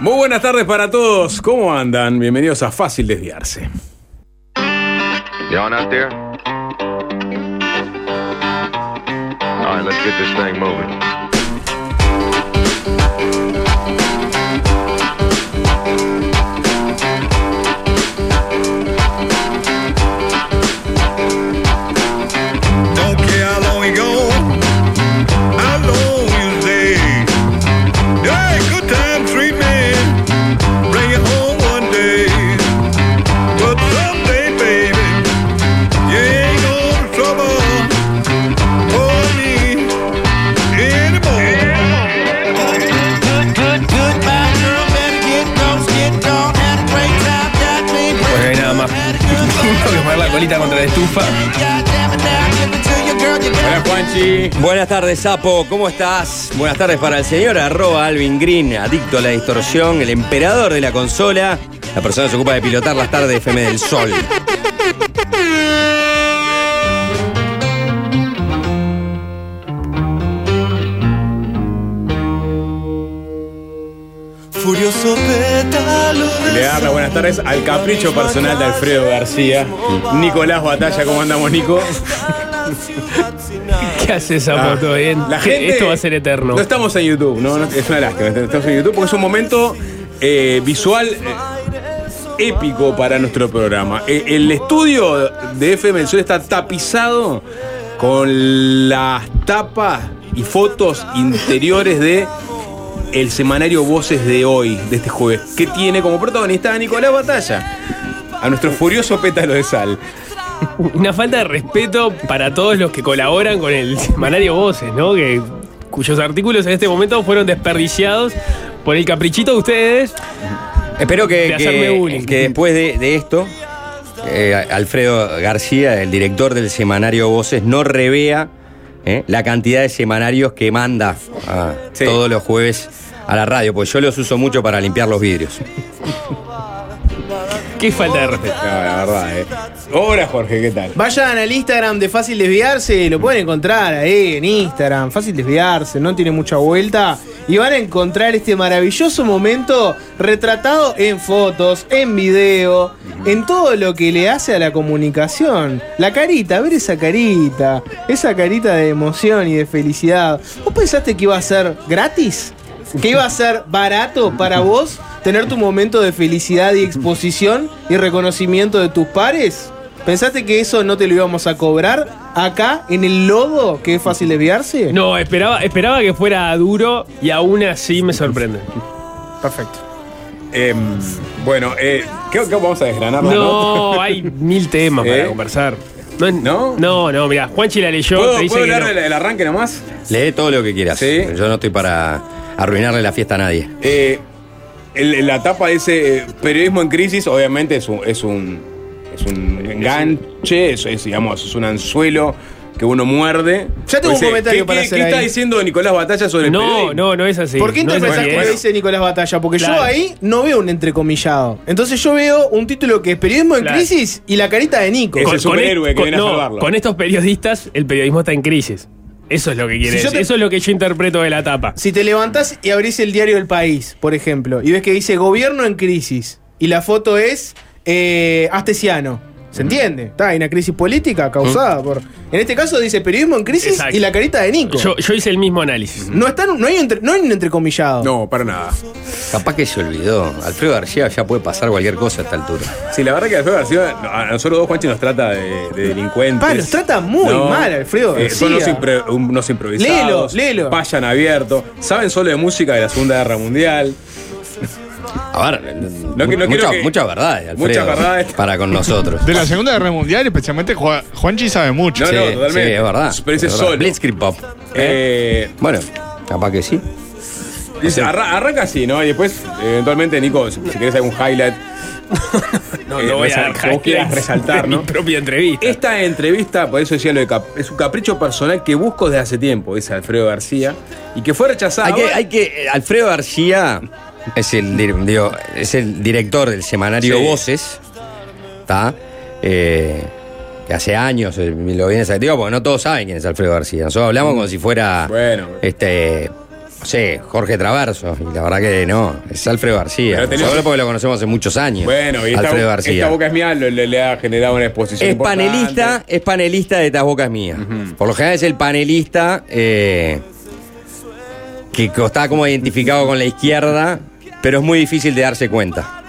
Muy buenas tardes para todos. ¿Cómo andan? Bienvenidos a Fácil Desviarse. On out there? All right, let's get this thing moving. Hola Juanchi. Buenas tardes, Sapo. ¿Cómo estás? Buenas tardes para el señor arroba Alvin Green, adicto a la distorsión, el emperador de la consola, la persona que se ocupa de pilotar las tardes de FM del Sol. Buenas tardes al capricho personal de Alfredo García. Nicolás Batalla, ¿cómo andamos, Nico? ¿Qué haces, Sapo? Ah. La gente, Esto va a ser eterno. No estamos en YouTube, no, es una lástima. Estamos en YouTube porque es un momento eh, visual eh, épico para nuestro programa. Eh, el estudio de FM del está tapizado con las tapas y fotos interiores de el semanario Voces de hoy, de este jueves, que tiene como protagonista a Nicolás Batalla, a nuestro furioso pétalo de sal. Una falta de respeto para todos los que colaboran con el semanario Voces, ¿no? Que, cuyos artículos en este momento fueron desperdiciados por el caprichito de ustedes. Espero que, De que- después de, de esto, eh, Alfredo García, el director del semanario Voces, no revea eh, la cantidad de semanarios que manda ah, Sí. todos los jueves a la radio, pues yo los uso mucho para limpiar los vidrios. Qué falta de respeto. No, la verdad, eh. Hola Jorge, ¿qué tal? Vayan al Instagram de Fácil Desviarse, lo pueden encontrar ahí en Instagram, Fácil Desviarse, no tiene mucha vuelta. Y van a encontrar este maravilloso momento retratado en fotos, en video, en todo lo que le hace a la comunicación. La carita, ver esa carita, esa carita de emoción y de felicidad. ¿Vos pensaste que iba a ser gratis? ¿Que iba a ser barato para vos tener tu momento de felicidad y exposición y reconocimiento de tus pares? ¿Pensaste que eso no te lo íbamos a cobrar acá en el logo que es fácil desviarse? No, esperaba, esperaba que fuera duro y aún así me sorprende. Perfecto. Em, bueno, eh, ¿qué, qué vamos a desgranar la nota? No, hay mil temas ¿Eh? para conversar. No, ¿No? No, no, mira, Juanchi la leyó, ¿Puedo, te dice puedo que hablar no. del el arranque nomás? Lee todo lo que quieras. Sí. Yo no estoy para arruinarle la fiesta a nadie. Eh, el- la tapa dice eh, periodismo en crisis, obviamente es un, es un, es un enganche, es, es, digamos, es un anzuelo que uno muerde. Ya tengo un Dice, comentario ¿qué, para qué- hacer qué está ahí. diciendo Nicolás Batalla sobre el No, periodismo? no, no es así. ¿Por qué no así, que lo dice Nicolás Batalla? Porque yo ahí no veo un entrecomillado. Entonces yo veo un título que es Periodismo en Claro. crisis y la carita de Nico. Es el superhéroe que viene a salvarlo. Con estos periodistas, el periodismo está en crisis. Eso es lo que quiere Si te- Eso es lo que yo interpreto de la tapa. Si te levantás y abrís el diario El País, por ejemplo, y ves que dice gobierno en crisis, y la foto es eh, Astesiano. ¿Se entiende? Está, hay una crisis política causada por. En este caso dice periodismo en crisis Exacto. y la carita de Nico. Yo, yo hice el mismo análisis. no, está, no, hay un entre- no hay un entrecomillado. No, para nada. Capaz que se olvidó. Alfredo García ya puede pasar cualquier cosa a esta altura. Sí, la verdad que Alfredo García, a nosotros dos, Juanchi, nos trata de, de delincuentes. Pa, nos trata muy mal, Alfredo Eh, son unos, García. impre- un- unos improvisados. Léelo, léelo. Vayan abierto. Saben solo de música de la Segunda Guerra Mundial. A ver, No, que- no quiero mucha, que- mucha verdad, Alfredo, Muchas verdades. para con nosotros. De la Segunda Guerra Mundial, especialmente Ju- Juanchi sabe mucho. No, Sí, no, totalmente. sí, es verdad. Pero dice solo. Blitzkrieg Pop. Eh, Bueno, capaz que sí. dice, arra- arranca así, ¿no? Y después, eventualmente, Nico, si si querés algún highlight. No, eh, no voy a vos quieras resaltar, ¿no? mi propia entrevista. Esta entrevista, por eso decía lo de es un capricho personal que busco desde hace tiempo, dice Alfredo García, y que fue rechazado. Hay que, hay que. Alfredo García es el, digo, es el director del semanario Sí. Voces. ¿Está? Eh, que hace años eh, lo viene digo, porque no todos saben quién es Alfredo García. Nosotros hablamos como si fuera Bueno. este no sé, Jorge Traverso. Y la verdad que no, es Alfredo García. Tenés- Solo porque lo conocemos hace muchos años. Bueno, y esta, Alfredo esta García. boca es mía, le, le- ha generado una exposición. Es importante. panelista, es panelista de Estas Bocas Mías. Por lo general es el panelista eh, que está como identificado con la izquierda, pero es muy difícil de darse cuenta.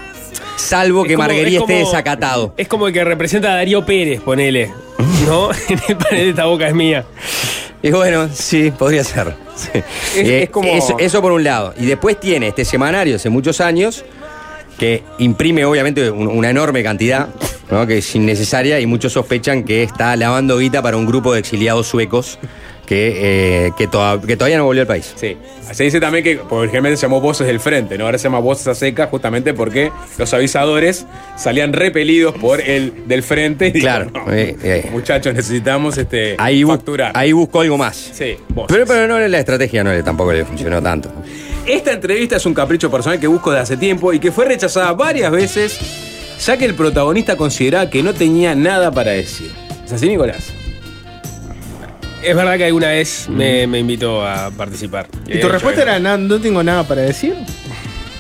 Salvo que Es como- Marguerite es esté desacatado. Es como el que representa a Darío Pérez, ponele. ¿No? en el panel de esta boca es mía. Y bueno, sí, podría ser. Sí. Eh, es como- Eso, eso por un lado. Y después tiene este semanario hace muchos años que imprime obviamente un- una enorme cantidad, ¿no? que es innecesaria y muchos sospechan que está lavando guita para un grupo de exiliados suecos que, eh, que, toda- que todavía no volvió al país. Sí. Se dice también que por ejemplo se llamó Voces del Frente, ¿no? Ahora se llama Voces a Seca justamente porque los avisadores salían repelidos por el del frente. y Claro, dijeron, "No, eh, eh. Muchachos, necesitamos este Ahí, facturar. ahí buscó algo más. Sí, voces. Pero, pero no, la estrategia no le, tampoco le funcionó tanto. Esta entrevista es un capricho personal que busco desde hace tiempo y que fue rechazada varias veces, ya que el protagonista consideraba que no tenía nada para decir. ¿Es así, Nicolás? Es verdad que alguna vez me, me invitó a participar. ¿Y tu respuesta era "Na- no tengo nada para decir?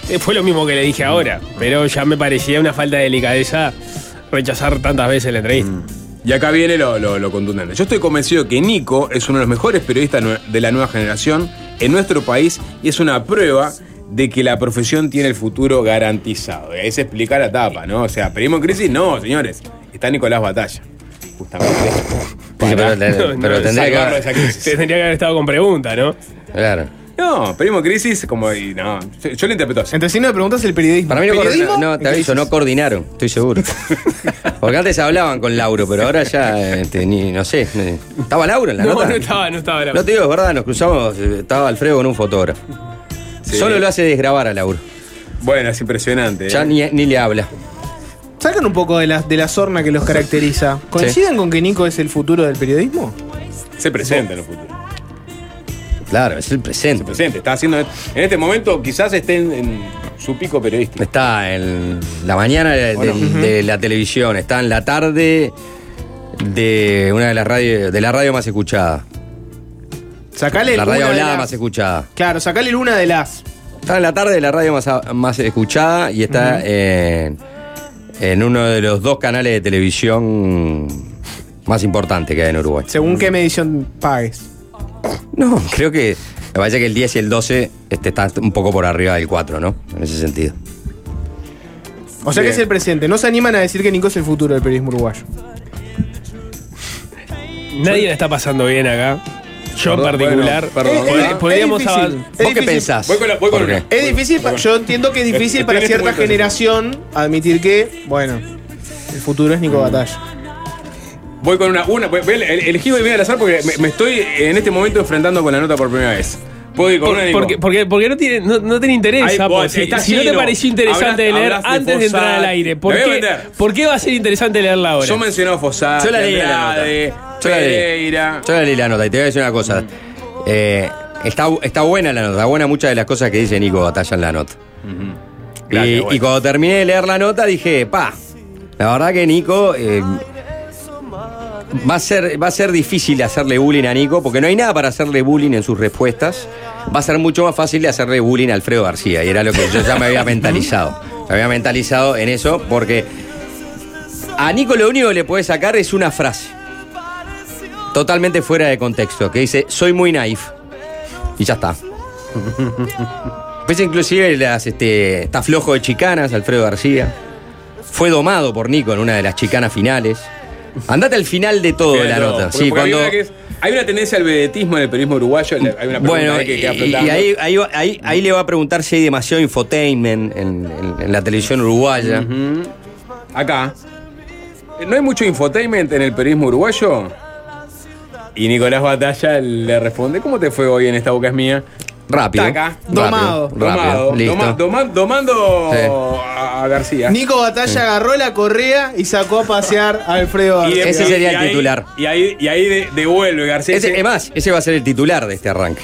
Eh, Fue lo mismo que le dije ahora, pero ya me parecía una falta de delicadeza rechazar tantas veces la entrevista. Y acá viene lo, lo- lo contundente. Yo estoy convencido que Nico es uno de los mejores periodistas de la nueva generación en nuestro país y es una prueba de que la profesión tiene el futuro garantizado. Y ahí se explica la tapa, ¿no? O sea, pedimos crisis, no, señores. Está Nicolás Batalla. Justamente. Sí, pero, No, no, que tendría que haber estado con pregunta, ¿no? Claro. No, pedimos crisis como. Y no, yo, yo lo interpreto así. Entre signo de preguntas el periodismo. Para mí no, ¿Periodismo? no, te ¿En aviso, crisis? no coordinaron, estoy seguro. Porque antes hablaban con Lauro, pero ahora ya, este, ni, no sé. ni- ¿Estaba Lauro en la No, nota? no estaba, no estaba la No te digo, es verdad, nos cruzamos, eh, estaba Alfredo con un fotógrafo. Sí. Solo lo hace desgrabar a Lauro. Bueno, es impresionante. ¿eh? Ya ni, ni le habla. Sacan un poco de la, de la sorna que los caracteriza. ¿Coinciden con que Nico es el futuro del periodismo? Se presenta en el futuro. Claro, es el presente. Presente. Está haciendo. En este momento quizás esté en, en su pico periodístico. Está en la mañana de, Bueno. de- de la televisión, está en la tarde de una de las radios, de la radio más escuchada. Sacale La radio hablada las- más escuchada. Claro, sacale una de las. Está en la tarde de la radio más, más escuchada y está en, en uno de los dos canales de televisión más importantes que hay en Uruguay. Según qué medición pagues. No, creo que me parece que el 10 y el 12 este, está un poco por arriba del 4, ¿no? En ese sentido. O sea que es el presente. No se animan a decir que Nico es el futuro del periodismo uruguayo. Nadie la está pasando bien acá. Yo en particular. bueno, perdón. Pod- Eh, eh, podríamos es difícil. avanzar. Es ¿Vos qué pensás? Voy con la- voy con ¿Por una. qué? Es difícil, pa- yo entiendo que es difícil Estoy para en este cierta momento. generación admitir que, bueno, el futuro es Nico Batalla. Voy con una. una voy- voy a ele- elegí voy al azar porque me, me estoy en este momento enfrentando con la nota por primera vez. Puedo ir con Por- una porque, porque, porque no, tiene, no, no. Ay, po. vos, si, si no te pareció interesante de leer de antes de entrar al aire, ¿por qué. ¿por qué va a ser interesante leerla ahora? Yo mencioné a Fossat, Yo la leí la nota. Yo la leí. Pereira. Yo la leí la nota y te voy a decir una cosa. Eh, está, está buena la nota, está buena muchas de las cosas que dice Nico Batalla en la nota. Gracias, y, bueno. y cuando terminé de leer la nota dije, pa, la verdad que Nico eh, va, a ser, va a ser difícil hacerle bullying a Nico porque no hay nada para hacerle bullying en sus respuestas. Va a ser mucho más fácil de hacerle bullying a Alfredo García y era lo que yo ya me había mentalizado. Me había mentalizado en eso porque a Nico lo único que le puede sacar es una frase. Totalmente fuera de contexto, que dice, soy muy naif. Y ya está. Pues inclusive las, este, está flojo de chicanas, Alfredo García. Fue domado por Nico en una de las chicanas finales. Andate al final de todo de la nota. porque- Sí, porque hay cuando, una que es- hay una tendencia al vedetismo en el periodismo uruguayo. Hay una pregunta bueno, ahí que y, queda y flotando. ahí, ahí, ahí- ahí le va a preguntar si hay demasiado infotainment en, en- en la televisión uruguaya. Acá. ¿No hay mucho infotainment en el periodismo uruguayo? Y Nicolás Batalla le responde, ¿cómo te fue hoy en esta boca es mía? Rápido. Taca. rápido, Domado. rápido, Domado, listo. doma- doma- domando Sí. a, García. Nico Batalla agarró la correa y sacó a pasear a Alfredo García. Ese sería y el ahí- titular. Y ahí, y ahí de- devuelve García. Ese, es más, ese va a ser el titular de este arranque.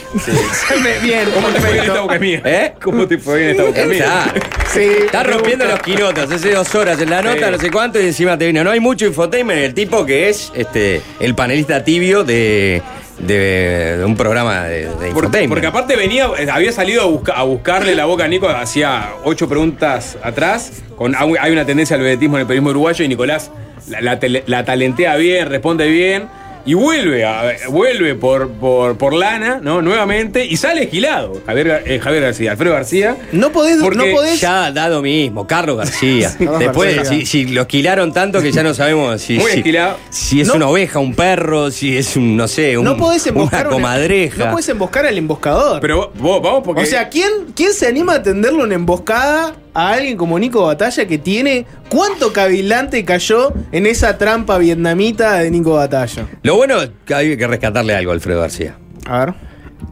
Bien, ¿Cómo te fue bien esta boca es mía? ¿Eh? ¿Cómo te fue bien esta boca es mía? Está, Sí, está rompiendo los quinotos. Hace dos horas en la nota, Sí. no sé cuánto, y encima te vino. No hay mucho infotainment. El tipo que es este, el panelista tibio de, de, de un programa de, de Porque, aparte venía, eh, había salido a, busca- a buscarle la boca a Nico hacía ocho preguntas atrás. Con, hay una tendencia al vedetismo en el periodismo uruguayo y Nicolás la, la talentea bien, responde bien. Y vuelve, a- vuelve por, por, por lana, ¿no? Nuevamente, y sale esquilado. Javier, eh, Javier García, Alfredo García. No podés, Porque no podés. Ya ha dado mismo, Carlos García. Después, García. si, si lo esquilaron tanto que ya no sabemos si, Muy si- esquilado. si es No- una oveja, un perro, si es un, no sé, un, no podés emboscar una comadreja. No podés emboscar al emboscador. Pero vos, vamos porque. o sea, ¿quién, ¿quién se anima a tenderle una emboscada a alguien como Nico Batalla que tiene cuánto cavilante cayó en esa trampa vietnamita de Nico Batalla? Lo bueno es que hay que rescatarle algo a Alfredo García. A ver.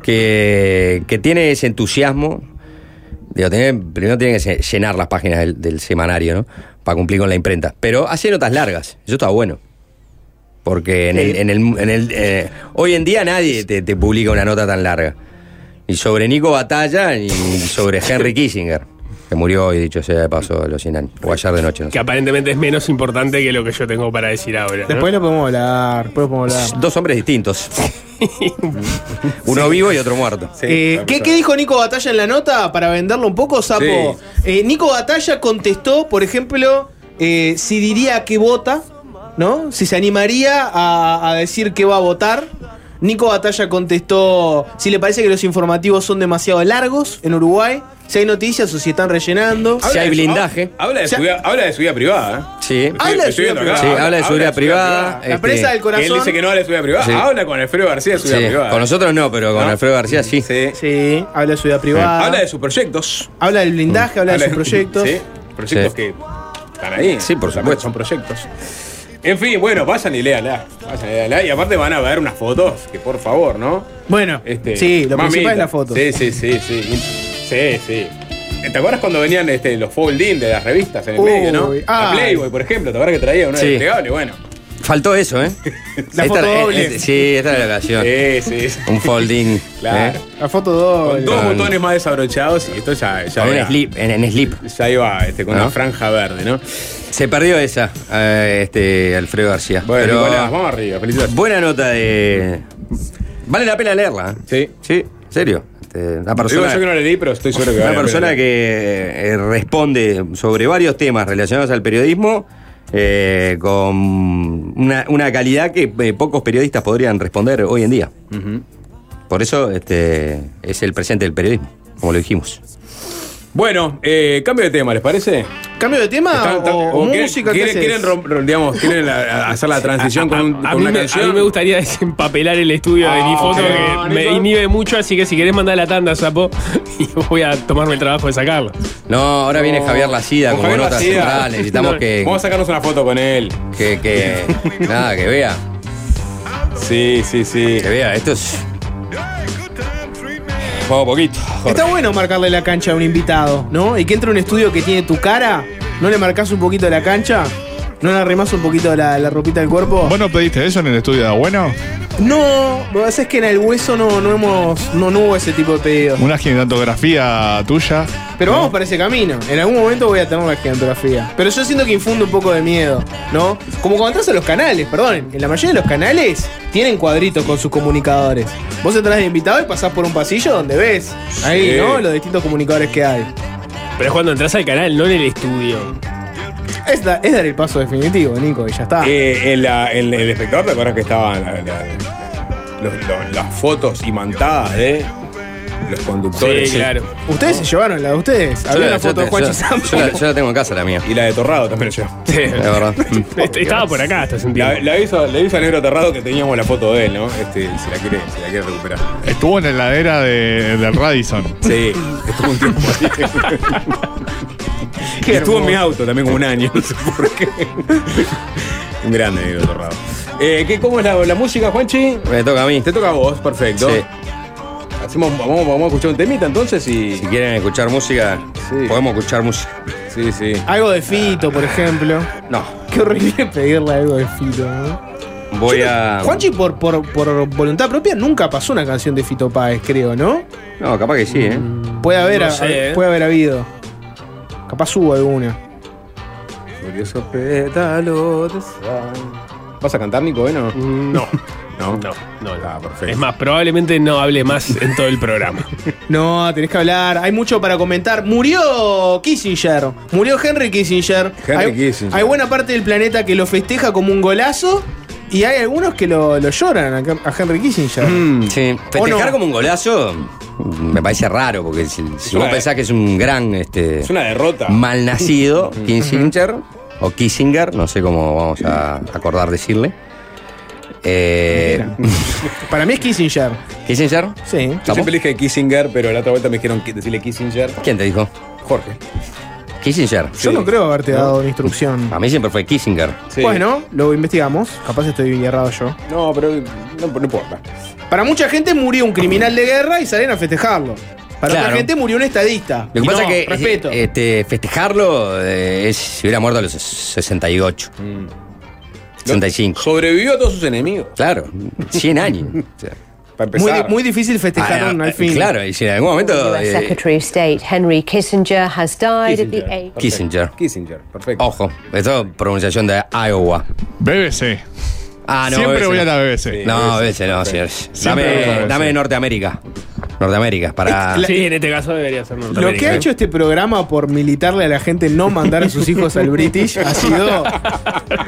Que, que tiene ese entusiasmo. Digo, tiene- primero tiene que llenar las páginas del, del semanario, ¿no? Para cumplir con la imprenta. Pero hace notas largas. Eso está bueno. Porque en el, en el, en el, eh, hoy en día nadie te, te publica una nota tan larga. Ni sobre Nico Batalla, ni sobre Henry Kissinger. Que murió hoy, dicho sea de paso, a los 100 años. O ayer de noche, no sé. Que aparentemente es menos importante que lo que yo tengo para decir ahora. ¿no? Después lo podemos hablar. Después lo podemos hablar. Dos hombres distintos. Uno vivo y otro muerto. Sí, Eh, la ¿qué, cosa. qué dijo Nico Batalla en la nota? Para venderlo un poco, Sapo. Eh, Nico Batalla contestó, por ejemplo, eh, si diría que vota, ¿no? Si se animaría a, a decir que va a votar. Nico Batalla contestó si le parece que los informativos son demasiado largos en Uruguay, si hay noticias o si están rellenando. Si hay de su- blindaje. Habla de, vida, habla de privada. ¿eh? Sí. Estoy- Habla de acá. Sí, habla de su vida privada. La este, presa del corazón. Él dice que no habla de su vida privada. Sí. Habla con Alfredo García de vida privada. Con nosotros no, pero con ¿No? Alfredo García sí. Sí. Sí, habla de su vida privada. Habla de sus proyectos. Habla del blindaje, habla de sus proyectos. Sí, proyectos Sí. que están ahí. Sí, por También supuesto. Son proyectos. En fin, bueno, vayan y léanla. Vayan y léanla. Y aparte van a ver unas fotos que, por favor, ¿no? Bueno, Este, sí, lo mamita. principal es la foto. Sí, sí, sí, sí. Sí, sí. ¿Te acuerdas cuando venían este, los fold-in de las revistas en el Uy, medio, no? ay. La Playboy, por ejemplo, ¿te acuerdas que traía una Sí. desplegable? Bueno. Faltó eso, ¿eh? La foto doble. sí, esta es la ocasión. Sí, sí. sí. Un folding. Claro. ¿eh? La foto doble. Con dos Con- botones más desabrochados y esto ya, ya, era- slip, en, en slip. ya iba este, con ¿No? una franja verde, ¿no? Se perdió esa, eh, este Alfredo García. Bueno, pero Nicolás, vamos arriba, felicidades. buena nota de. Vale la pena leerla. ¿eh? Sí. Sí, en serio. Este, una Digo persona, yo que no le di, pero estoy seguro que una vale persona que eh, responde sobre varios temas relacionados al periodismo eh, con una, una calidad que eh, pocos periodistas podrían responder hoy en día. Por eso este, es el presente del periodismo, como lo dijimos. Bueno, eh, cambio de tema, ¿les parece? ¿Cambio de tema Están- están- o, o o quieren- música? ¿Qué quieren, haces? quieren rom- rom- digamos, quieren la- hacer la transición con, un- a, con mí una me, canción. a mí me gustaría desempapelar el estudio de Ah, mi foto no, que me Nico. inhibe mucho, así que si querés mandar la tanda, sapo, y voy a tomarme el trabajo de sacarlo. No, ahora viene No. Javier Lacida Con como Javier nota Lacida. central. Necesitamos No, que, Vamos a sacarnos una foto con él. que, que- nada, que vea. Sí, sí, sí. Que vea, esto es. Está bueno marcarle la cancha a un invitado, ¿no? Y que entre un estudio que tiene tu cara, ¿no le marcas un poquito la cancha? ¿No le arrimás un poquito la, la ropita del cuerpo? ¿Vos no pediste eso en el estudio de Bueno? No, lo que pasa es que en el hueso no, no hemos. No, no hubo ese tipo de pedidos. Una gigantografía tuya. Pero vamos para ese camino. En algún momento voy a tener la gigantografía. Pero yo siento que infunde un poco de miedo, ¿no? Como cuando entras a los canales, perdón. En la mayoría de los canales tienen cuadritos con sus comunicadores. Vos entras de invitado y pasás por un pasillo donde ves ahí, Sí. ¿no? Los distintos comunicadores que hay. Pero es cuando entras al canal, no en el estudio. Es, da- es dar el paso definitivo, Nico, y ya está. Eh, en la- en el espectador, ¿te acuerdas que estaban la- la- los- los- las fotos imantadas de los conductores? Sí, claro. Ustedes se llevaron la de ustedes. Había una foto de Juanchi yo, la, yo la tengo en casa, la mía. Y la de Torrado también yo. Sí. De verdad. Est- Estaba por acá hasta hace un La, tiempo. la hizo, le hizo a Negro Torrado que teníamos la foto de él, ¿no? Este, si la quiere, si la quiere recuperar. Estuvo en la heladera de, del Radisson. Sí, estuvo un tiempo ahí. Qué estuvo en mi auto también como un año, no sé por qué. un grande Negro Torrado. Eh, ¿qué, ¿Cómo es la, la música, Juanchi? Me toca a mí. Te toca a vos, perfecto. Sí. Hacemos, vamos, vamos a escuchar un temita entonces y. Si quieren escuchar música, Sí. podemos escuchar música. Sí, sí. Algo de Fito, por ejemplo. No. Qué horrible pedirle algo de Fito, ¿no? Voy Yo a. Juanchi, por, por, por voluntad propia, nunca pasó una canción de Fito Páez, creo, ¿no? No, capaz que sí, ¿eh? Puede haber, No a- sé, ¿eh? puede haber habido. Capaz hubo alguna. Furioso pétalo de sal. ¿Vas a cantar, Nico? Bueno. No. ¿no? No, no, no. Ah, perfecto. Es más, probablemente no hable más en todo el programa. No, tenés que hablar. Hay mucho para comentar. Murió Kissinger. Murió Henry Kissinger. Henry hay, Kissinger. hay buena parte del planeta que lo festeja como un golazo. Y hay algunos que lo, lo lloran a, a Henry Kissinger. Mm. Sí, festejar no? como un golazo me parece raro, porque si, si vos pensás que es un gran este, Es una derrota. malnacido, Kissinger, o Kissinger, no sé cómo vamos a acordar decirle. Eh, Para mí es Kissinger. ¿Kissinger? Sí. Yo siempre dije Kissinger, pero la otra vuelta me dijeron que- decirle Kissinger. ¿Quién te dijo? Jorge. Kissinger. Yo no creo haberte dado una instrucción. A mí siempre fue Kissinger. Sí. Bueno, lo investigamos. Capaz estoy errado yo. No, pero no, no importa. Para mucha gente murió un criminal de guerra y salen a festejarlo. Para Claro. otra gente murió un estadista. Lo que Y pasa no, es que Respeto. eh, este, festejarlo eh, es si hubiera muerto a los 68, Mm. 65. Sobrevivió a todos sus enemigos. Claro, 100 años. O sea, Para muy, empezar. muy difícil festejar ah, un ah, al fin. Claro, y si en algún momento. US eh, Secretary of State Henry Kissinger has died at the Kissinger. age. Perfecto. Kissinger. Kissinger, perfecto. Ojo, esto es pronunciación de Iowa. BBC. Ah, no. Siempre BBC voy a la BBC. Sí. No, BBC no, la Dame, dame Norteamérica. Norteamérica, para. Sí, en este caso debería ser Lo Norteamérica. que ha hecho este programa por militarle a la gente no mandar a sus hijos al British ha sido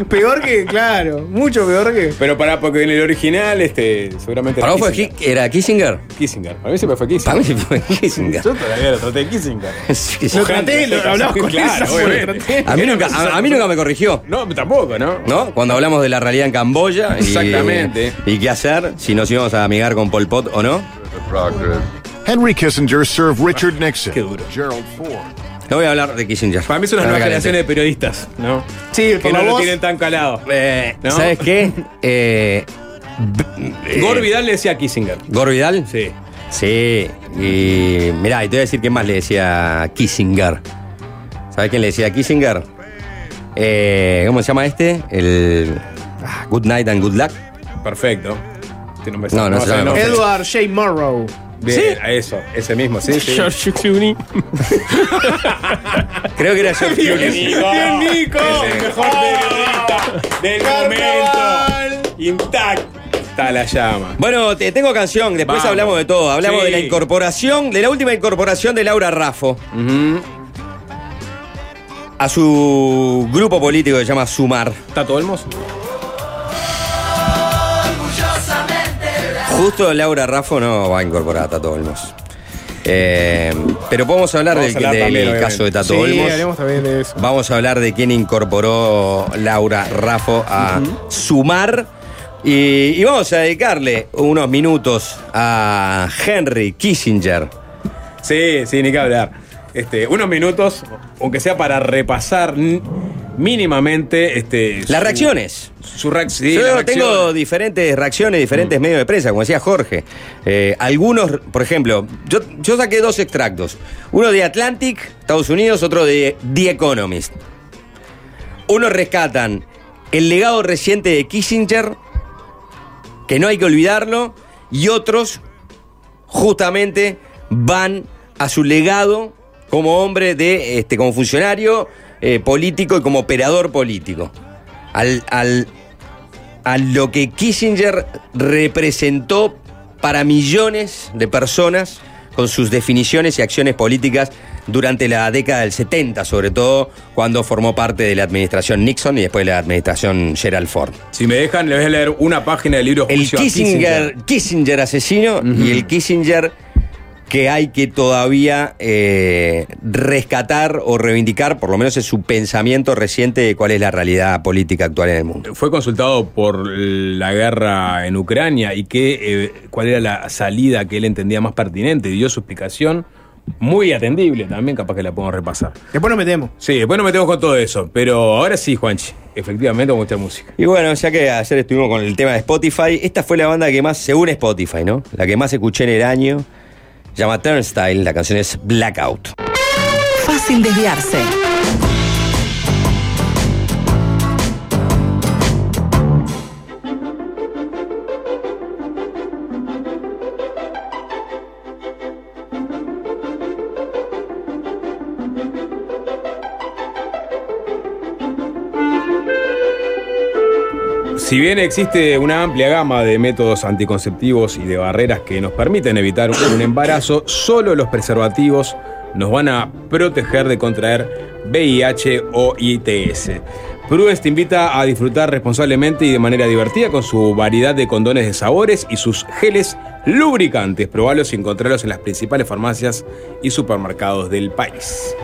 peor que, claro, mucho peor que. Pero para, porque en el original, este, seguramente. ¿Para era vos fue Kissinger. Ki- era Kissinger? Kissinger. Para mí siempre fue Kissinger. Para mí fue Kissinger. Yo todavía lo traté de Kissinger. Sí. Lo traté, lo hablamos con Claro, esa, obviamente. lo traté. A mí, nunca, a, a mí nunca me corrigió. No, tampoco, ¿no? ¿No? Cuando hablamos de la realidad en Camboya. y- Exactamente. Y, qué hacer, si nos íbamos a amigar con Pol Pot o no. Henry Kissinger served Richard Nixon. Qué duro. Gerald Ford. No voy a hablar de Kissinger. Para mí son nuevas caliente. generaciones de periodistas, ¿no? Sí, Que no lo tienen tan calado. Eh, ¿No? ¿Sabes qué? Eh, eh, Gore Vidal le decía a Kissinger. ¿Gore Vidal? Sí. Sí, y mirá, y te voy a decir quién más le decía a Kissinger. ¿Sabes quién le decía a Kissinger? Eh, ¿Cómo se llama este? El ah, Good Night and Good Luck. Perfecto. Tiene un beso. No, no se llama Edward J. Morrow. Bien, a eso, ese mismo, sí, sí. George Clooney. Creo que era George Clooney. Bien, Nico. El mejor periodista del momento. Intacta la llama. Bueno, te tengo canción, después Vamos. hablamos de todo. Hablamos Sí. de la incorporación, de la última incorporación de Laura Raffo Ujú. a su grupo político que se llama Sumar. ¿Está todo Justo Laura Raffo no va a incorporar a Tato Olmos. Eh, pero podemos hablar Vamos del, a hablar del también, obviamente. caso de Tato Sí, Olmos. también de eso. Vamos a hablar de quién incorporó Laura Raffo a Sumar. Y, y vamos a dedicarle unos minutos a Henry Kissinger. Sí, sí, ni que hablar. Este, unos minutos, aunque sea para repasar mínimamente este, Las su- reacciones. Su. Yo tengo diferentes reacciones, diferentes medios de prensa, como decía Jorge. Eh, algunos, por ejemplo, yo, yo saqué dos extractos. Uno de Atlantic, Estados Unidos, otro de The Economist. Unos rescatan el legado reciente de Kissinger, que no hay que olvidarlo, y otros justamente van a su legado como hombre de, este, como funcionario eh, político y como operador político. Al, al- a lo que Kissinger representó para millones de personas con sus definiciones y acciones políticas durante la década del 70, sobre todo cuando formó parte de la administración Nixon y después de la administración Gerald Ford. Si me dejan, les voy a leer una página del libro El a Kissinger, Kissinger asesino y el Kissinger que hay que todavía eh, rescatar o reivindicar, por lo menos es su pensamiento reciente de cuál es la realidad política actual en el mundo. Fue consultado por la guerra en Ucrania y que, eh, cuál era la salida que él entendía más pertinente. Dio su explicación muy atendible también, capaz que la podemos repasar. Después nos metemos. Sí, después nos metemos con todo eso. Pero ahora sí, Juanchi, efectivamente, con mucha música. Y bueno, ya que ayer estuvimos con el tema de Spotify, esta fue la banda que más, según Spotify, ¿no? La que más escuché en el año. Llama Turnstile, la canción es Blackout. Fácil desviarse. Si bien existe una amplia gama de métodos anticonceptivos y de barreras que nos permiten evitar un embarazo, solo los preservativos nos van a proteger de contraer VIH o ITS. Prudence te invita a disfrutar responsablemente y de manera divertida con su variedad de condones de sabores y sus geles lubricantes. Probalos y encontrarlos en las principales farmacias y supermercados del país.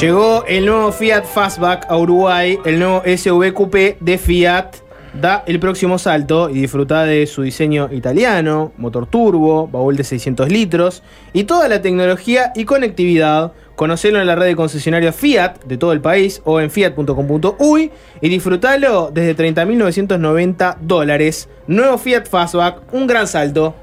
Llegó el nuevo Fiat Fastback a Uruguay, el nuevo SUV Coupé de Fiat. Da el próximo salto y disfruta de su diseño italiano, motor turbo, baúl de 600 litros y toda la tecnología y conectividad. Conocelo en la red de concesionarios Fiat de todo el país o en fiat.com.uy y disfrutalo desde 30.990 dólares. Nuevo Fiat Fastback, un gran salto.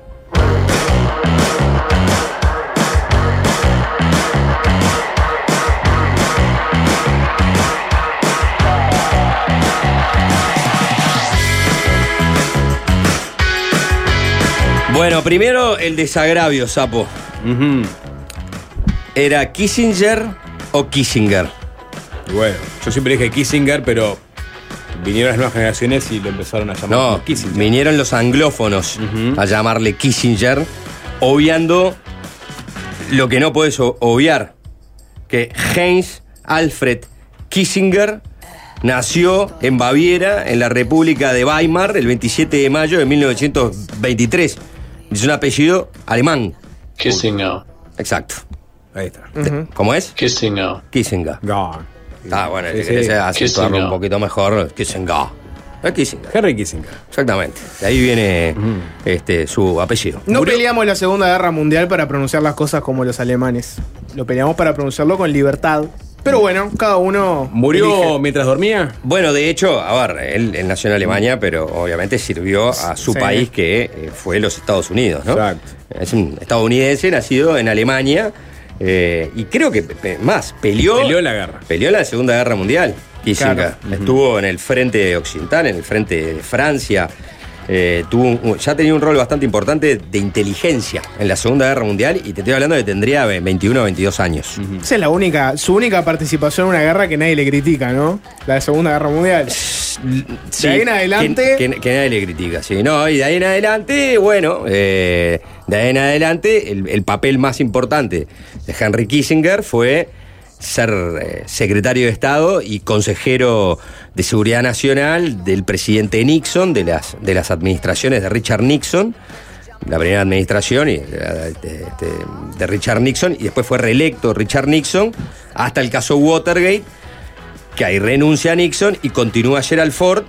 Bueno, primero el desagravio, sapo. ¿Era Kissinger o Kissinger? Bueno, yo siempre dije Kissinger, pero vinieron las nuevas generaciones y lo empezaron a llamar No, Kissinger. vinieron los anglófonos a llamarle Kissinger, obviando lo que no puedes obviar, que Heinz Alfred Kissinger nació en Baviera, en la República de Weimar, el 27 de mayo de 1923. Es un apellido alemán. Kissinger. Exacto. Ahí está. ¿Cómo es? Kissinger. Kissinger. Ah, bueno, Sí, si sí. querés acentuarlo un poquito mejor, Kissinger. Kissinger. Henry Kissinger. Exactamente. De ahí viene este, su apellido. No peleamos la Segunda Guerra Mundial para pronunciar las cosas como los alemanes. Lo peleamos para pronunciarlo con libertad. Pero bueno, cada uno. ¿Murió elige. mientras dormía? Bueno, de hecho, a ver, él, él nació en Alemania, pero obviamente sirvió a su Sí. país que eh, fue los Estados Unidos, ¿no? Exacto. Es un estadounidense nacido en Alemania eh, y creo que pe- más, peleó, Peleó en la guerra. peleó la Segunda Guerra Mundial. Kissinger. Claro. Estuvo en el frente occidental, en el frente de Francia. Eh, tuvo un- ya tenía un rol bastante importante de inteligencia en la Segunda Guerra Mundial y te estoy hablando de que tendría 21 o 22 años. Esa es la única, su única participación en una guerra que nadie le critica, ¿no? La Segunda Guerra Mundial. Sí, de ahí en adelante. Que, que- que nadie le critica, sí. No, y de ahí en adelante, bueno, eh, de ahí en adelante, el, el papel más importante de Henry Kissinger fue ser eh, secretario de Estado y consejero de Seguridad Nacional del presidente Nixon, de las, de las administraciones de Richard Nixon, la primera administración y, eh, de, de- de Richard Nixon, y después fue reelecto Richard Nixon hasta el caso Watergate, que ahí renuncia a Nixon y continúa Gerald Ford.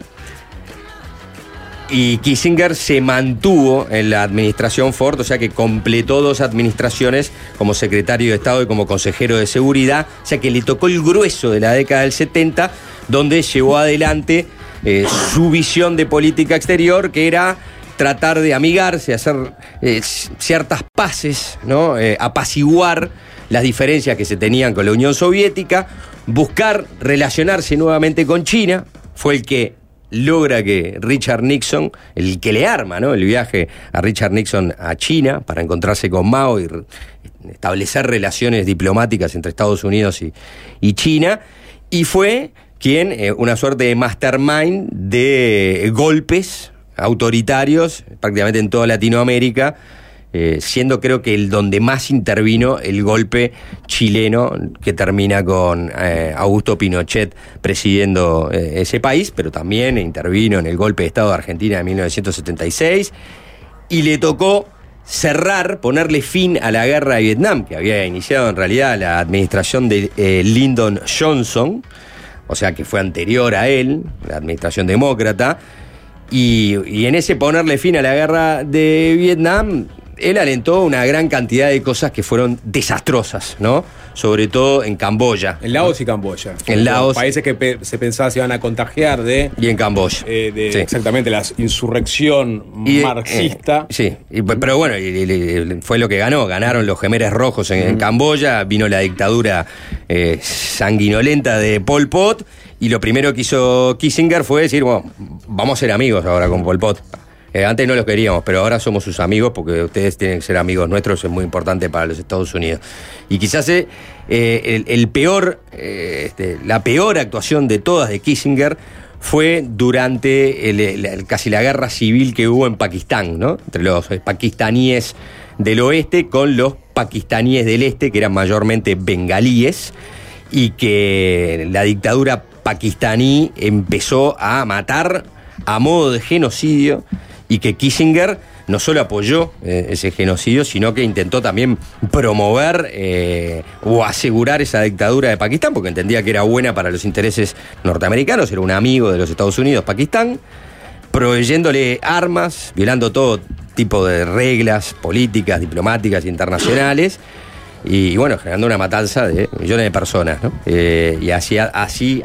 Y Kissinger se mantuvo en la administración Ford, o sea que completó dos administraciones como secretario de Estado y como consejero de seguridad, o sea que le tocó el grueso de la década del 70, donde llevó adelante eh, su visión de política exterior, que era tratar de amigarse, hacer eh, ciertas paces, ¿no? Eh, apaciguar las diferencias que se tenían con la Unión Soviética, buscar relacionarse nuevamente con China, fue el que logra que Richard Nixon, el que le arma ¿no? el viaje a Richard Nixon a China para encontrarse con Mao y establecer relaciones diplomáticas entre Estados Unidos y, y China, y fue quien, eh, una suerte de mastermind de golpes autoritarios prácticamente en toda Latinoamérica, eh, siendo creo que el donde más intervino el golpe chileno que termina con eh, Augusto Pinochet presidiendo eh, ese país, pero también intervino en el golpe de Estado de Argentina de 1976 y le tocó cerrar, ponerle fin a la guerra de Vietnam, que había iniciado en realidad la administración de Lyndon Johnson, o sea que fue anterior a él, la administración demócrata, y en ese ponerle fin a la guerra de Vietnam, él alentó una gran cantidad de cosas que fueron desastrosas, ¿no? Sobre todo en Camboya. En Laos y Camboya. En Laos. Países que pe- se pensaba se iban a contagiar de. Y en Camboya. eh, de Sí. Exactamente, la insurrección Y, eh, marxista. eh, sí, y- pero bueno, y- fue lo que ganó. Ganaron los gemeres rojos en, en Camboya, vino la dictadura eh, sanguinolenta de Pol Pot, y lo primero que hizo Kissinger fue decir, bueno, vamos a ser amigos ahora con Pol Pot. Eh, antes no los queríamos, pero ahora somos sus amigos porque ustedes tienen que ser amigos nuestros, es muy importante para los Estados Unidos. Y quizás eh, el, el peor, eh, este, la peor actuación de todas de Kissinger fue durante casi la guerra civil que hubo en Pakistán, ¿no? Entre los eh, pakistaníes del oeste con los pakistaníes del este, que eran mayormente bengalíes, y que la dictadura pakistaní empezó a matar a modo de genocidio y que Kissinger no solo apoyó eh, ese genocidio, sino que intentó también promover eh, o asegurar esa dictadura de Pakistán, porque entendía que era buena para los intereses norteamericanos, era un amigo de los Estados Unidos, Pakistán, proveyéndole armas, violando todo tipo de reglas políticas, diplomáticas internacionales, y, bueno, generando una matanza de millones de personas, ¿no? Eh, y así, así,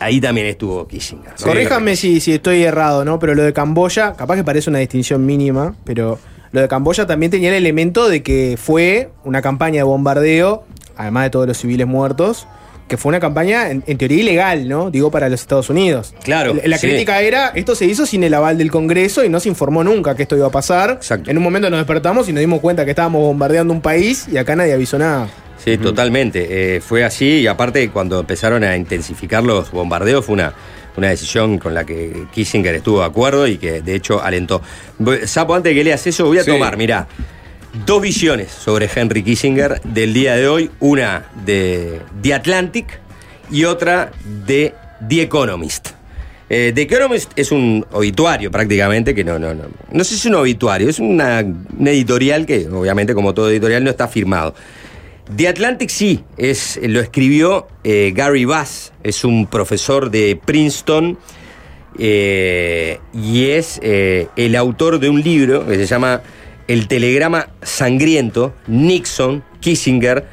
ahí también estuvo Kissinger. ¿no? Corríjame si, si estoy errado, ¿no? Pero lo de Camboya, capaz que parece una distinción mínima, pero lo de Camboya también tenía el elemento de que fue una campaña de bombardeo, además de todos los civiles muertos, que fue una campaña en, en teoría ilegal, ¿no? Digo, para los Estados Unidos. Claro, La, la sí. crítica era, esto se hizo sin el aval del Congreso y no se informó nunca que esto iba a pasar. En un momento nos despertamos y nos dimos cuenta que estábamos bombardeando un país y acá nadie avisó nada. Sí, totalmente. Eh, fue así y aparte cuando empezaron a intensificar los bombardeos fue una, una decisión con la que Kissinger estuvo de acuerdo y que de hecho alentó. Sapo, antes de que leas eso, voy a Sí. tomar, mirá, dos visiones sobre Henry Kissinger del día de hoy. Una de The Atlantic y otra de The Economist. Eh, The Economist es un obituario prácticamente, que no, no, no. No sé si es un obituario, es una, una editorial que, obviamente, como todo editorial, no está firmado. The Atlantic sí, es, lo escribió eh, Gary Bass, es un profesor de Princeton eh, y es eh, el autor de un libro que se llama El telegrama sangriento, Nixon, Kissinger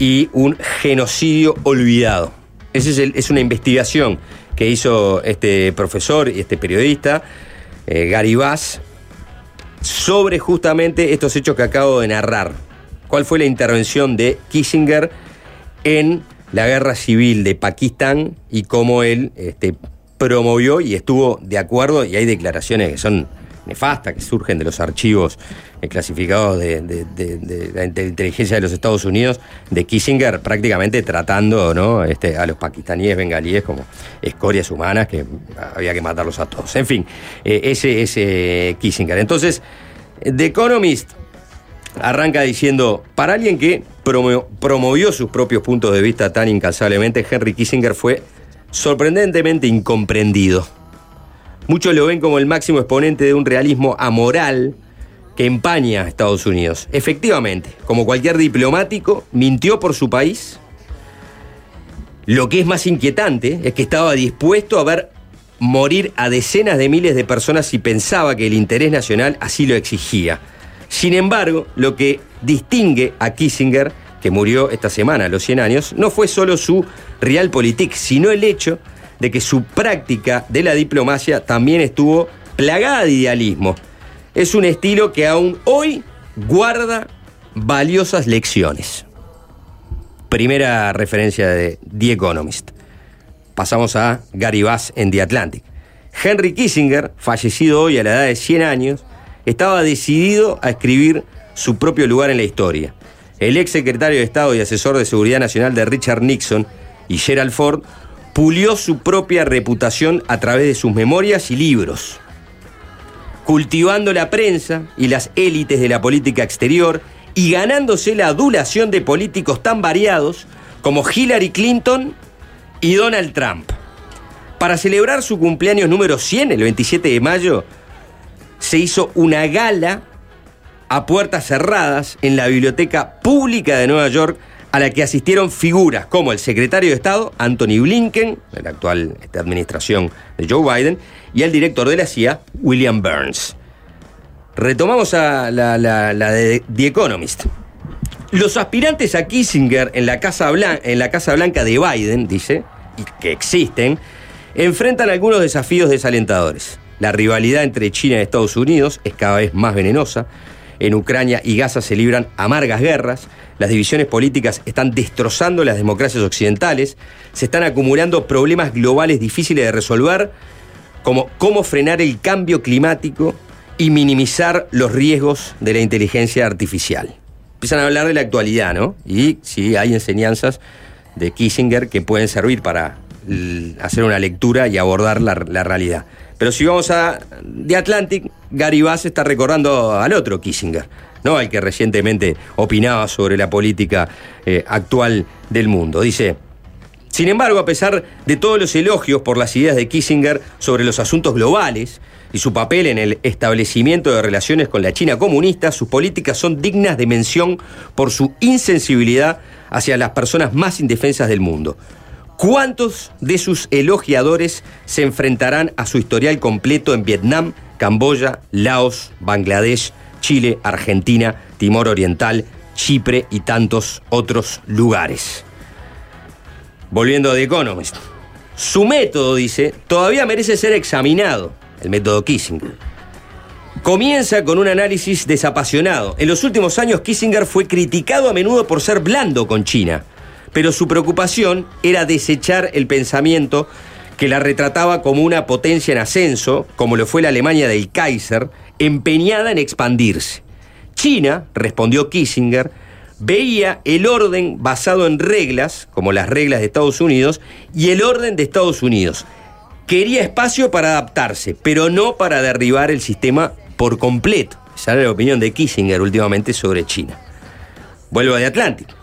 y un genocidio olvidado. Esa es, es una investigación que hizo este profesor y este periodista, Gary Bass, sobre justamente estos hechos que acabo de narrar. ¿Cuál fue la intervención de Kissinger en la guerra civil de Pakistán y cómo él este, promovió y estuvo de acuerdo? Y hay declaraciones que son nefastas, que surgen de los archivos clasificados de, la inte- inteligencia de los Estados Unidos, de Kissinger prácticamente tratando ¿no? este, a los pakistaníes bengalíes como escorias humanas que había que matarlos a todos. En fin, eh, ese es Kissinger. Entonces, The Economist arranca diciendo, para alguien que promo- promovió sus propios puntos de vista tan incansablemente, Henry Kissinger fue sorprendentemente incomprendido. Muchos lo ven como el máximo exponente de un realismo amoral que empaña a Estados Unidos. Efectivamente, como cualquier diplomático, mintió por su país. Lo que es más inquietante es que estaba dispuesto a ver morir a decenas de miles de personas si pensaba que el interés nacional así lo exigía. Sin embargo, lo que distingue a Kissinger, que murió esta semana a los 100 años, no fue solo su realpolitik, sino el hecho de que su práctica de la diplomacia también estuvo plagada de idealismo. Es un estilo que aún hoy guarda valiosas lecciones. Primera referencia de The Economist. Pasamos a Gary Bass en The Atlantic. Henry Kissinger, fallecido hoy a la edad de 100 años, estaba decidido a escribir su propio lugar en la historia. El ex secretario de Estado y asesor de Seguridad Nacional de Richard Nixon y Gerald Ford pulió su propia reputación a través de sus memorias y libros, cultivando la prensa y las élites de la política exterior y ganándose la adulación de políticos tan variados como Hillary Clinton y Donald Trump. Para celebrar su cumpleaños número 100, el 27 de mayo, se hizo una gala a puertas cerradas en la Biblioteca Pública de Nueva York a la que asistieron figuras como el secretario de Estado, Anthony Blinken, de la actual administración de Joe Biden, y el director de la CIA, William Burns. Retomamos a la, de The Economist. Los aspirantes a Kissinger en la, Casa Blan- en la Casa Blanca de Biden, dice, y que existen, enfrentan algunos desafíos desalentadores. La rivalidad entre China y Estados Unidos es cada vez más venenosa. En Ucrania y Gaza se libran amargas guerras. Las divisiones políticas están destrozando las democracias occidentales. Se están acumulando problemas globales difíciles de resolver, como cómo frenar el cambio climático y minimizar los riesgos de la inteligencia artificial. Empiezan a hablar de la actualidad, ¿no? Y sí, hay enseñanzas de Kissinger que pueden servir para hacer una lectura y abordar la, la realidad. Pero si vamos a The Atlantic, Gary Bass está recordando al otro Kissinger, ¿no? Al que recientemente opinaba sobre la política eh, actual del mundo. Dice, sin embargo, a pesar de todos los elogios por las ideas de Kissinger sobre los asuntos globales y su papel en el establecimiento de relaciones con la China comunista, sus políticas son dignas de mención por su insensibilidad hacia las personas más indefensas del mundo. ¿Cuántos de sus elogiadores se enfrentarán a su historial completo en Vietnam, Camboya, Laos, Bangladesh, Chile, Argentina, Timor Oriental, Chipre y tantos otros lugares? Volviendo a The Economist. Su método, dice, todavía merece ser examinado, el método Kissinger. Comienza con un análisis desapasionado. En los últimos años Kissinger fue criticado a menudo por ser blando con China, pero su preocupación era desechar el pensamiento que la retrataba como una potencia en ascenso, como lo fue la Alemania del Kaiser, empeñada en expandirse. China, respondió Kissinger, veía el orden basado en reglas, como las reglas de Estados Unidos, y el orden de Estados Unidos. Quería espacio para adaptarse, pero no para derribar el sistema por completo. Esa era la opinión de Kissinger últimamente sobre China. Vuelvo The Atlantic.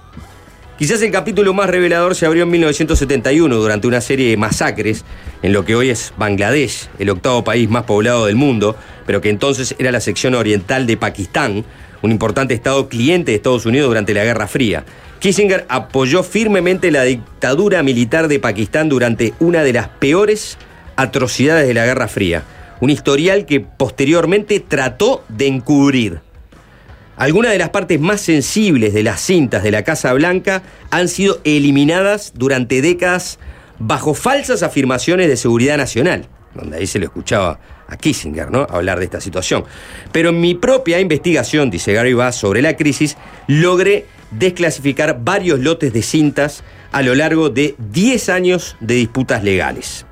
Quizás el capítulo más revelador se abrió en 1971 durante una serie de masacres en lo que hoy es Bangladesh, el octavo país más poblado del mundo, pero que entonces era la sección oriental de Pakistán, un importante estado cliente de Estados Unidos durante la Guerra Fría. Kissinger apoyó firmemente la dictadura militar de Pakistán durante una de las peores atrocidades de la Guerra Fría, un historial que posteriormente trató de encubrir. Algunas de las partes más sensibles de las cintas de la Casa Blanca han sido eliminadas durante décadas bajo falsas afirmaciones de seguridad nacional, donde ahí se lo escuchaba a Kissinger, ¿no? Hablar de esta situación. Pero en mi propia investigación, dice Gary Bass, sobre la crisis, logré desclasificar varios lotes de cintas a lo largo de 10 años de disputas legales.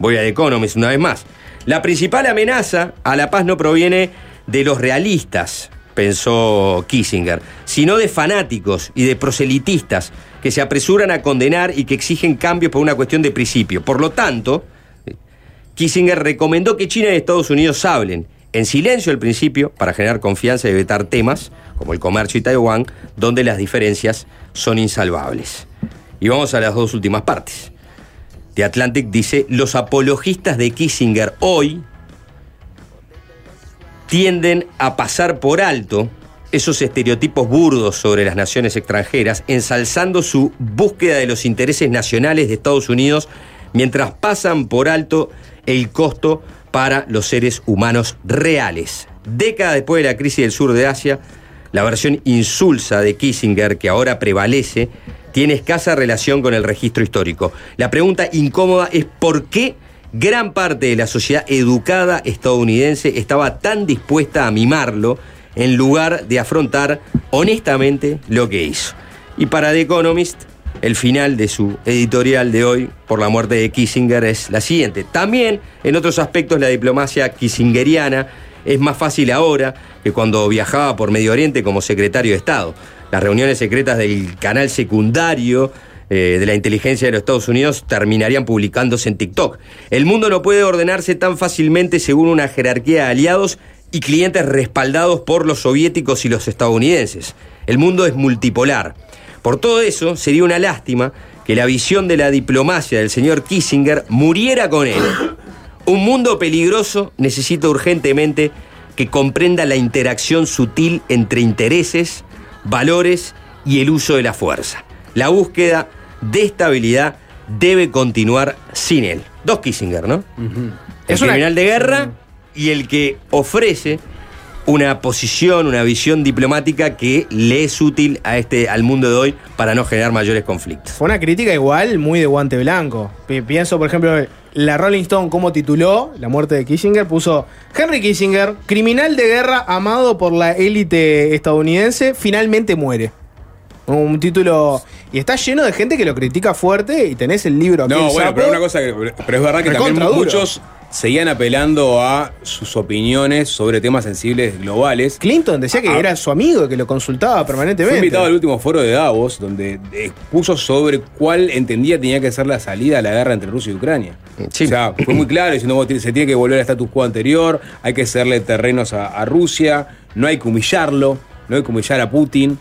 Voy a The Economist una vez más. La principal amenaza a la paz no proviene de los realistas, pensó Kissinger, sino de fanáticos y de proselitistas que se apresuran a condenar y que exigen cambios por una cuestión de principio. Por lo tanto, Kissinger recomendó que China y Estados Unidos hablen en silencio al principio para generar confianza y evitar temas como el comercio y Taiwán, donde las diferencias son insalvables. Y vamos a las dos últimas partes. The Atlantic dice, los apologistas de Kissinger hoy tienden a pasar por alto esos estereotipos burdos sobre las naciones extranjeras, ensalzando su búsqueda de los intereses nacionales de Estados Unidos, mientras pasan por alto el costo para los seres humanos reales. Décadas después de la crisis del sur de Asia, la versión insulsa de Kissinger, que ahora prevalece, tiene escasa relación con el registro histórico. La pregunta incómoda es por qué gran parte de la sociedad educada estadounidense estaba tan dispuesta a mimarlo en lugar de afrontar honestamente lo que hizo. Y para The Economist, el final de su editorial de hoy por la muerte de Kissinger es la siguiente. También, en otros aspectos, la diplomacia kissingeriana es más fácil ahora que cuando viajaba por Medio Oriente como secretario de Estado. Las reuniones secretas del canal secundario eh, de la inteligencia de los Estados Unidos terminarían publicándose en TikTok. El mundo no puede ordenarse tan fácilmente según una jerarquía de aliados y clientes respaldados por los soviéticos y los estadounidenses. El mundo es multipolar. Por todo eso, sería una lástima que la visión de la diplomacia del señor Kissinger muriera con él. Un mundo peligroso necesita urgentemente que comprenda la interacción sutil entre intereses, valores y el uso de la fuerza. La búsqueda de estabilidad debe continuar sin él. Dos Kissinger, ¿no? El Es una- criminal de guerra y el que ofrece una posición, una visión diplomática que le es útil a este, al mundo de hoy para no generar mayores conflictos. Fue una crítica igual muy de guante blanco. Pi- Pienso, por ejemplo, la Rolling Stone, cómo tituló la muerte de Kissinger, puso Henry Kissinger, criminal de guerra amado por la élite estadounidense, finalmente muere. Un título. Y está lleno de gente que lo critica fuerte y tenés el libro aquí. No, bueno, sapo. pero una cosa que. Pero es verdad que también duro. muchos seguían apelando a sus opiniones sobre temas sensibles globales. Clinton decía que Ah. era su amigo, que lo consultaba Fue permanentemente. invitado al último foro de Davos, donde expuso sobre cuál entendía tenía que ser la salida a la guerra entre Rusia y Ucrania. Sí. O sea, fue muy claro diciendo "Vos, se tiene que volver al status quo anterior, hay que cederle terrenos a, a Rusia, no hay que humillarlo, no hay que humillar a Putin.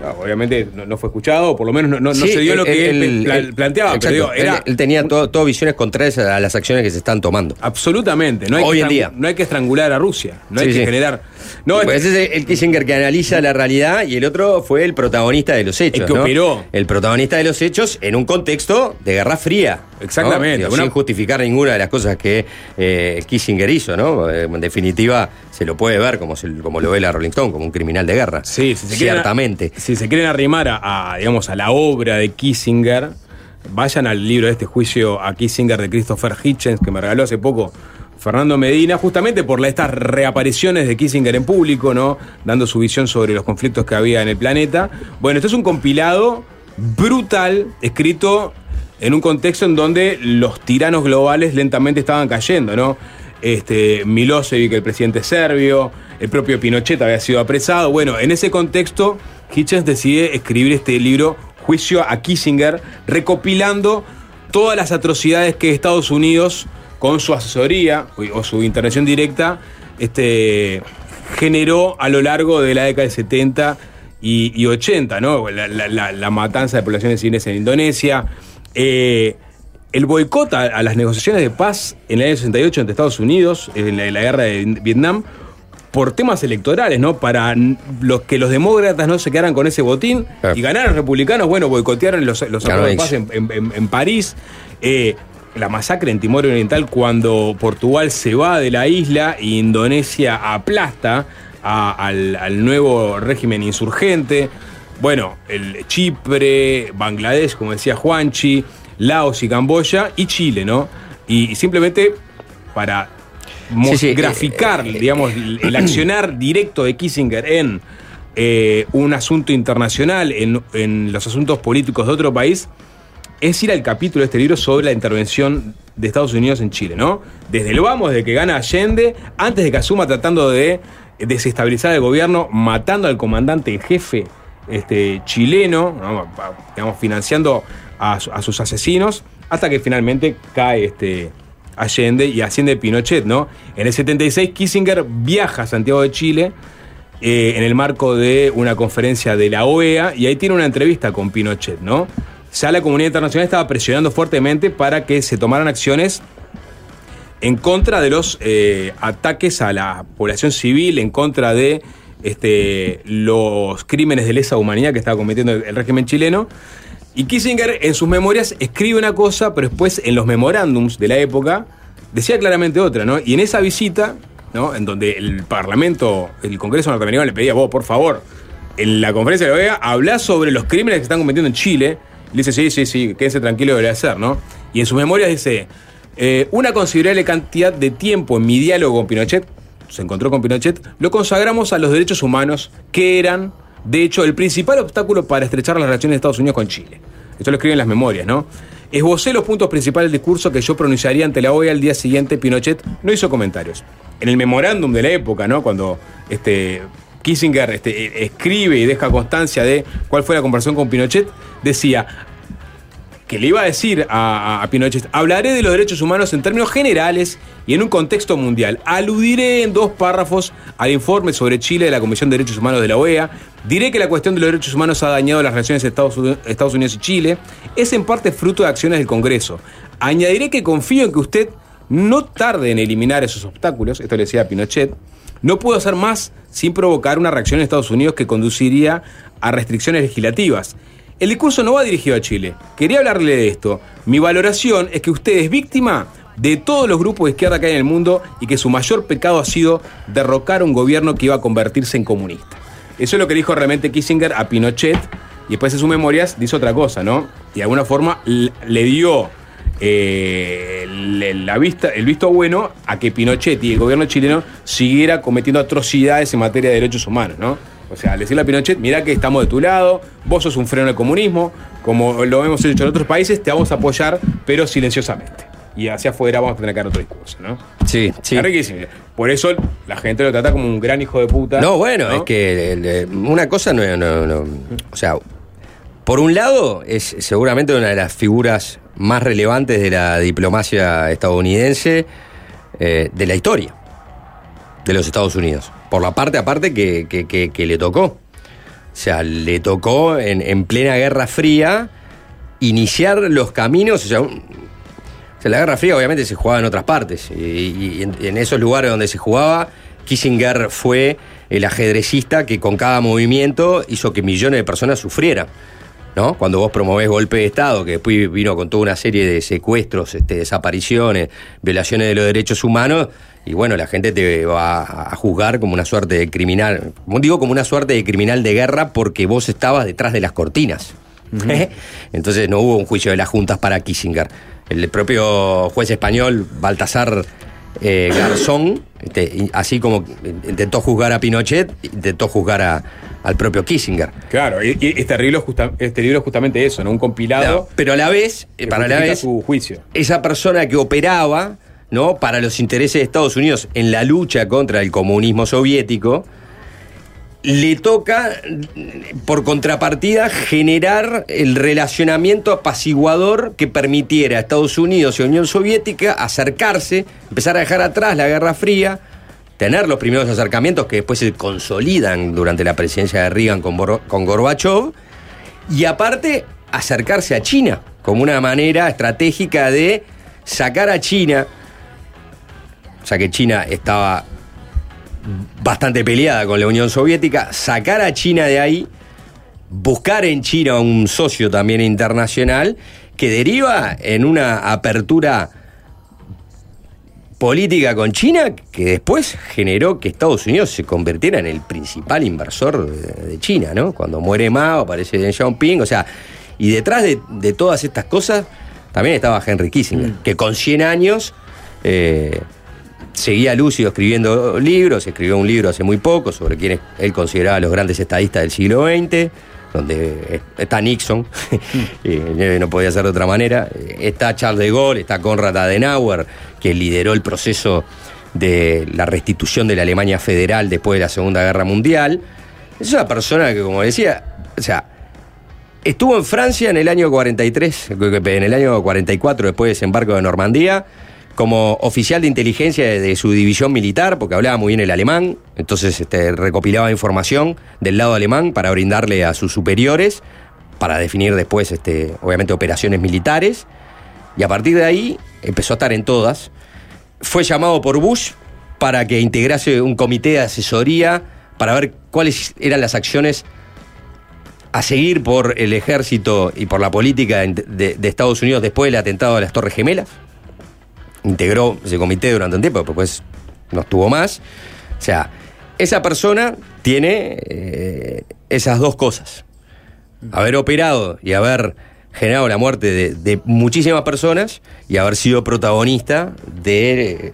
No, obviamente no, no fue escuchado, o por lo menos no, no- no Sí, se dio lo que él, él- pla- él- planteaba. exacto. Pero digo, era él, tenía todo, todo visiones contrarias a las acciones que se están tomando. absolutamente. No hay Hoy que en día. No hay que estrangular a Rusia, no hay que sí. generar. No, Pues ese es el Kissinger que analiza la realidad y el otro fue el protagonista de los hechos. El que ¿no? operó. El protagonista de los hechos en un contexto de guerra fría. ¿no? Exactamente. Digo, Una- Sin justificar ninguna de las cosas que eh, Kissinger hizo, ¿no? Eh, En definitiva, se lo puede ver como, se- como lo ve la Rolling Stone, como un criminal de guerra. Sí, si se quieren- Ciertamente. si se quieren arrimar a, a, digamos, a la obra de Kissinger, vayan al libro de este juicio a Kissinger de Christopher Hitchens, que me regaló hace poco Fernando Medina, justamente por la- estas reapariciones de Kissinger en público, ¿no? Dando su visión sobre los conflictos que había en el planeta. Bueno, esto es un compilado brutal, escrito en un contexto en donde los tiranos globales lentamente estaban cayendo, ¿no? Este, Milosevic, el presidente serbio, el propio Pinochet había sido apresado. Bueno, en ese contexto, Hitchens decide escribir este libro, Juicio a Kissinger, recopilando todas las atrocidades que Estados Unidos, con su asesoría o su intervención directa, este, generó a lo largo de la década del 70 y, y 80, ¿no? La, la- la- la matanza de poblaciones civiles en Indonesia. eh, el boicot a, a las negociaciones de paz en el año 68 entre Estados Unidos, en la, en la guerra de Vietnam, por temas electorales, ¿no? Para los que los demócratas no se quedaran con ese botín y ganaron los republicanos, bueno, boicotearon los, los acuerdos de paz en París. Eh, la masacre en Timor Oriental cuando Portugal se va de la isla e Indonesia aplasta a- al, al nuevo régimen insurgente. Bueno, el Chipre, Bangladesh, como decía Juanchi, Laos y Camboya y Chile, ¿no? Y, y simplemente para mo- Sí, sí, graficar, eh, eh, digamos, el, el accionar directo de Kissinger en eh, un asunto internacional, en, en los asuntos políticos de otro país, es ir al capítulo de este libro sobre la intervención de Estados Unidos en Chile, ¿no? Desde lo vamos, desde que gana Allende, antes de que asuma tratando de desestabilizar el gobierno, matando al comandante en jefe este, chileno, digamos, financiando a sus asesinos, hasta que finalmente cae este Allende y asciende Pinochet, ¿no? En el 76 Kissinger viaja a Santiago de Chile eh, en el marco de una conferencia de la OEA y ahí tiene una entrevista con Pinochet, ¿no? Ya la comunidad internacional estaba presionando fuertemente para que se tomaran acciones en contra de los eh, ataques a la población civil, en contra de este, los crímenes de lesa humanidad que estaba cometiendo el, régimen chileno. Y Kissinger en sus memorias escribe una cosa, pero después en los memorándums de la época decía claramente otra, ¿no? Y en esa visita, ¿no? En donde el Parlamento, el Congreso norteamericano le pedía, vos, por favor, en la conferencia de la OEA, habla sobre los crímenes que están cometiendo en Chile. Le dice, sí, sí, sí, quédense tranquilo, debería hacer, ¿no? Y en sus memorias dice, eh, una considerable cantidad de tiempo en mi diálogo con Pinochet, se encontró con Pinochet, lo consagramos a los derechos humanos, que eran, de hecho, el principal obstáculo para estrechar las relaciones de Estados Unidos con Chile. Esto lo escribe en las memorias, ¿no? Esbocé los puntos principales del discurso que yo pronunciaría ante la OEA al día siguiente. Pinochet no hizo comentarios. En el memorándum de la época, ¿no? Cuando este, Kissinger este, eh, escribe y deja constancia de cuál fue la conversación con Pinochet, decía que le iba a decir a, Pinochet, hablaré de los derechos humanos en términos generales y en un contexto mundial. Aludiré en dos párrafos al informe sobre Chile de la Comisión de Derechos Humanos de la OEA. Diré que la cuestión de los derechos humanos ha dañado las relaciones de Estados Estados Unidos y Chile. Es en parte fruto de acciones del Congreso. Añadiré que confío en que usted no tarde en eliminar esos obstáculos, esto le decía a Pinochet, no puedo hacer más sin provocar una reacción en Estados Unidos que conduciría a restricciones legislativas. El discurso no va dirigido a Chile. Quería hablarle de esto. Mi valoración es que usted es víctima de todos los grupos de izquierda que hay en el mundo y que su mayor pecado ha sido derrocar un gobierno que iba a convertirse en comunista. Eso es lo que dijo realmente Kissinger a Pinochet y después en sus memorias dice otra cosa, ¿no? Y de alguna forma le dio eh, la vista, el visto bueno a que Pinochet y el gobierno chileno siguiera cometiendo atrocidades en materia de derechos humanos, ¿no? O sea, al decirle a Pinochet, mirá que estamos de tu lado, vos sos un freno al comunismo, como lo hemos hecho en otros países, te vamos a apoyar, pero silenciosamente. y hacia afuera vamos a tener que dar otro discurso, ¿no? Sí, sí. Henry Kissinger. Por eso la gente lo trata como un gran hijo de puta. No, bueno, ¿no? es que el- el- una cosa no, no- no- O sea, por un lado, es seguramente una de las figuras más relevantes de la diplomacia estadounidense eh, de la historia de los Estados Unidos. Por la parte aparte que, que- que- le tocó. O sea, le tocó en, en plena Guerra Fría iniciar los caminos. O sea, un- o sea, la Guerra Fría obviamente se jugaba en otras partes. Y, y en, en esos lugares donde se jugaba, Kissinger fue el ajedrecista que con cada movimiento hizo que millones de personas sufrieran. ¿No? Cuando vos promovés golpe de Estado, que después vino con toda una serie de secuestros, este, desapariciones, violaciones de los derechos humanos, y bueno, la gente te va a juzgar como una suerte de criminal, como digo, como una suerte de criminal de guerra porque vos estabas detrás de las cortinas. ¿Eh? Entonces no hubo un juicio de las juntas para Kissinger. El propio juez español, Baltasar eh, Garzón, este, así como intentó juzgar a Pinochet, intentó juzgar a- al propio Kissinger. Claro, y, y este, libro justa- este libro es justamente eso, ¿no? Un compilado. No, pero a la vez, que para la vez, su juicio. esa persona que operaba ¿no? para los intereses de Estados Unidos en la lucha contra el comunismo soviético, le toca, por contrapartida, generar el relacionamiento apaciguador que permitiera a Estados Unidos y a Unión Soviética acercarse, empezar a dejar atrás la Guerra Fría, tener los primeros acercamientos que después se consolidan durante la presidencia de Reagan con, con Gorbachev, y aparte acercarse a China como una manera estratégica de sacar a China, ya que China estaba bastante peleada con la Unión Soviética, sacar a China de ahí, buscar en China un socio también internacional que deriva en una apertura política con China que después generó que Estados Unidos se convirtiera en el principal inversor de, China, ¿no? Cuando muere Mao, aparece Deng Xiaoping, o sea, y detrás de, de todas estas cosas también estaba Henry Kissinger, que con 100 años eh, seguía lúcido escribiendo libros, escribió un libro hace muy poco sobre quienes él consideraba los grandes estadistas del siglo XX, donde está Nixon, y no podía ser de otra manera, está Charles de Gaulle, está Konrad Adenauer, que lideró el proceso de la restitución de la Alemania federal después de la Segunda Guerra Mundial. Es una persona que, como decía, o sea, Estuvo en Francia en el año 43, en el año 44, después del desembarco de Normandía, como oficial de inteligencia de, de su división militar, porque hablaba muy bien el alemán, entonces este, recopilaba información del lado alemán para brindarle a sus superiores, para definir después, este, obviamente, operaciones militares, y a partir de ahí empezó a estar en todas. Fue llamado por Bush para que integrase un comité de asesoría para ver cuáles eran las acciones a seguir por el ejército y por la política de, de- de Estados Unidos después del atentado a las Torres Gemelas. Integró ese comité durante un tiempo, pero después no estuvo más. O sea, esa persona tiene eh, esas dos cosas. Haber operado y haber generado la muerte de, muchísimas personas y haber sido protagonista de,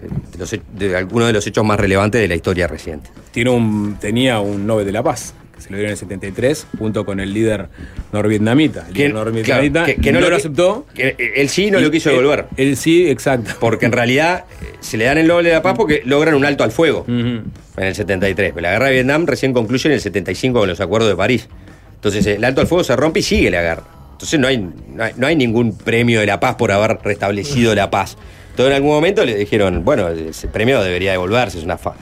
de algunos de los hechos más relevantes de la historia reciente. Tiene un, tenía un Nobel de la Paz, que se lo dieron en el 73, junto con el líder norvietnamita. El líder norvietnamita claro, que- que no, no lo lo- aceptó. que él sí no lo quiso devolver. Él sí, exacto. Porque en realidad eh, se le dan el Nobel de la Paz porque logran un alto al fuego en el 73. Pero la guerra de Vietnam recién concluye en el 75 con los acuerdos de París. Entonces el alto al fuego se rompe y sigue la guerra. Entonces no hay, no hay, no hay ningún premio de la paz por haber restablecido la paz. Entonces en algún momento le dijeron, bueno, ese premio debería devolverse, es una fa-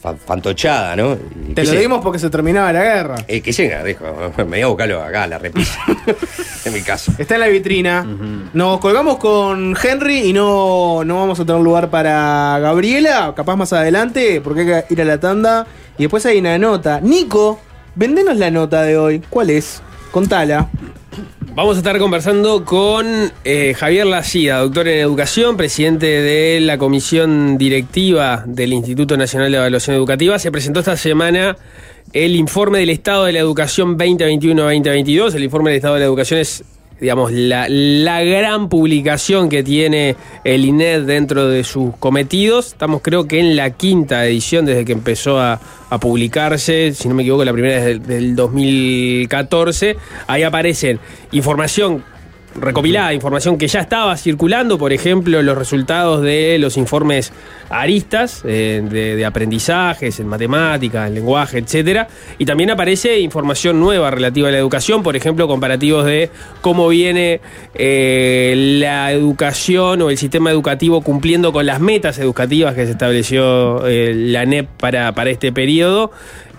fa- fantochada, ¿no? Y Te lo dimos porque se terminaba la guerra. Eh, Kissinger dijo, me voy a buscarlo acá, la repisa. en mi caso. Está en la vitrina. Nos colgamos con Henry y no, no vamos a tener lugar para Gabriela, capaz más adelante, porque hay que ir a la tanda. Y después hay una nota. Nico, vendenos la nota de hoy. ¿Cuál es? Contala. Vamos a estar conversando con eh, Javier Lacida, doctor en educación, presidente de la comisión directiva del Instituto Nacional de Evaluación Educativa. Se presentó esta semana el informe del estado de la educación 2021-2022. El informe del estado de la educación es, digamos, la, la gran publicación que tiene el INED dentro de sus cometidos. Estamos creo que en la quinta edición desde que empezó a, a publicarse, si no me equivoco, la primera es del, del 2014. Ahí aparecen información recopilada, información que ya estaba circulando, por ejemplo, los resultados de los informes aristas eh, de, de aprendizajes en matemáticas, en lenguaje, etcétera, y también aparece información nueva relativa a la educación, por ejemplo, comparativos de cómo viene eh, la educación o el sistema educativo cumpliendo con las metas educativas que se estableció eh, la NEP para, para este periodo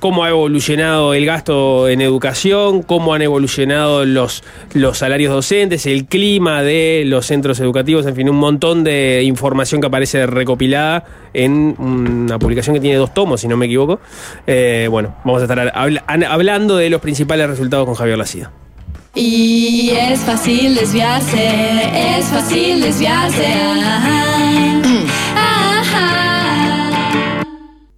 cómo ha evolucionado el gasto en educación, cómo han evolucionado los, los salarios docentes, el clima de los centros educativos, en fin, un montón de información que aparece recopilada en una publicación que tiene dos tomos, si no me equivoco. Eh, bueno, vamos a estar habla- an- hablando de los principales resultados con Javier Lacida. Y es fácil desviarse, es fácil desviarse.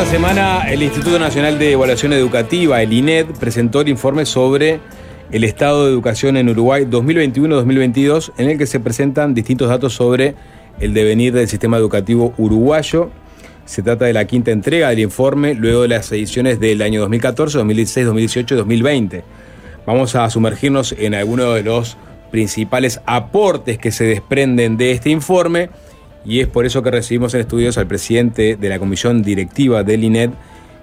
Esta semana el Instituto Nacional de Evaluación Educativa, el INED, presentó el informe sobre el estado de educación en Uruguay 2021-2022, en el que se presentan distintos datos sobre el devenir del sistema educativo uruguayo. Se trata de la quinta entrega del informe, luego de las ediciones del año 2014, 2016, 2018 y 2020. Vamos a sumergirnos en algunos de los principales aportes que se desprenden de este informe y es por eso que recibimos en estudios al presidente de la comisión directiva del INED,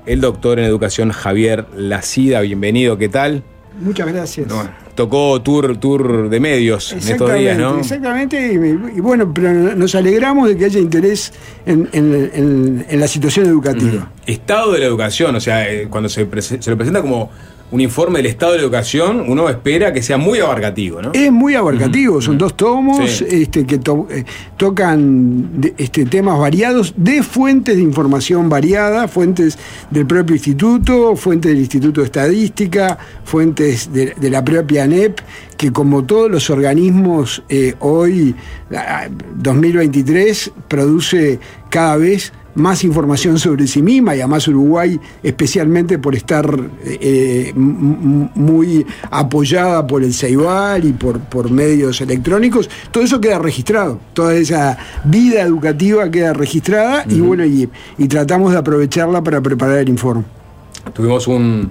el doctor en educación Javier Lacida. Bienvenido, ¿qué tal? Muchas gracias. Tocó tour, tour de medios en estos días, ¿no? Exactamente, y, y bueno, pero nos alegramos de que haya interés en, en- en- en la situación educativa. Estado de la educación, o sea, eh, cuando se lo presenta como un informe del estado de la educación, uno espera que sea muy abarcativo, ¿no? Es muy abarcativo, son dos tomos Sí. este, que to- eh, tocan de- este, temas variados de fuentes de información variada, fuentes del propio instituto, fuentes del Instituto de Estadística, fuentes de, de la propia ANEP, que como todos los organismos eh, hoy, ah, 2023, produce cada vez más información sobre sí misma y además Uruguay especialmente por estar eh, muy apoyada por el Ceibal y por, por medios electrónicos, todo eso queda registrado, toda esa vida educativa queda registrada y bueno, y, y tratamos de aprovecharla para preparar el informe. Tuvimos un,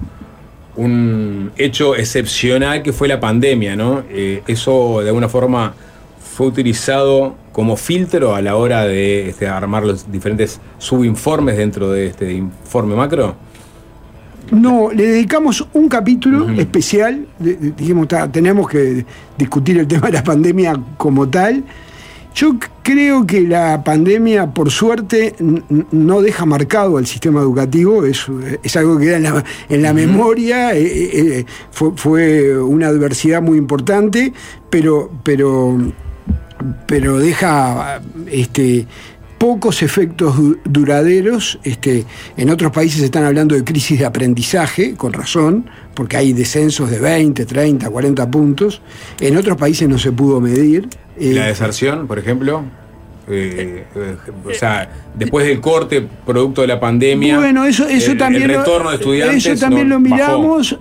un hecho excepcional que fue la pandemia, ¿no? Eh, eso de alguna forma fue utilizado como filtro a la hora de este, armar los diferentes subinformes dentro de este informe macro. No, le dedicamos un capítulo especial. dijimos, "Ta, tenemos que discutir el tema de la pandemia como tal. Yo creo que la pandemia, por suerte, no deja marcado al sistema educativo, es, es algo que queda en la, en la memoria, eh, eh, eh, fue, fue una adversidad muy importante, pero, pero, pero deja este, pocos efectos du- duraderos. Este, en otros países están hablando de crisis de aprendizaje, con razón, porque hay descensos de 20, 30, 40 puntos. En otros países no se pudo medir. Eh, La deserción, por ejemplo. Eh, eh, o sea, después del corte producto de la pandemia. Bueno, eso, eso el, también. el retorno de estudiantes. Eso también no, lo bajó. Mm. miramos.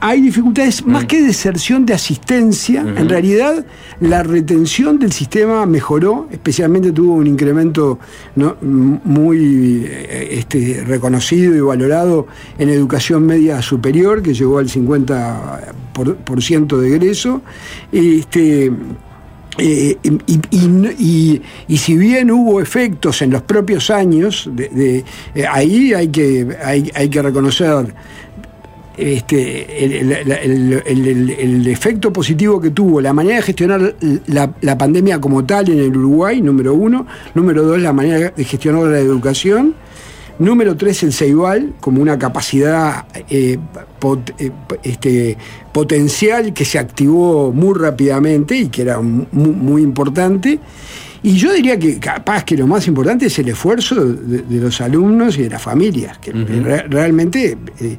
Hay dificultades, más que deserción de asistencia. En realidad, la retención del sistema mejoró, especialmente tuvo un incremento muy eh, este, reconocido y valorado en educación media superior, que llegó al 50% por, por ciento de egreso. Este, eh, y, y- y- y si bien hubo efectos en los propios años, de, de- eh, ahí hay que, hay, hay que reconocer este, el- el- el- el efecto positivo que tuvo la manera de gestionar la, la pandemia como tal en el Uruguay, número uno. Número dos, la manera de gestionar la educación. Número tres, el Ceibal, como una capacidad eh, pot- eh, este, potencial que se activó muy rápidamente y que era mu- muy, importante. Y yo diría que capaz que lo más importante es el esfuerzo de, de los alumnos y de las familias, que re- realmente eh,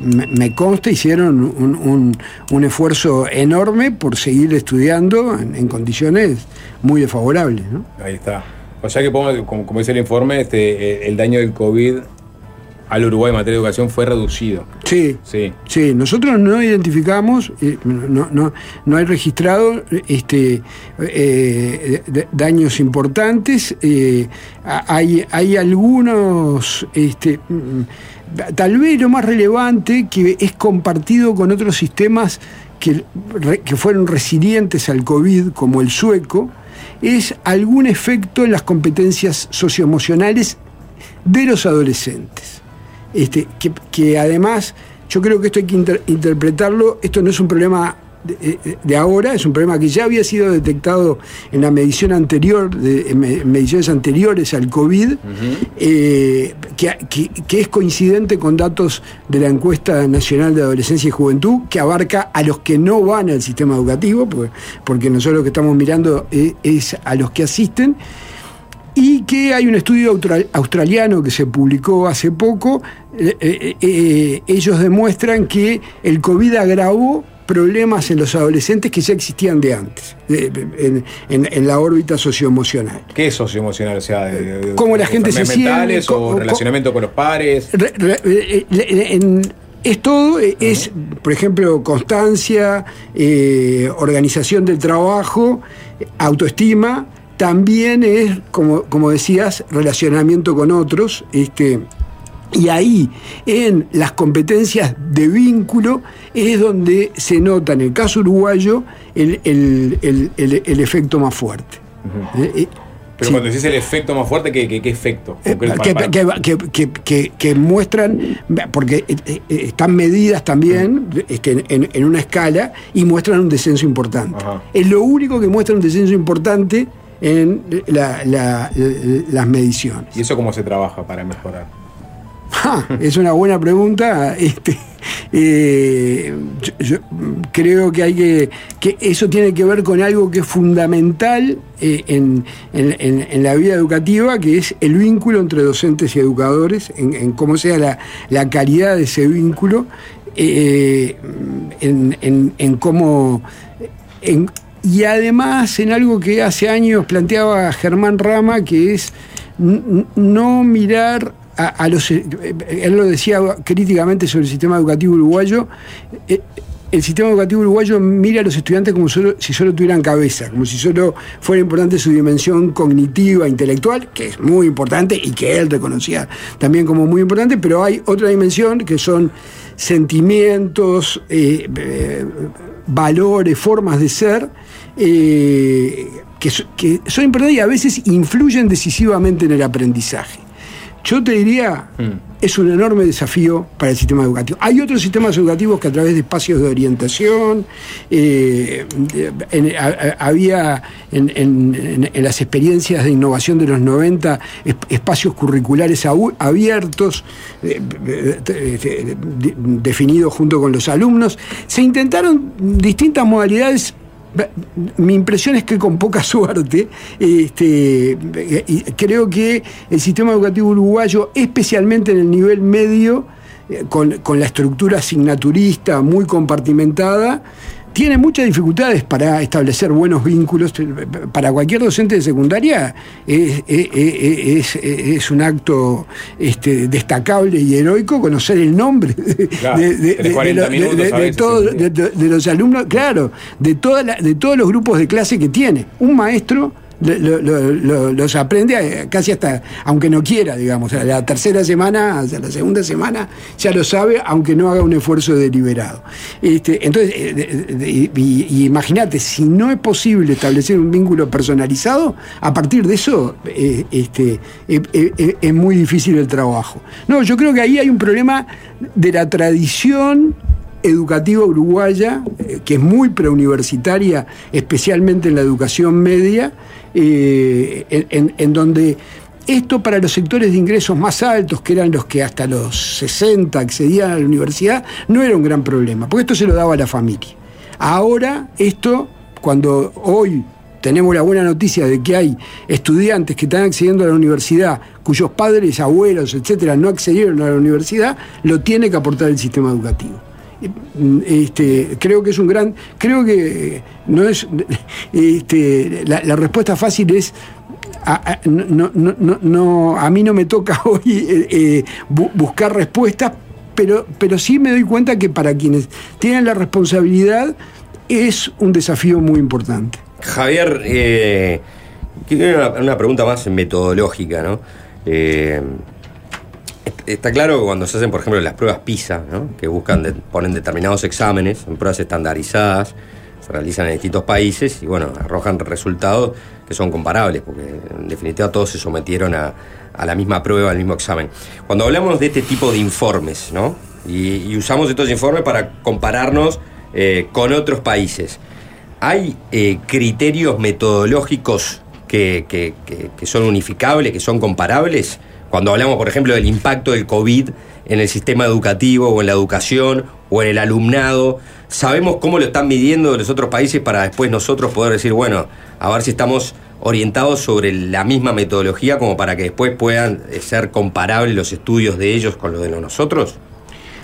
me, me consta hicieron un, un- un esfuerzo enorme por seguir estudiando en, en condiciones muy desfavorables. ¿no? Ahí está. O sea que, como, como dice el informe, este, eh, el daño del COVID al Uruguay en materia de educación fue reducido. Sí, Sí. sí, nosotros no identificamos, eh, no, no, no hay registrado este, eh, daños importantes. eh, hay, hay algunos, este, mm, tal vez lo más relevante, que es compartido con otros sistemas que, que fueron resilientes al COVID, como el sueco, es algún efecto en las competencias socioemocionales de los adolescentes. Este, que, que además, yo creo que esto hay que inter- interpretarlo, esto no es un problema de, de- de ahora, es un problema que ya había sido detectado en la medición anterior, de, en me- en mediciones anteriores al COVID, eh, que, que- que es coincidente con datos de la encuesta nacional de adolescencia y juventud, que abarca a los que no van al sistema educativo, porque, porque nosotros lo que estamos mirando es, es a los que asisten, y que hay un estudio austral- australiano que se publicó hace poco, eh, eh, eh, ellos demuestran que el COVID agravó problemas en los adolescentes que ya existían de antes, de- en, en- en la órbita socioemocional. ¿Qué es socioemocional? O sea, Cómo la gente se siente, o co- relacionamiento con los pares. Re- re- eh, eh, en- es todo, eh, es, por ejemplo, constancia, eh, organización del trabajo, autoestima, también es, como, como decías, relacionamiento con otros, este, y ahí, en las competencias de vínculo, es donde se nota, en el caso uruguayo, el, el- el- el- efecto más fuerte. Eh, eh, Pero sí. cuando decís el efecto más fuerte, ¿qué, qué, qué efecto? Eh, que, que- que- muestran, porque eh, están medidas también en, en una escala y muestran un descenso importante. Es lo único que muestra un descenso importante en la- la- las mediciones. ¿Y eso cómo se trabaja para mejorar? Es una buena pregunta. Este, eh, creo que hay que, que eso tiene que ver con algo que es fundamental eh, en, en- la vida educativa, que es el vínculo entre docentes y educadores, en, cómo sea la, la calidad de ese vínculo, eh, en, cómo... y además en algo que hace años planteaba Germán Rama, que es no mirar eh, Él lo decía críticamente sobre el sistema educativo uruguayo. eh, El sistema educativo uruguayo mira a los estudiantes como si solo tuvieran cabeza, como si solo fuera importante su dimensión cognitiva, intelectual, que es muy importante y que él reconocía también como muy importante, pero hay otra dimensión que son sentimientos, eh, valores, formas de ser, que son importantes y a veces influyen decisivamente en el aprendizaje. Yo te diría, es un enorme desafío para el sistema educativo. Hay otros sistemas educativos que a través de espacios de orientación, eh, de- en- a- a- había en, en- en- en las experiencias de innovación de los 90 es- espacios curriculares abiertos, eh, eh, de- definidos junto con los alumnos. Se intentaron distintas modalidades mi impresión es que con poca suerte, este, creo que el sistema educativo uruguayo, especialmente en el nivel medio, eh, con, con la estructura asignaturista muy compartimentada, tiene muchas dificultades para establecer buenos vínculos. Para cualquier docente de secundaria es, es- es- es un acto este, destacable y heroico conocer el nombre de, Claro, de- de- tenés 40 de- de- minutos de- a de veces, todo- sí. de- de- de los alumnos, claro, de, toda la- de todos los grupos de clase que tiene. Un maestro lo- lo- lo- lo- los aprende eh, casi hasta, aunque no quiera, digamos, a la tercera semana, a la segunda semana, ya lo sabe, aunque no haga un esfuerzo deliberado. Este, entonces, eh, y, imagínate, si no es posible establecer un vínculo personalizado, a partir de eso eh, este, es muy difícil el trabajo. No, yo creo que ahí hay un problema de la tradición educativa uruguaya, que es muy preuniversitaria, especialmente en la educación media, eh, en, en- donde esto para los sectores de ingresos más altos, que eran los que hasta los 60 accedían a la universidad, no era un gran problema, porque esto se lo daba a la familia. Ahora, esto, cuando hoy tenemos la buena noticia de que hay estudiantes que están accediendo a la universidad, cuyos padres, abuelos, etcétera, no accedieron a la universidad, lo tiene que aportar el sistema educativo. Este, creo que es un gran. Creo que no es. Este, la, respuesta fácil es. A, no, no, no, a mí no me toca hoy eh, eh, bu- buscar respuestas, pero, pero sí me doy cuenta que para quienes tienen la responsabilidad es un desafío muy importante. Javier, eh, una, una pregunta más metodológica, ¿no? Está claro que cuando se hacen, por ejemplo, las pruebas PISA, ¿no? que buscan, ponen determinados exámenes, son pruebas estandarizadas, se realizan en distintos países y, bueno, arrojan resultados que son comparables, porque en definitiva todos se sometieron a, la misma prueba, al mismo examen. Cuando hablamos de este tipo de informes, ¿no? Y, usamos estos informes para compararnos eh, con otros países. ¿Hay eh, criterios metodológicos que son unificables, que son comparables? Cuando hablamos, por ejemplo, del impacto del COVID en el sistema educativo o en la educación o en el alumnado, ¿sabemos cómo lo están midiendo los otros países para después nosotros poder decir, bueno, a ver si estamos orientados sobre la misma metodología como para que después puedan eh, ser comparables los estudios de ellos con los de nosotros?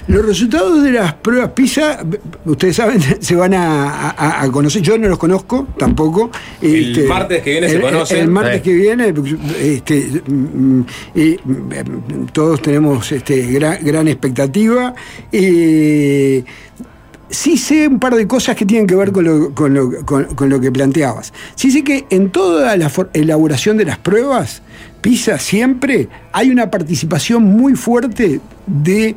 Los resultados de las pruebas PISA, ustedes saben, se van a, a- a conocer. Yo no los conozco tampoco. El martes que viene se el- conocen. El, martes Sí. que viene, este, mm, y, mm, todos tenemos este, gran, gran expectativa. Eh, sí sé un par de cosas que tienen que ver con lo, con lo- con- con lo que planteabas. Sí sé que en toda la elaboración de las pruebas, PISA siempre hay una participación muy fuerte de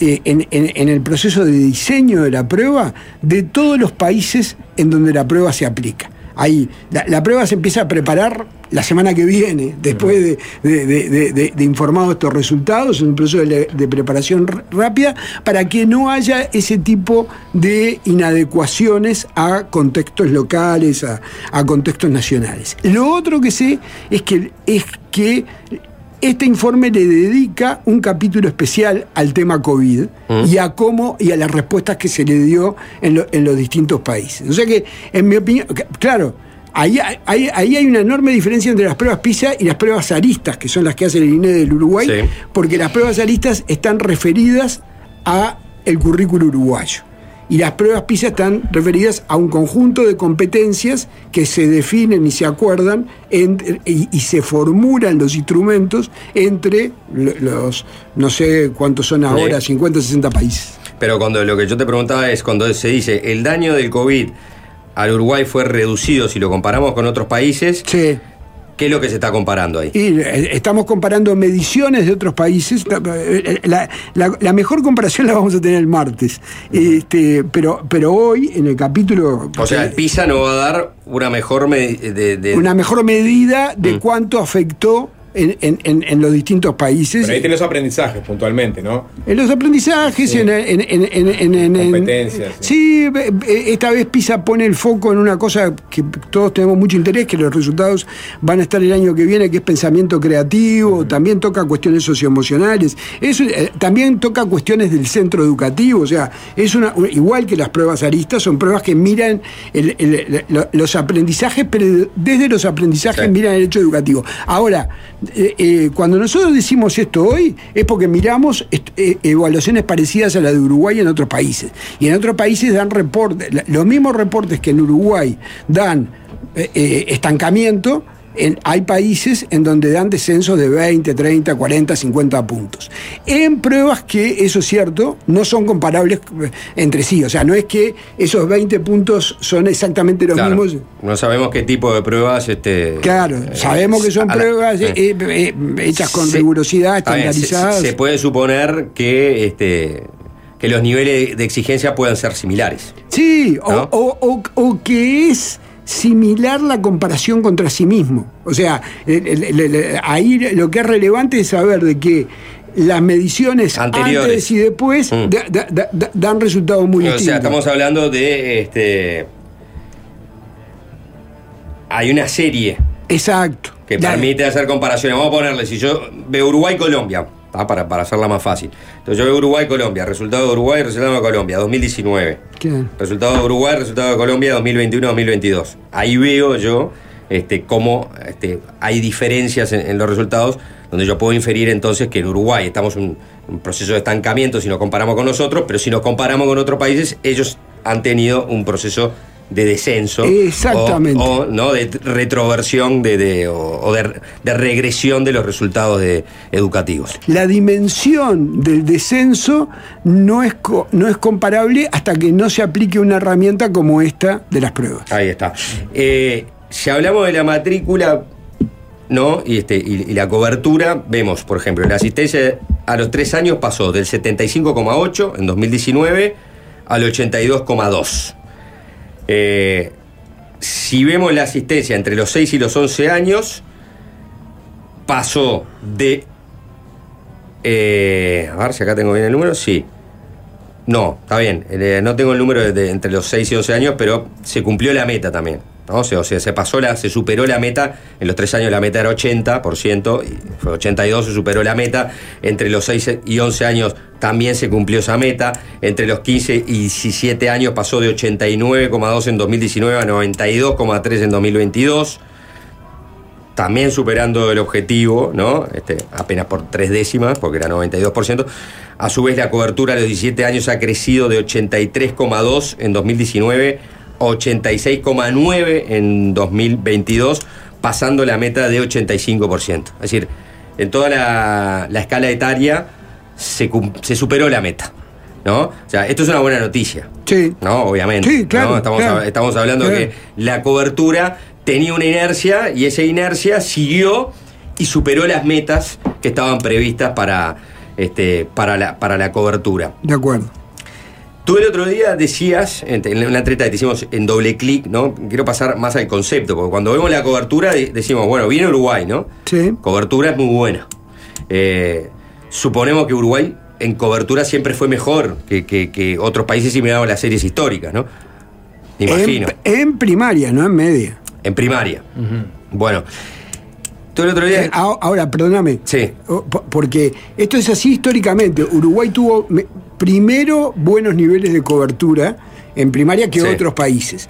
eh, en, el proceso de diseño de la prueba de todos los países en donde la prueba se aplica. Ahí, la, prueba se empieza a preparar la semana que viene, después de, de, de- informados estos resultados, en un proceso de, preparación rápida, para que no haya ese tipo de inadecuaciones a contextos locales, a, a contextos nacionales. Lo otro que sé es que, es que este informe le dedica un capítulo especial al tema COVID y a cómo y a las respuestas que se le dio en, lo- en los distintos países. O sea que, en mi opinión, claro, ahí, hay- ahí, ahí hay una enorme diferencia entre las pruebas PISA y las pruebas aristas, que son las que hace el INE del Uruguay, Sí. porque las pruebas aristas están referidas a el currículo uruguayo. Y las pruebas PISA están referidas a un conjunto de competencias que se definen y se acuerdan entre- y, y se formulan los instrumentos entre lo- los, no sé cuántos son ahora, 50, 60 países. Pero cuando lo que yo te preguntaba es cuando se dice el daño del COVID al Uruguay fue reducido si lo comparamos con otros países. ¿Qué es lo que se está comparando ahí? Y eh, estamos comparando mediciones de otros países. Eh, La, la- la mejor comparación la vamos a tener el martes. Este, pero, pero hoy, en el capítulo. O sea, el PISA nos va a dar una mejor me- de, de- una mejor medida de Mm. cuánto afectó en, en- en- en los distintos países. Pero ahí tenés aprendizajes puntualmente, ¿no? En los aprendizajes, en, en- en- en- en- en- en- Competencias, Sí, ve- ve- esta vez PISA pone el foco en una cosa que todos tenemos mucho interés, que los resultados van a estar el año que viene, que es pensamiento creativo, también toca cuestiones socioemocionales, eso, eh, también toca cuestiones del centro educativo, o sea, es una igual que las pruebas aristas, son pruebas que miran el- el- lo- los aprendizajes, pero desde los aprendizajes Sí. miran el hecho educativo. Ahora, eh, eh, cuando nosotros decimos esto hoy, es porque miramos eh, evaluaciones parecidas a la de Uruguay en otros países. Y en otros países dan reportes, los mismos reportes que en Uruguay dan eh, eh, estancamiento. En- hay países en donde dan descensos de 20, 30, 40, 50 puntos. En pruebas que, eso es cierto, no son comparables eh, entre sí. O sea, no es que esos 20 puntos son exactamente los Claro, mismos. No sabemos qué tipo de pruebas. Este, Claro, eh, sabemos que son la- pruebas eh. hechas con Se- rigurosidad, Está bien, se- estandarizadas. Se, puede suponer que, este, que los niveles de exigencia puedan ser similares. Sí, o, o- o- o que es similar la comparación contra sí mismo. O sea, el- el- ahí lo que es relevante es saber de que las mediciones Anteriores. antes y después Mm. da- da- da- da- dan resultados muy o distintos. sea, estamos hablando de. Este, hay una serie. Exacto. que permite hacer comparaciones. Vamos a ponerle, si yo veo Uruguay-Colombia, para, para hacerla más fácil. Entonces yo veo Uruguay-Colombia, resultado de Uruguay, resultado de Colombia, 2019. Claro. Resultado de Uruguay, resultado de Colombia 2021-2022. Ahí veo yo este, cómo este, hay diferencias en, en los resultados, donde yo puedo inferir entonces que en Uruguay estamos en un, un proceso de estancamiento si nos comparamos con nosotros, pero si nos comparamos con otros países, ellos han tenido un proceso de descenso Exactamente. o, o, no de retroversión de, de- o, o de, de regresión de los resultados de- educativos. La dimensión del descenso no es, no es comparable hasta que no se aplique una herramienta como esta de las pruebas. Ahí está. Eh, si hablamos de la matrícula, ¿no? Y, este, y, y la cobertura, vemos, por ejemplo, la asistencia a los tres años pasó del 75,8 en 2019 al 82,2. Eh, si vemos la asistencia entre los 6 y los 11 años, pasó de... eh, a ver si acá tengo bien el número, sí. No, está bien. Eh, no tengo el número de, entre los 6 y 11 años, pero se cumplió la meta también. ¿No? O, sea, o sea, se pasó la, se superó la meta. En los 3 años la meta era 80%, y fue 82, se superó la meta. Entre los 6 y 11 años también se cumplió esa meta. Entre los 15 y 17 años pasó de 89,2 en 2019 a 92,3 en 2022 también superando el objetivo, ¿no? Este, apenas por tres décimas, porque era 92%. A su vez, la cobertura a los 17 años ha crecido de 83,2 en 2019 a 86,9 en 2022, pasando la meta de 85%. Es decir, en toda la, la escala etaria se, superó la meta. ¿No? O sea, esto es una buena noticia. Sí. ¿No? Obviamente. Sí, claro, ¿no? Estamos, claro. hab- estamos hablando Claro. que la cobertura tenía una inercia y esa inercia siguió y superó las metas que estaban previstas para, este, para, la, para la cobertura. De acuerdo. Tú el otro día decías, en una entrevista que te hicimos en doble clic, ¿no? Quiero pasar más al concepto, porque cuando vemos la cobertura de- decimos, bueno, viene Uruguay, ¿no? Sí. Cobertura es muy buena. Eh, suponemos que Uruguay en cobertura siempre fue mejor que, que- que otros países si miramos las series históricas, ¿no? Me imagino. En, en primaria, no en media. En primaria. Bueno. Tú el otro Eh, día. a- ahora, perdóname. Sí. Porque esto es así históricamente. Uruguay tuvo me- primero buenos niveles de cobertura en primaria que Sí. otros países.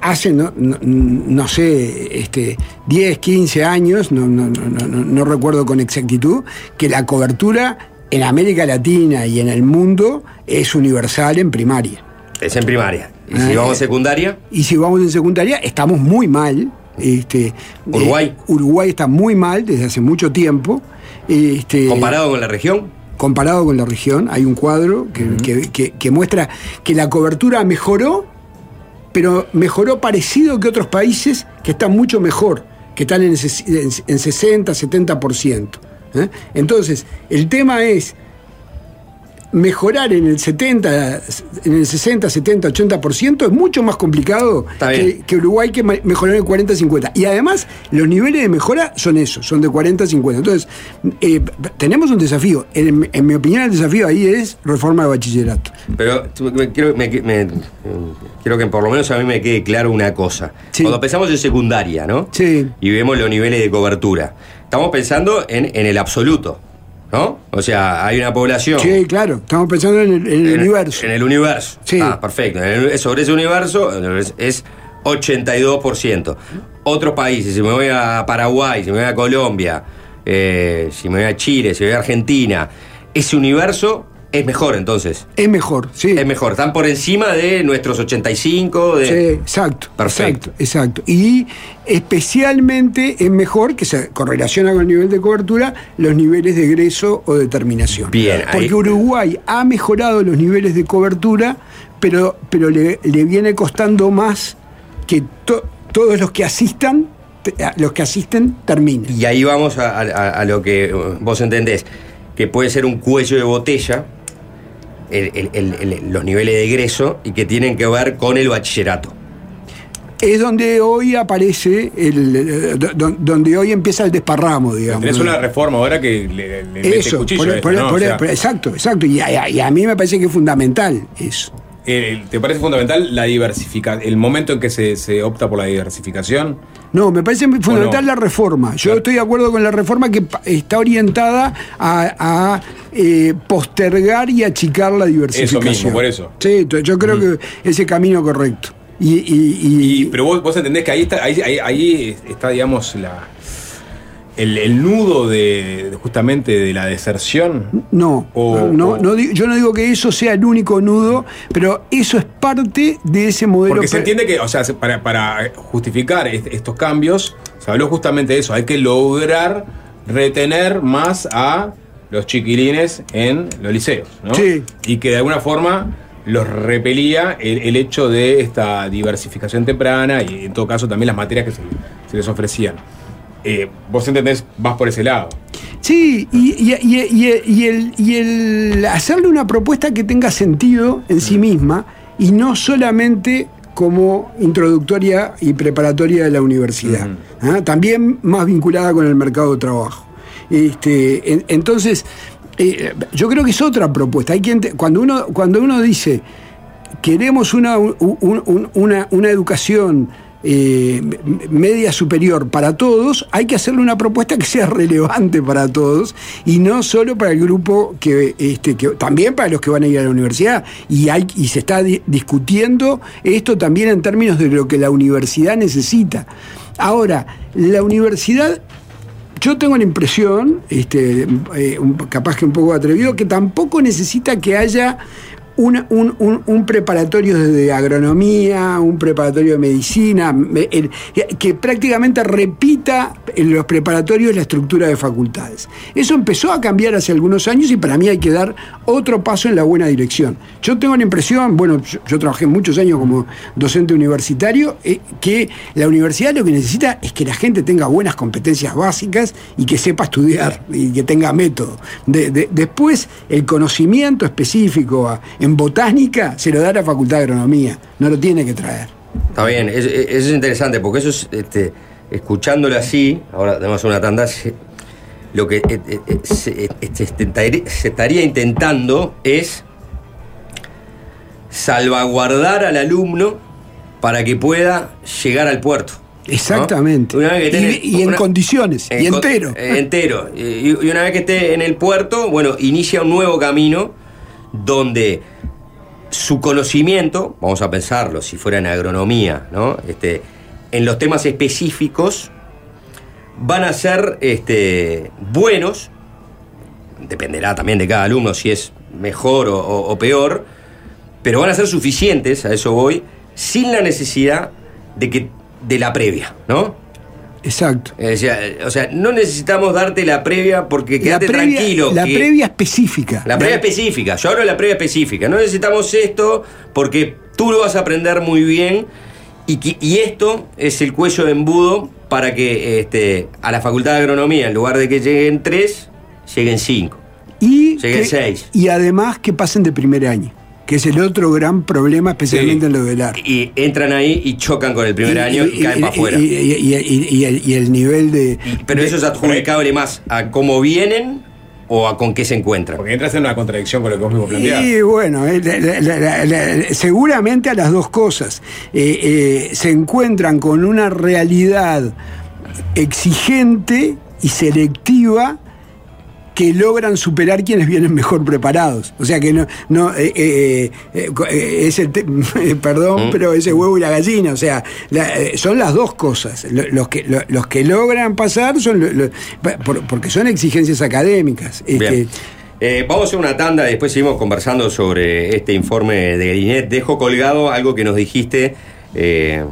Hace, no, no, no sé, este, 10, 15 años, no, no, no, no, no- no recuerdo con exactitud, que la cobertura en América Latina y en el mundo es universal en primaria. Es en primaria. ¿Y si Eh, vamos a secundaria? Y si vamos en secundaria, estamos muy mal. Este, Uruguay. eh, Uruguay está muy mal desde hace mucho tiempo. Este, ¿Comparado con la región? Comparado con la región, hay un cuadro que, que- que- que muestra que la cobertura mejoró, pero mejoró parecido que otros países que están mucho mejor, que están en- en 60, 70%. ¿eh? Entonces, el tema es mejorar en el 70, en el 60, 70, 80% es mucho más complicado que, Uruguay que mejorar en el 40, 50. Y además, los niveles de mejora son esos, son de 40, 50. Entonces, eh, tenemos un desafío. En, en mi opinión, el desafío ahí es reforma de bachillerato. Pero me- quiero, me- me- quiero que por lo menos a mí me quede claro una cosa. Sí. Cuando pensamos en secundaria, ¿no? Sí. Y vemos los niveles de cobertura. Estamos pensando en, en el absoluto, ¿no? O sea, hay una población. Sí, claro, estamos pensando en el, en el en, universo. En el universo. Sí. Ah, perfecto. El- sobre ese universo es- es 82%. Otros países, si me voy a Paraguay, si me voy a Colombia, eh, si me voy a Chile, si me voy a Argentina, ese universo es mejor entonces. Es mejor, sí. Es mejor. Están por encima de nuestros 85. De... Sí, exacto. Perfecto. Exacto, exacto. Y especialmente es mejor que se correlaciona con el nivel de cobertura los niveles de egreso o determinación. Bien, ahí- Porque Uruguay ha mejorado los niveles de cobertura, pero, pero le, le viene costando más que to- todos los que asistan, los que asisten terminen. Y ahí vamos a, a- a lo que vos entendés, que puede ser un cuello de botella, el- el- el- el- los niveles de egreso, y que tienen que ver con el bachillerato. Es donde hoy aparece, el, eh, do- do- donde hoy empieza el desparramo, digamos. Tenés una reforma ahora que le, le mete Eso, cuchillo por- a esto, por- ¿no? O por- sea, por- exacto, exacto. Y a, y a mí me parece que es fundamental eso. eh, ¿Te parece fundamental la diversificación, el momento en que se, se opta por la diversificación? No, me parece fundamental la reforma. Yo estoy de acuerdo con la reforma que está orientada a, a, eh, postergar y achicar la diversificación. Eso mismo, por eso. Sí, yo creo que ese camino correcto. Y, y- y- Pero vos, vos entendés que ahí está, ahí, ahí- ahí está, digamos, la, el, el nudo de, justamente de la deserción. no, O- no, o- no yo no digo que eso sea el único nudo, pero eso es parte de ese modelo. Porque se entiende que, o sea, se- para, para justificar est- estos cambios, se habló justamente de eso. Hay que lograr retener más a los chiquilines en los liceos, ¿no? Sí. Y que de alguna forma los repelía el, el hecho de esta diversificación temprana y en todo caso también las materias que se, se les ofrecían. Eh, vos entendés, vas por ese lado. Sí, y, y- y- y- y el, hacerle una propuesta que tenga sentido en sí misma y no solamente como introductoria y preparatoria de la universidad, ¿ah? también más vinculada con el mercado de trabajo. Este, en- entonces, eh, yo creo que es otra propuesta. Hay que ente- cuando, uno, cuando uno dice queremos una, un- un- una, una educación eh, media superior para todos, hay que hacerle una propuesta que sea relevante para todos y no solo para el grupo que, este, que también para los que van a ir a la universidad. Y, hay, y se está di- discutiendo esto también en términos de lo que la universidad necesita. Ahora, la universidad yo tengo la impresión, este, eh, capaz que un poco atrevido, que tampoco necesita que haya un, un- un preparatorio de agronomía, un preparatorio de medicina, que prácticamente repita en los preparatorios la estructura de facultades. Eso empezó a cambiar hace algunos años y para mí hay que dar otro paso en la buena dirección. Yo tengo la impresión, bueno, yo, trabajé muchos años como docente universitario, eh, que la universidad lo que necesita es que la gente tenga buenas competencias básicas y que sepa estudiar y que tenga método. De- de- después, el conocimiento específico a- en botánica se lo da la Facultad de Agronomía, no lo tiene que traer. Está bien, es- es- eso es interesante porque eso es, este, escuchándolo así, ahora tenemos una tanda, lo que eh, eh, eh, se, este, se estaría intentando es salvaguardar al alumno para que pueda llegar al puerto. ¿no? Exactamente. Una vez que Y- esté y en condiciones, y entero. entero. Y, y una vez que esté en el puerto, bueno, inicia un nuevo camino donde su conocimiento, vamos a pensarlo, si fuera en agronomía, ¿no? Este, en los temas específicos, van a ser este, buenos, dependerá también de cada alumno si es mejor o, o- o peor, pero van a ser suficientes, a eso voy, sin la necesidad de que de la previa, ¿no? Exacto. O sea, o sea, no necesitamos darte la previa porque La quédate previa, tranquilo. la que- previa específica. la previa específica, yo hablo de la previa específica. No necesitamos esto porque tú lo vas a aprender muy bien y, que- y esto es el cuello de embudo para que este, a la Facultad de Agronomía, en lugar de que lleguen tres, lleguen cinco. Y, Lleguen que- seis. y además que pasen de primer año, que es el otro gran problema, especialmente en lo del arte. Y entran ahí y chocan con el primer año y, caen para afuera. Y, y- y- y- y el, y el nivel de. Pero eso es adjudicable más a cómo vienen o a con qué se encuentran. Porque entras en una contradicción con lo que vos mismo planteás. Y bueno, eh, la- la- la- la- seguramente a las dos cosas. Eh, eh, se encuentran con una realidad exigente y selectiva que logran superar quienes vienen mejor preparados. O sea que no, no eh, eh, eh, eh, es el te- perdón, Mm. pero ese huevo y la gallina. O sea, la- son las dos cosas. Lo- Los que, lo- los que logran pasar son porque son exigencias académicas. Este, Bien. Eh, vamos a hacer una tanda, después seguimos conversando sobre este informe de Galinet. Dejo colgado algo que nos dijiste eh,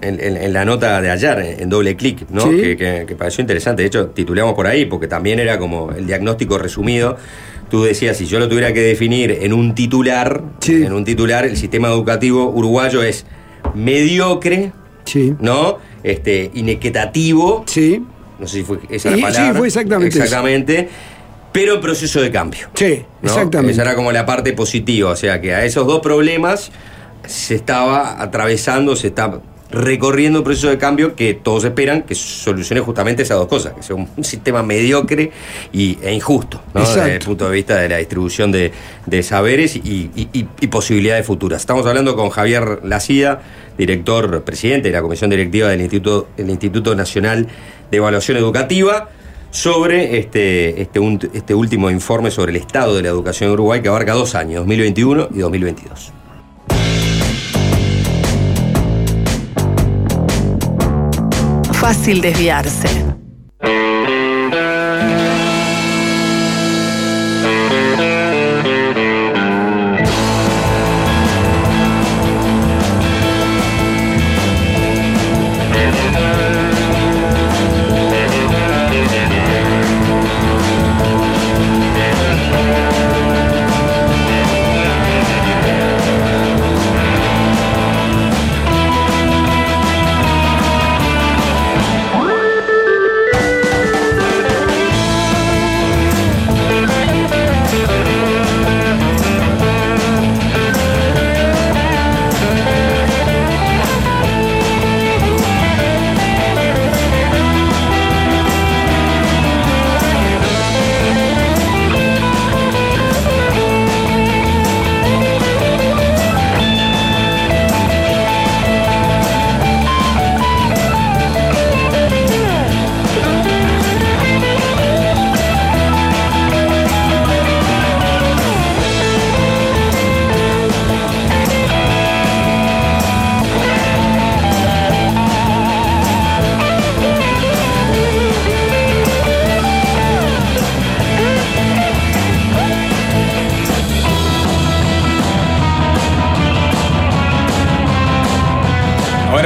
en, en- en la nota de ayer, en doble clic, ¿no? Sí. Que, que- que pareció interesante. De hecho, titulamos por ahí, porque también era como el diagnóstico resumido. Tú decías, si yo lo tuviera que definir en un titular, en un titular, el sistema educativo uruguayo es mediocre, ¿no? Este, inequitativo. Sí. No sé si fue esa la Y- sí, palabra. fue exactamente eso. Exactamente. Pero en proceso de cambio. Sí, ¿no? exactamente. Esa era como la parte positiva. O sea que a esos dos problemas se estaba atravesando, se está recorriendo un proceso de cambio que todos esperan que solucione justamente esas dos cosas, que sea un, sistema mediocre y, e injusto, desde el punto de vista de la distribución de, de saberes y, y- y- y posibilidades futuras. Estamos hablando con Javier Lacía, director, presidente de la Comisión Directiva del Instituto, del Instituto Nacional de Evaluación Educativa, sobre este, este, un- este último informe sobre el estado de la educación en Uruguay que abarca dos años, 2021 y 2022. Fácil desviarse.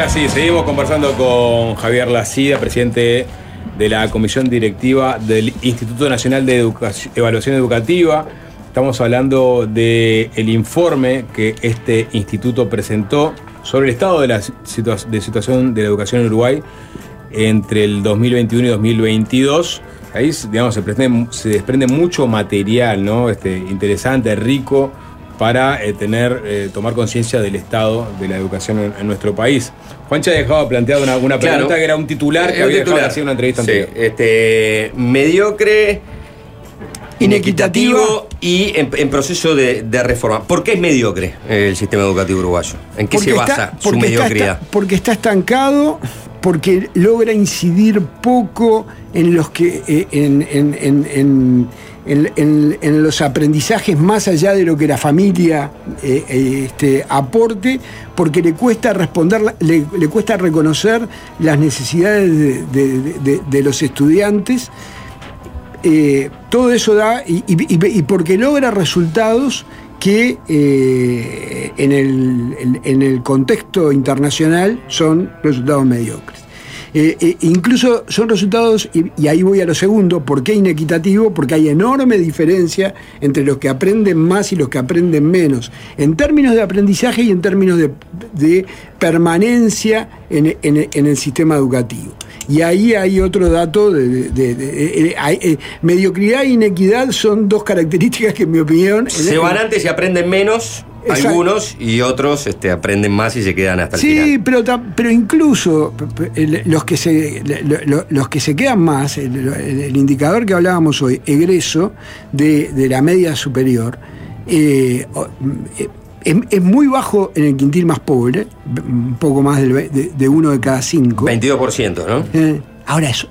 Sí, seguimos conversando con Javier Lacida, presidente de la Comisión Directiva del Instituto Nacional de Educación- Evaluación Educativa. Estamos hablando del informe que este instituto presentó sobre el estado de la situa- de situación de la educación en Uruguay entre el 2021 y 2022. Ahí, digamos, se, desprende- se desprende mucho material, ¿no? Este, interesante, rico, para eh, tener, eh, tomar conciencia del estado de la educación en, en nuestro país. Juancha ha dejado planteada una, una Claro. pregunta que era un titular que Eh, un había dejado titular. de hacer una entrevista Sí, anterior. este, mediocre, inequitativo y en, en proceso de, de reforma. ¿Por qué es mediocre el sistema educativo uruguayo? ¿En qué se basa está- su porque está- mediocridad? está- porque está estancado, porque logra incidir poco en los que eh, en, en- en- los aprendizajes más allá de lo que la familia eh, este, aporte, porque le cuesta responder, le, cuesta reconocer las necesidades de, los estudiantes. Eh, todo eso da, y, porque logra resultados que eh, en, el, en el contexto internacional son resultados mediocres. Eh, eh, incluso son resultados, y, y ahí voy a lo segundo, ¿por qué inequitativo? Porque hay enorme diferencia entre los que aprenden más y los que aprenden menos, en términos de aprendizaje y en términos de, de permanencia en, en- en el sistema educativo. Y ahí hay otro dato de, de- de- de- eh, hay- eh, mediocridad e inequidad son dos características que en mi opinión... Se van antes y aprenden menos Exacto. algunos y otros este, aprenden más y se quedan hasta el final. Sí, pero, pero incluso los que se lo- lo- los que se quedan más, el, indicador que hablábamos hoy, egreso de, de la media superior, eh, o- eh, es, es muy bajo en el quintil más pobre, un poco más del ve- de, de uno de cada cinco. 22%, ¿no? Eh, ahora eso,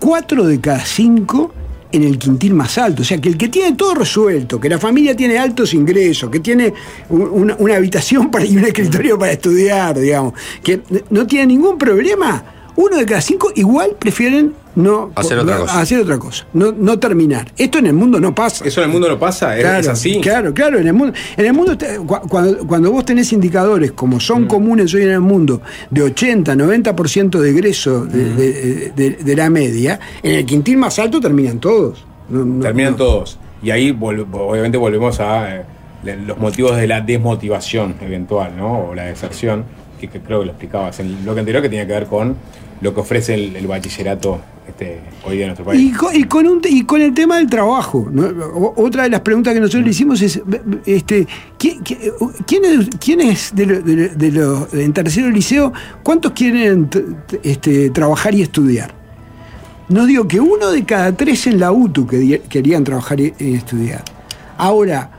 cuatro de cada cinco en el quintil más alto. O sea, que el que tiene todo resuelto, que la familia tiene altos ingresos, que tiene un- una, una habitación para, y un escritorio para estudiar, digamos, que no tiene ningún problema, uno de cada cinco igual prefieren no Hacer otra cosa. hacer otra cosa, no, no terminar. Esto en el mundo no pasa. Eso en el mundo no pasa, es, Claro, es así. Claro, claro, en el mundo, en el mundo cuando, cuando vos tenés indicadores como Mm. son comunes hoy en el mundo de 80, 90% de egreso de, Mm. de- de- de la media, en el quintil más alto terminan todos. No- no- Terminan no. todos. Y ahí vol- obviamente volvemos a eh, los motivos de la desmotivación eventual, ¿no? O la deserción, que, que creo que lo explicabas en el bloque anterior, que tiene que ver con lo que ofrece el, el bachillerato este, hoy día en nuestro país. Y con, y con un te- y con el tema del trabajo, otra de las preguntas que nosotros le hicimos es, este, ¿qui- qui- ¿quiénes, quiénes de, lo- de, de los en tercero liceo, cuántos quieren este, trabajar y estudiar? Nos digo que uno de cada tres en la UTU que querían trabajar y estudiar. Ahora,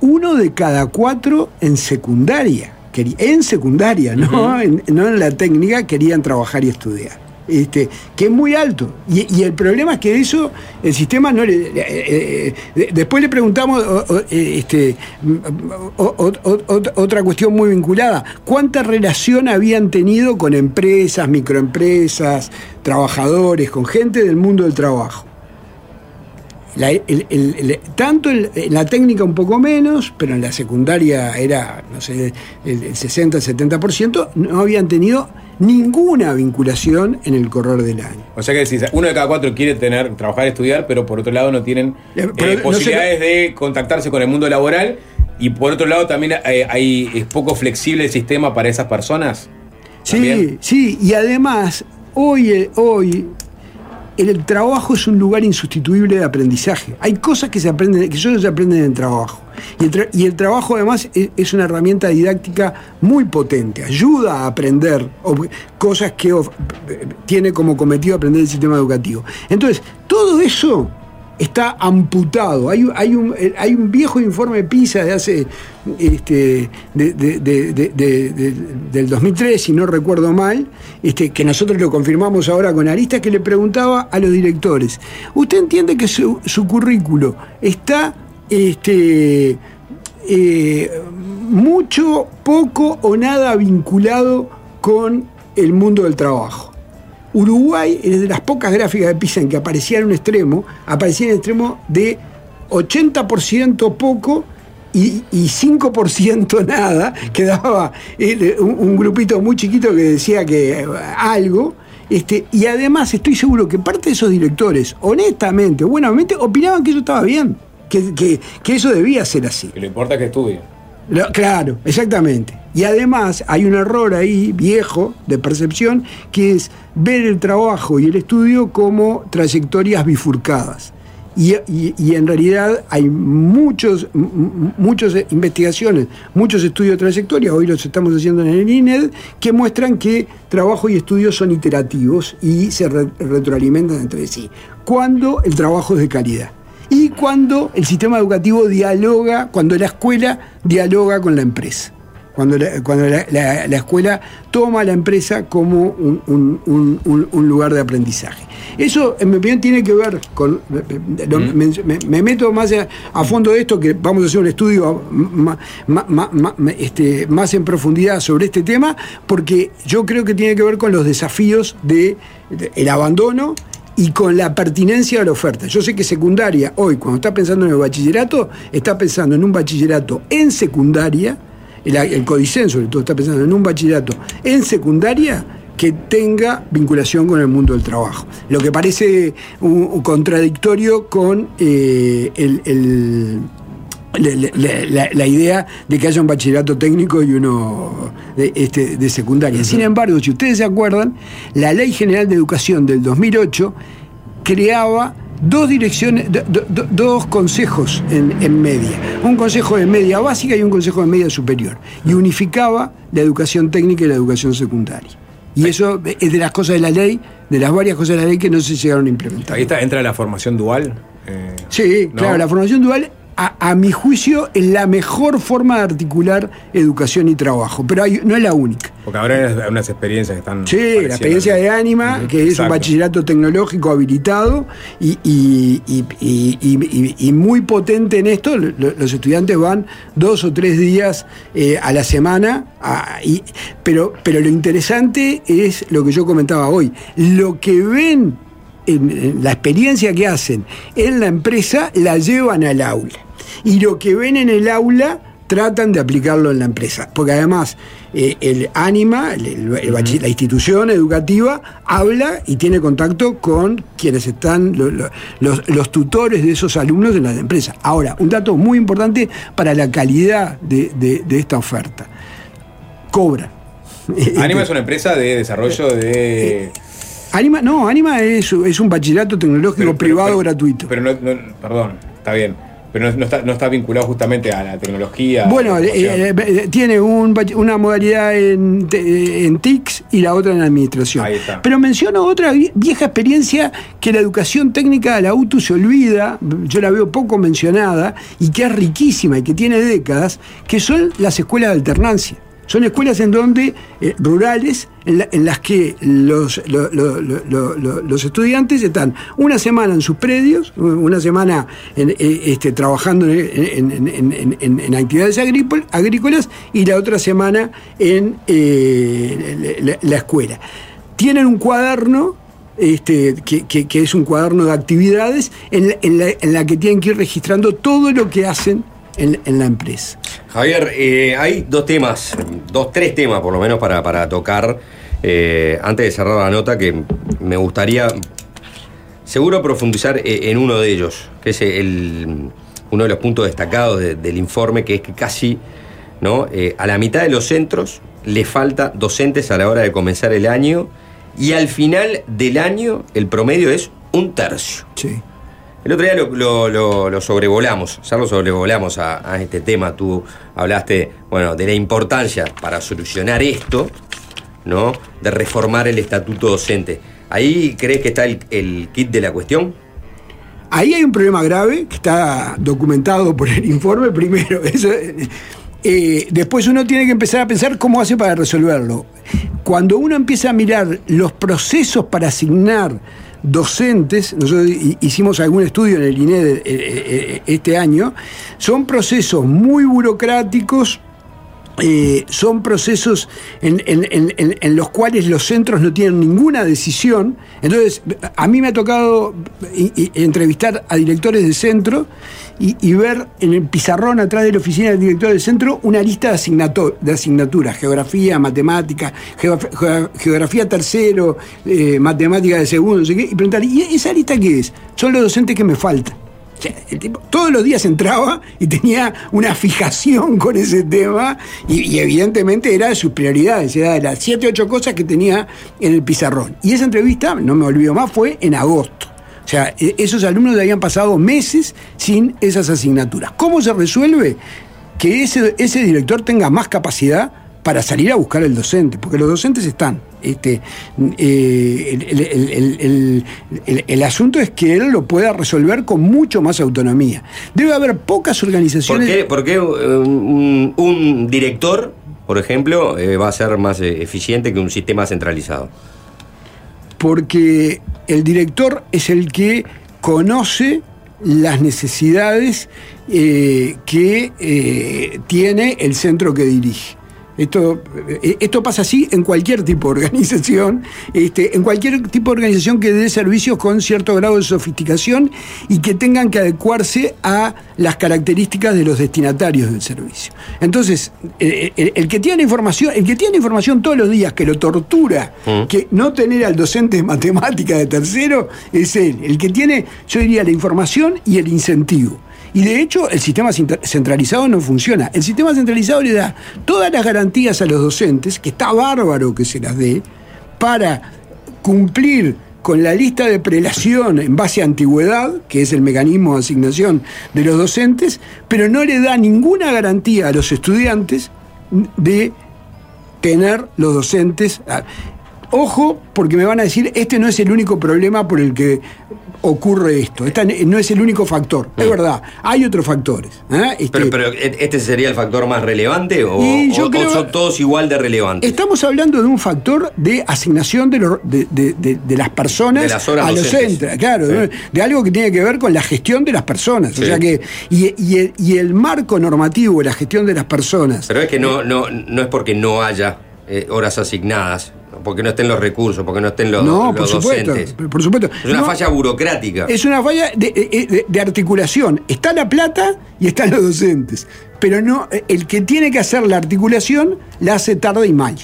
uno de cada cuatro en secundaria, en secundaria, ¿no? en, no en la técnica, querían trabajar y estudiar. Este, que es muy alto. Y, y el problema es que eso, el sistema no le. eh, eh, eh, después le preguntamos o- o, este, o- otra cuestión muy vinculada. ¿Cuánta relación habían tenido con empresas, microempresas, trabajadores, con gente del mundo del trabajo? La- el- el- el- tanto en la técnica un poco menos, pero en la secundaria era, no sé, el, el 60, 70%, no habían tenido ninguna vinculación en el correr del año. O sea que decís, uno de cada cuatro quiere tener, trabajar estudiar, pero por otro lado no tienen Eh, eh, no posibilidades de contactarse con el mundo laboral. Y por otro lado también eh, hay, es poco flexible el sistema para esas personas. Sí, sí, y además, hoy, hoy el, trabajo es un lugar insustituible de aprendizaje. Hay cosas que se aprenden, que solo se aprenden en el trabajo. Y el, trabajo además es, es una herramienta didáctica muy potente, ayuda a aprender cosas que of- tiene como cometido aprender el sistema educativo. Entonces, todo eso está amputado. Hay, hay, un, eh, hay un viejo informe PISA de hace este, de- de- de- de- de- de- del 2003, si no recuerdo mal, este, que nosotros lo confirmamos ahora con Arista, que le preguntaba a los directores, ¿usted entiende que su, su currículo está este, eh, mucho, poco o nada vinculado con el mundo del trabajo? Uruguay es de las pocas gráficas de PISA en que aparecía en un extremo, aparecía en el extremo de 80% poco y, y 5% nada, quedaba eh, un, un grupito muy chiquito que decía que eh, algo. Este, y además estoy seguro que parte de esos directores, honestamente, buenamente, opinaban que eso estaba bien, que, que- que eso debía ser así. Que lo importa es que estudien. Claro, exactamente. Y además hay un error ahí viejo de percepción que es ver el trabajo y el estudio como trayectorias bifurcadas. Y, en realidad hay muchos, muchas investigaciones, muchos estudios de trayectoria, hoy los estamos haciendo en el INED, que muestran que trabajo y estudio son iterativos y se re- retroalimentan entre sí. Cuando el trabajo es de calidad y cuando el sistema educativo dialoga, cuando la escuela dialoga con la empresa, cuando la, cuando la- la- la escuela toma a la empresa como un, un- un- un- un lugar de aprendizaje. Eso, en mi opinión, tiene que ver con... lo- me, me- me meto más a, a fondo de esto, que vamos a hacer un estudio ma- ma- ma- este, más en profundidad sobre este tema, porque yo creo que tiene que ver con los desafíos del de, el abandono y con la pertinencia de la oferta. Yo sé que secundaria, hoy, cuando está pensando en el bachillerato, está pensando en un bachillerato en secundaria, el, el Codicen sobre todo está pensando en un bachillerato en secundaria que tenga vinculación con el mundo del trabajo. Lo que parece un, un contradictorio con eh, el- el la, la- la- la idea de que haya un bachillerato técnico y uno de, este, de secundaria. Sin embargo, si ustedes se acuerdan, la Ley General de Educación del 2008 creaba dos direcciones, do- do- do- dos consejos en, en media, un consejo de media básica y un consejo de media superior, y unificaba la educación técnica y la educación secundaria. Y eso es de las cosas de la ley, de las varias cosas de la ley que no se llegaron a implementar. Ahí está, entra la formación dual. eh, Sí, ¿no? claro, la formación dual, a, a mi juicio, es la mejor forma de articular educación y trabajo, pero hay- no es la única. Porque ahora hay unas experiencias que están. Sí, la experiencia de Ánima, que es un bachillerato tecnológico habilitado y, y- y- muy potente en esto. Lo- Los estudiantes van dos o tres días eh, a la semana, a- pero, pero lo interesante es lo que yo comentaba hoy. Lo que ven, en, en la experiencia que hacen en la empresa, la llevan al aula. Y lo que ven en el aula tratan de aplicarlo en la empresa. Porque además eh, el ánima, el- el- el bachi- la institución educativa, habla y tiene contacto con quienes están, lo- lo- los, los tutores de esos alumnos en las empresas. Ahora, un dato muy importante para la calidad de, de- de esta oferta. Cobran. Anima es una empresa de desarrollo de. Anima, no, Anima es, es un bachillerato tecnológico Pero- privado pero- gratuito. Pero no, no- perdón, está bien. Pero no, no está, no está vinculado justamente a la tecnología. Bueno, la eh, innovación. eh, tiene un una modalidad en, te- en TICS y la otra en administración. Ahí está. Pero menciono otra vie- vieja experiencia que la educación técnica de la UTU se olvida, yo la veo poco mencionada y que es riquísima y que tiene décadas, que son las escuelas de alternancia. Son escuelas en donde, eh, rurales, en, la- en las que los, lo- lo- lo- lo- lo- los estudiantes están una semana en sus predios, una semana eh, este, trabajando en, en- actividades agrícolas y la otra semana en eh, la, la- la escuela. Tienen un cuaderno este, que, que- es un cuaderno de actividades en la, en la- en la que tienen que ir registrando todo lo que hacen en, en la empresa. Javier, eh, hay dos temas, dos, tres temas por lo menos para, para tocar eh, antes de cerrar la nota que me gustaría seguro profundizar eh, en uno de ellos, que es el, uno de los puntos destacados de- del informe, que es que casi ¿no? A la mitad de los centros le falta docentes a la hora de comenzar el año y al final del año el promedio es un tercio. Sí. El otro día lo, lo- sobrevolamos, ya lo sobrevolamos a, este tema. Tú hablaste, bueno, de la importancia para solucionar esto, ¿no? De reformar el estatuto docente. ¿Ahí crees que está el, el kit de la cuestión? Ahí hay un problema grave que está documentado por el informe primero. Eh, después uno tiene que empezar a pensar cómo hace para resolverlo. Cuando uno empieza a mirar los procesos para asignar docentes, nosotros hi- hicimos algún estudio en el INE de- eh, eh, este año, son procesos muy burocráticos, eh, son procesos en, en- los cuales los centros no tienen ninguna decisión. Entonces, a mí me ha tocado entrevistar a directores de centro y, y ver en el pizarrón atrás de la oficina del director del centro una lista de, asignato- de asignaturas, geografía, matemática, geografía tercero, eh, matemática de segundo, no sé qué, y preguntar, ¿y esa lista qué es? Son los docentes que me faltan. O sea, el tipo todos los días entraba y tenía una fijación con ese tema y, y evidentemente era de sus prioridades, era de las 7, 8 cosas que tenía en el pizarrón. Y esa entrevista, no me olvido más, fue en agosto. O sea, e- esos alumnos habían pasado meses sin esas asignaturas. ¿Cómo se resuelve? Que ese, ese director tenga más capacidad para salir a buscar el docente, porque los docentes están. Este, eh, el, el- el- el- asunto es que él lo pueda resolver con mucho más autonomía. Debe haber pocas ¿Por organizaciones. qué, por qué, eh, un, un director, por ejemplo, eh, va a ser más eficiente que un sistema centralizado? Porque el director es el que conoce las necesidades eh, que eh, tiene el centro que dirige. Esto, eh, esto pasa así en cualquier tipo de organización, este, en cualquier tipo de organización que dé servicios con cierto grado de sofisticación y que tengan que adecuarse a las características de los destinatarios del servicio. Entonces, eh, el, el que tiene información, el que tiene información todos los días que lo tortura, que no tener al docente de matemática de tercero es él. El que tiene, yo diría, la información y el incentivo. Y de hecho, el sistema cent- centralizado no funciona. El sistema centralizado le da todas las garantías a los docentes, que está bárbaro que se las dé, para cumplir con la lista de prelación en base a antigüedad, que es el mecanismo de asignación de los docentes, pero no le da ninguna garantía a los estudiantes de tener los docentes. Ojo, porque me van a decir, este no es el único problema por el que ocurre esto. Esta no es el único factor. Es verdad, hay otros factores. ¿eh? Este, Pero, pero ¿este sería el factor más relevante o, Y yo o- o creo- son todos igual de relevantes? Estamos hablando de un factor de asignación de, los- de, de- de- las personas De las horas a los centros, claro, Sí. de, de algo que tiene que ver con la gestión de las personas. Sí. O sea que, y, y el, y el marco normativo de la gestión de las personas. Pero es que no, no, no es porque no haya eh, horas asignadas. Porque no estén los recursos, porque no estén los, no, los por supuesto, docentes. por supuesto. Es una No, falla burocrática. Es una falla de, de- de- articulación. Está la plata y están los docentes. Pero no, el que tiene que hacer la articulación la hace tarde y mal.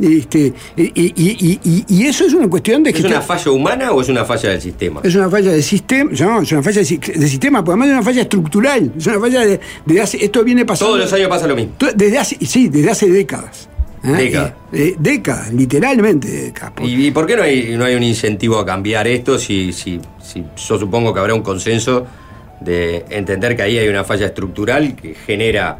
Este, y, y- y- y- y eso es una cuestión de ¿Es gestión- una falla humana o es una falla del sistema? Es una falla de sistema, no, es una falla de, si- de sistema, porque además es una falla estructural, es una falla de, de hace, esto viene pasando. Todos los años pasa lo mismo. Desde hace, sí, desde hace décadas. ¿Eh? Décadas. Eh, eh, décadas, literalmente décadas. ¿Y, y por qué no hay, no hay un incentivo a cambiar esto si, si, si yo supongo que habrá un consenso de entender que ahí hay una falla estructural que genera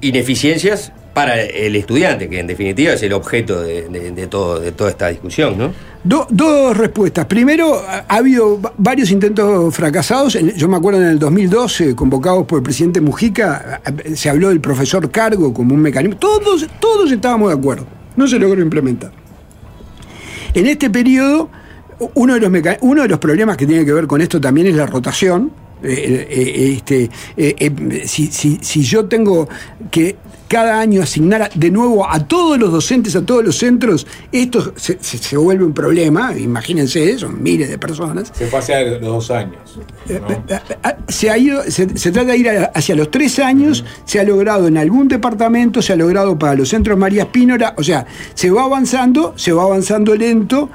ineficiencias para el estudiante, que en definitiva es el objeto de, todo, de toda esta discusión, ¿no? Do- dos respuestas. Primero, ha ha habido va- varios intentos fracasados. Yo me acuerdo en el 2012, convocados por el presidente Mujica, se habló del profesor cargo como un mecanismo. Todos, todos estábamos de acuerdo. No se logró implementar. En este periodo, uno de los, uno de los problemas que tiene que ver con esto también es la rotación. Eh, eh, este, eh, eh, si, si- si yo tengo que cada año asignar a- de nuevo a todos los docentes, a todos los centros, esto se, se- se vuelve un problema. Imagínense, son miles de personas. Se fue hace los dos años. Se, ha ido, se, se trata de ir hacia los tres años, se ha logrado en algún departamento, se ha logrado para los centros María Espínora, o sea, se va avanzando, se va avanzando lento,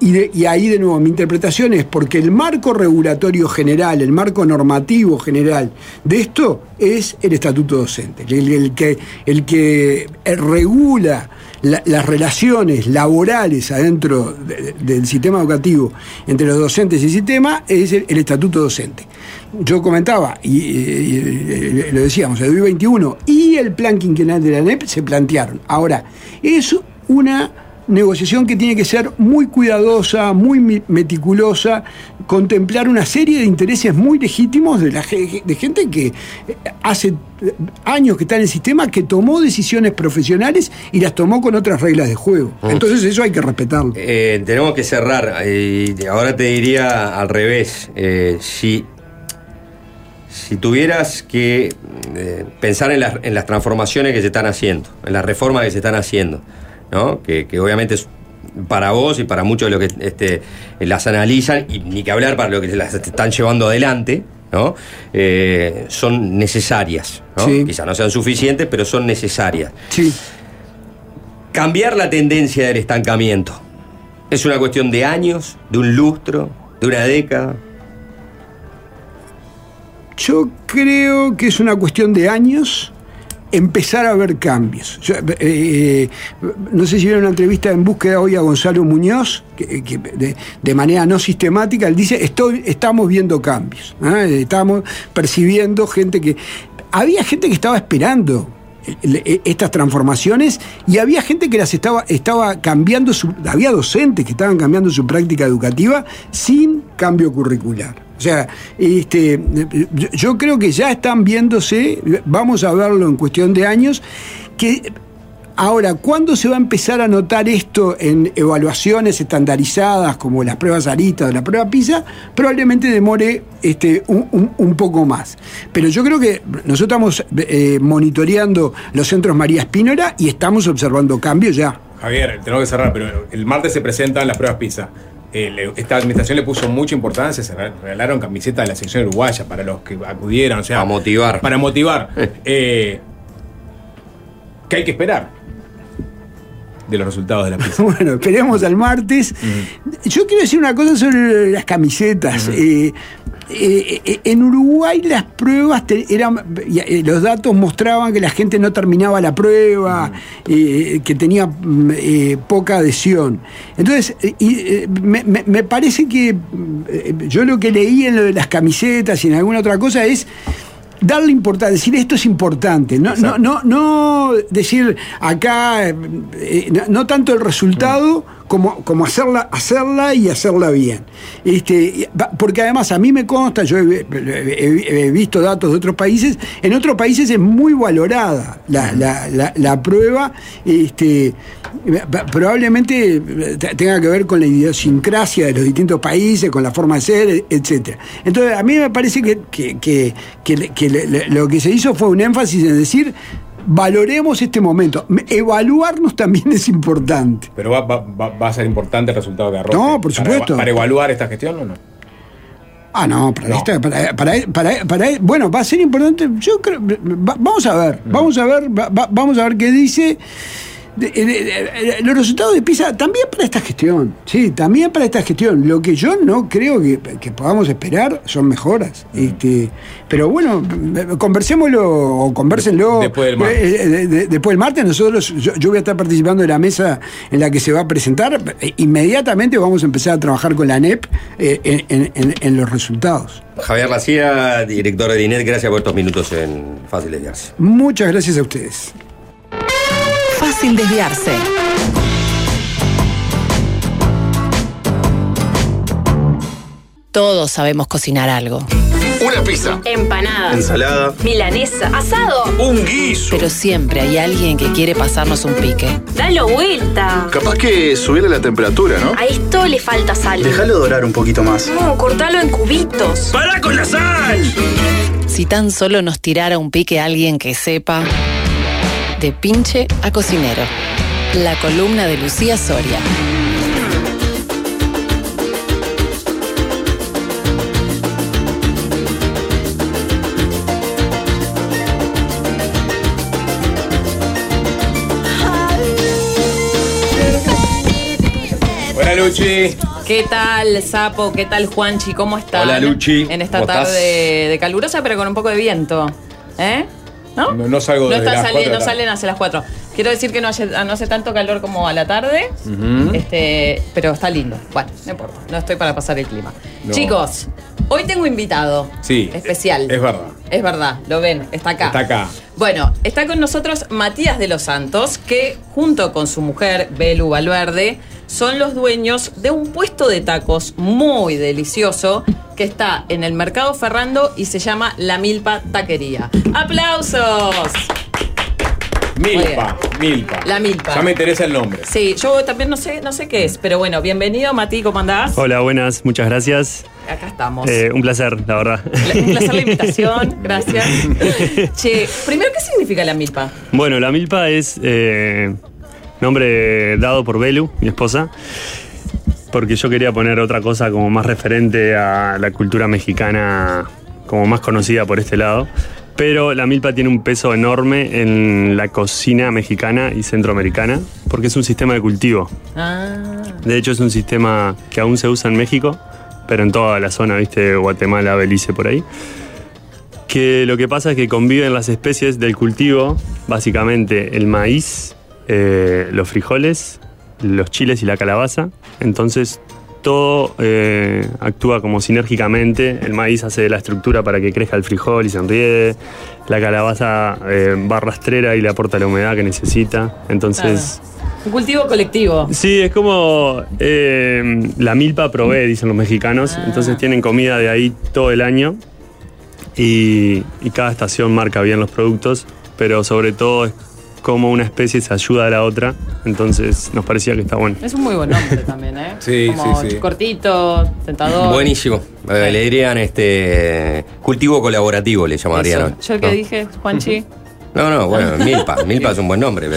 y, ahí de nuevo mi interpretación es porque el marco regulatorio general, el marco normativo general de esto es el estatuto docente, el, que, el que eh, regula la- las relaciones laborales adentro de- del sistema educativo entre los docentes y el sistema es el, estatuto docente. Yo comentaba, y- y lo decíamos, el 2021 y el plan quinquenal de la NEP se plantearon. Ahora, es una negociación que tiene que ser muy cuidadosa, muy meticulosa, contemplar una serie de intereses muy legítimos de, la, de gente que eh, hace eh, años que está en el sistema, que tomó decisiones profesionales y las tomó con otras reglas de juego. Entonces eso hay que respetarlo. Eh, tenemos que cerrar. Y ahora te diría al revés. eh, si, si tuvieras que eh, pensar en las, en las transformaciones que se están haciendo, en las reformas que se están haciendo, ¿no? que, que obviamente es para vos y para muchos de los que este, las analizan, y ni que hablar para los que las están llevando adelante, ¿no? Eh, son necesarias. ¿no? Sí. Quizá no sean suficientes, pero son necesarias. Sí. Cambiar la tendencia del estancamiento. Es una cuestión de años, de un lustro, de una década. Yo creo que es una cuestión de años empezar a ver cambios. Yo, eh, no sé si vieron una entrevista en búsqueda hoy a Gonzalo Muñoz, que, de, manera no sistemática, él dice, Estoy, estamos viendo cambios, ¿ah? estamos percibiendo gente que... Había gente que estaba esperando el- estas transformaciones y había gente que las estaba, estaba cambiando, había docentes que estaban cambiando su práctica educativa sin cambio curricular. O sea, este, yo- creo que ya están viéndose, vamos a verlo en cuestión de años, que Ahora, ¿cuándo se va a empezar a notar esto en evaluaciones estandarizadas como las pruebas Arita o la prueba PISA? Probablemente demore este, un, un- poco más. Pero yo creo que nosotros estamos eh, monitoreando los centros María Espínora y estamos observando cambios ya. Javier, tengo que cerrar, pero el martes se presentan las pruebas PISA. Eh, esta administración le puso mucha importancia, se re- regalaron camisetas de la sección uruguaya para los que acudieran, o sea, Para motivar. para motivar. Eh, ¿Qué hay que esperar de los resultados de la PISA? Bueno, esperemos al martes. Yo quiero decir una cosa sobre las camisetas. Eh, eh, eh, en Uruguay las pruebas te- eran, los datos mostraban que la gente no terminaba la prueba, eh, que tenía mm, poca adhesión. Entonces, y, me, me- parece que yo lo que leí en lo de las camisetas y en alguna otra cosa es darle importancia, decir esto es importante, no, no, no, no decir acá, eh, eh, no, no tanto el resultado como, como hacerla, hacerla y hacerla bien. Este, porque además a mí me consta, yo he, he- he visto datos de otros países, en otros países es muy valorada la, la- la- la prueba, este, probablemente te- tenga que ver con la idiosincrasia de los distintos países, con la forma de ser, etcétera. Entonces, a mí me parece que, que- que- que lo que se hizo fue un énfasis en decir, valoremos este momento. Me- Evaluarnos también es importante. Pero va, va- va- va a ser importante el resultado que arroje. No, por para- supuesto. Para, evaluar esta gestión o no? Ah, no, para, esta- para, para- para- para- bueno, va a ser importante. Yo creo, va- vamos a ver, vamos a ver, va- va- vamos a ver qué dice. De- de- de- los resultados de PISA también para esta gestión, sí, también para esta gestión. Lo que yo no creo que, que podamos esperar son mejoras. Este, pero bueno, conversémoslo o conversenlo. Después del martes. Eh, eh, de- de- después del martes, nosotros, yo, yo voy a estar participando de la mesa en la que se va a presentar. Eh, Inmediatamente vamos a empezar a trabajar con la NEP eh, en, en- en- en los resultados. Javier Lacía, director de DINET, gracias por estos minutos en Fácil Desviarse. Muchas gracias a ustedes. Fácil desviarse. Todos sabemos cocinar algo. Una pizza. Empanada. Ensalada. Milanesa. Asado. Un guiso. Pero siempre hay alguien que quiere pasarnos un pique. Dalo vuelta. Capaz que subirle la temperatura, ¿no? A esto le falta sal. Déjalo dorar un poquito más. No, cortalo en cubitos. ¡Para con la sal! Si tan solo nos tirara un pique alguien que sepa. De pinche a cocinero. La columna de Lucía Soria. Hola, Luchi. ¿Qué tal, Sapo? ¿Qué tal, Juanchi? ¿Cómo están? Hola, Luchi. En esta ¿Cómo estás? tarde de calurosa, pero con un poco de viento. ¿Eh? ¿No? No, no salgo No desde están las saliendo, cuatro la salen hacia las 4. Quiero decir que no hace, no hace tanto calor como a la tarde, este, pero está lindo. Bueno, no importa, no estoy para pasar el clima. No. Chicos, hoy tengo invitado Sí. especial. Es verdad. Es verdad, lo ven, está acá. Está acá. Bueno, está con nosotros Matías de los Santos, que junto con su mujer, Belu Valverde, son los dueños de un puesto de tacos muy delicioso que está en el Mercado Ferrando y se llama La Milpa Taquería. ¡Aplausos! Milpa, Milpa. La Milpa. Ya me interesa el nombre. Sí, yo también no sé, no sé qué es, pero bueno, bienvenido Mati, ¿cómo andás? Hola, buenas, muchas gracias. Acá estamos. Eh, un placer, la verdad. Un placer la invitación, gracias. che, primero, ¿qué significa la milpa? Bueno, la milpa es eh, nombre dado por Belu, mi esposa, porque yo quería poner otra cosa como más referente a la cultura mexicana, como más conocida por este lado. Pero la milpa tiene un peso enorme en la cocina mexicana y centroamericana, porque es un sistema de cultivo. Ah, De hecho, es un sistema que aún se usa en México, pero en toda la zona, viste, Guatemala, Belice, por ahí. Que lo que pasa es que conviven las especies del cultivo, básicamente el maíz, eh, los frijoles, los chiles y la calabaza. Entonces todo eh, actúa como sinérgicamente. El maíz hace la estructura para que crezca el frijol y se enriede. La calabaza eh, va rastrera y le aporta la humedad que necesita. Entonces. un cultivo colectivo. Sí, es como eh, la milpa provee, dicen los mexicanos. Ah. Entonces tienen comida de ahí todo el año y, y cada estación marca bien los productos, pero sobre todo es como una especie se ayuda a la otra. Entonces nos parecía que está bueno. Es un muy buen nombre también, ¿eh? Sí, Como sí, sí. Cortito, tentador. Buenísimo. Eh, le dirían este cultivo colaborativo, le llamarían. Eso. Yo el que ¿no? dije, Juanchi. No, no, bueno, Milpa. Milpa es un buen nombre.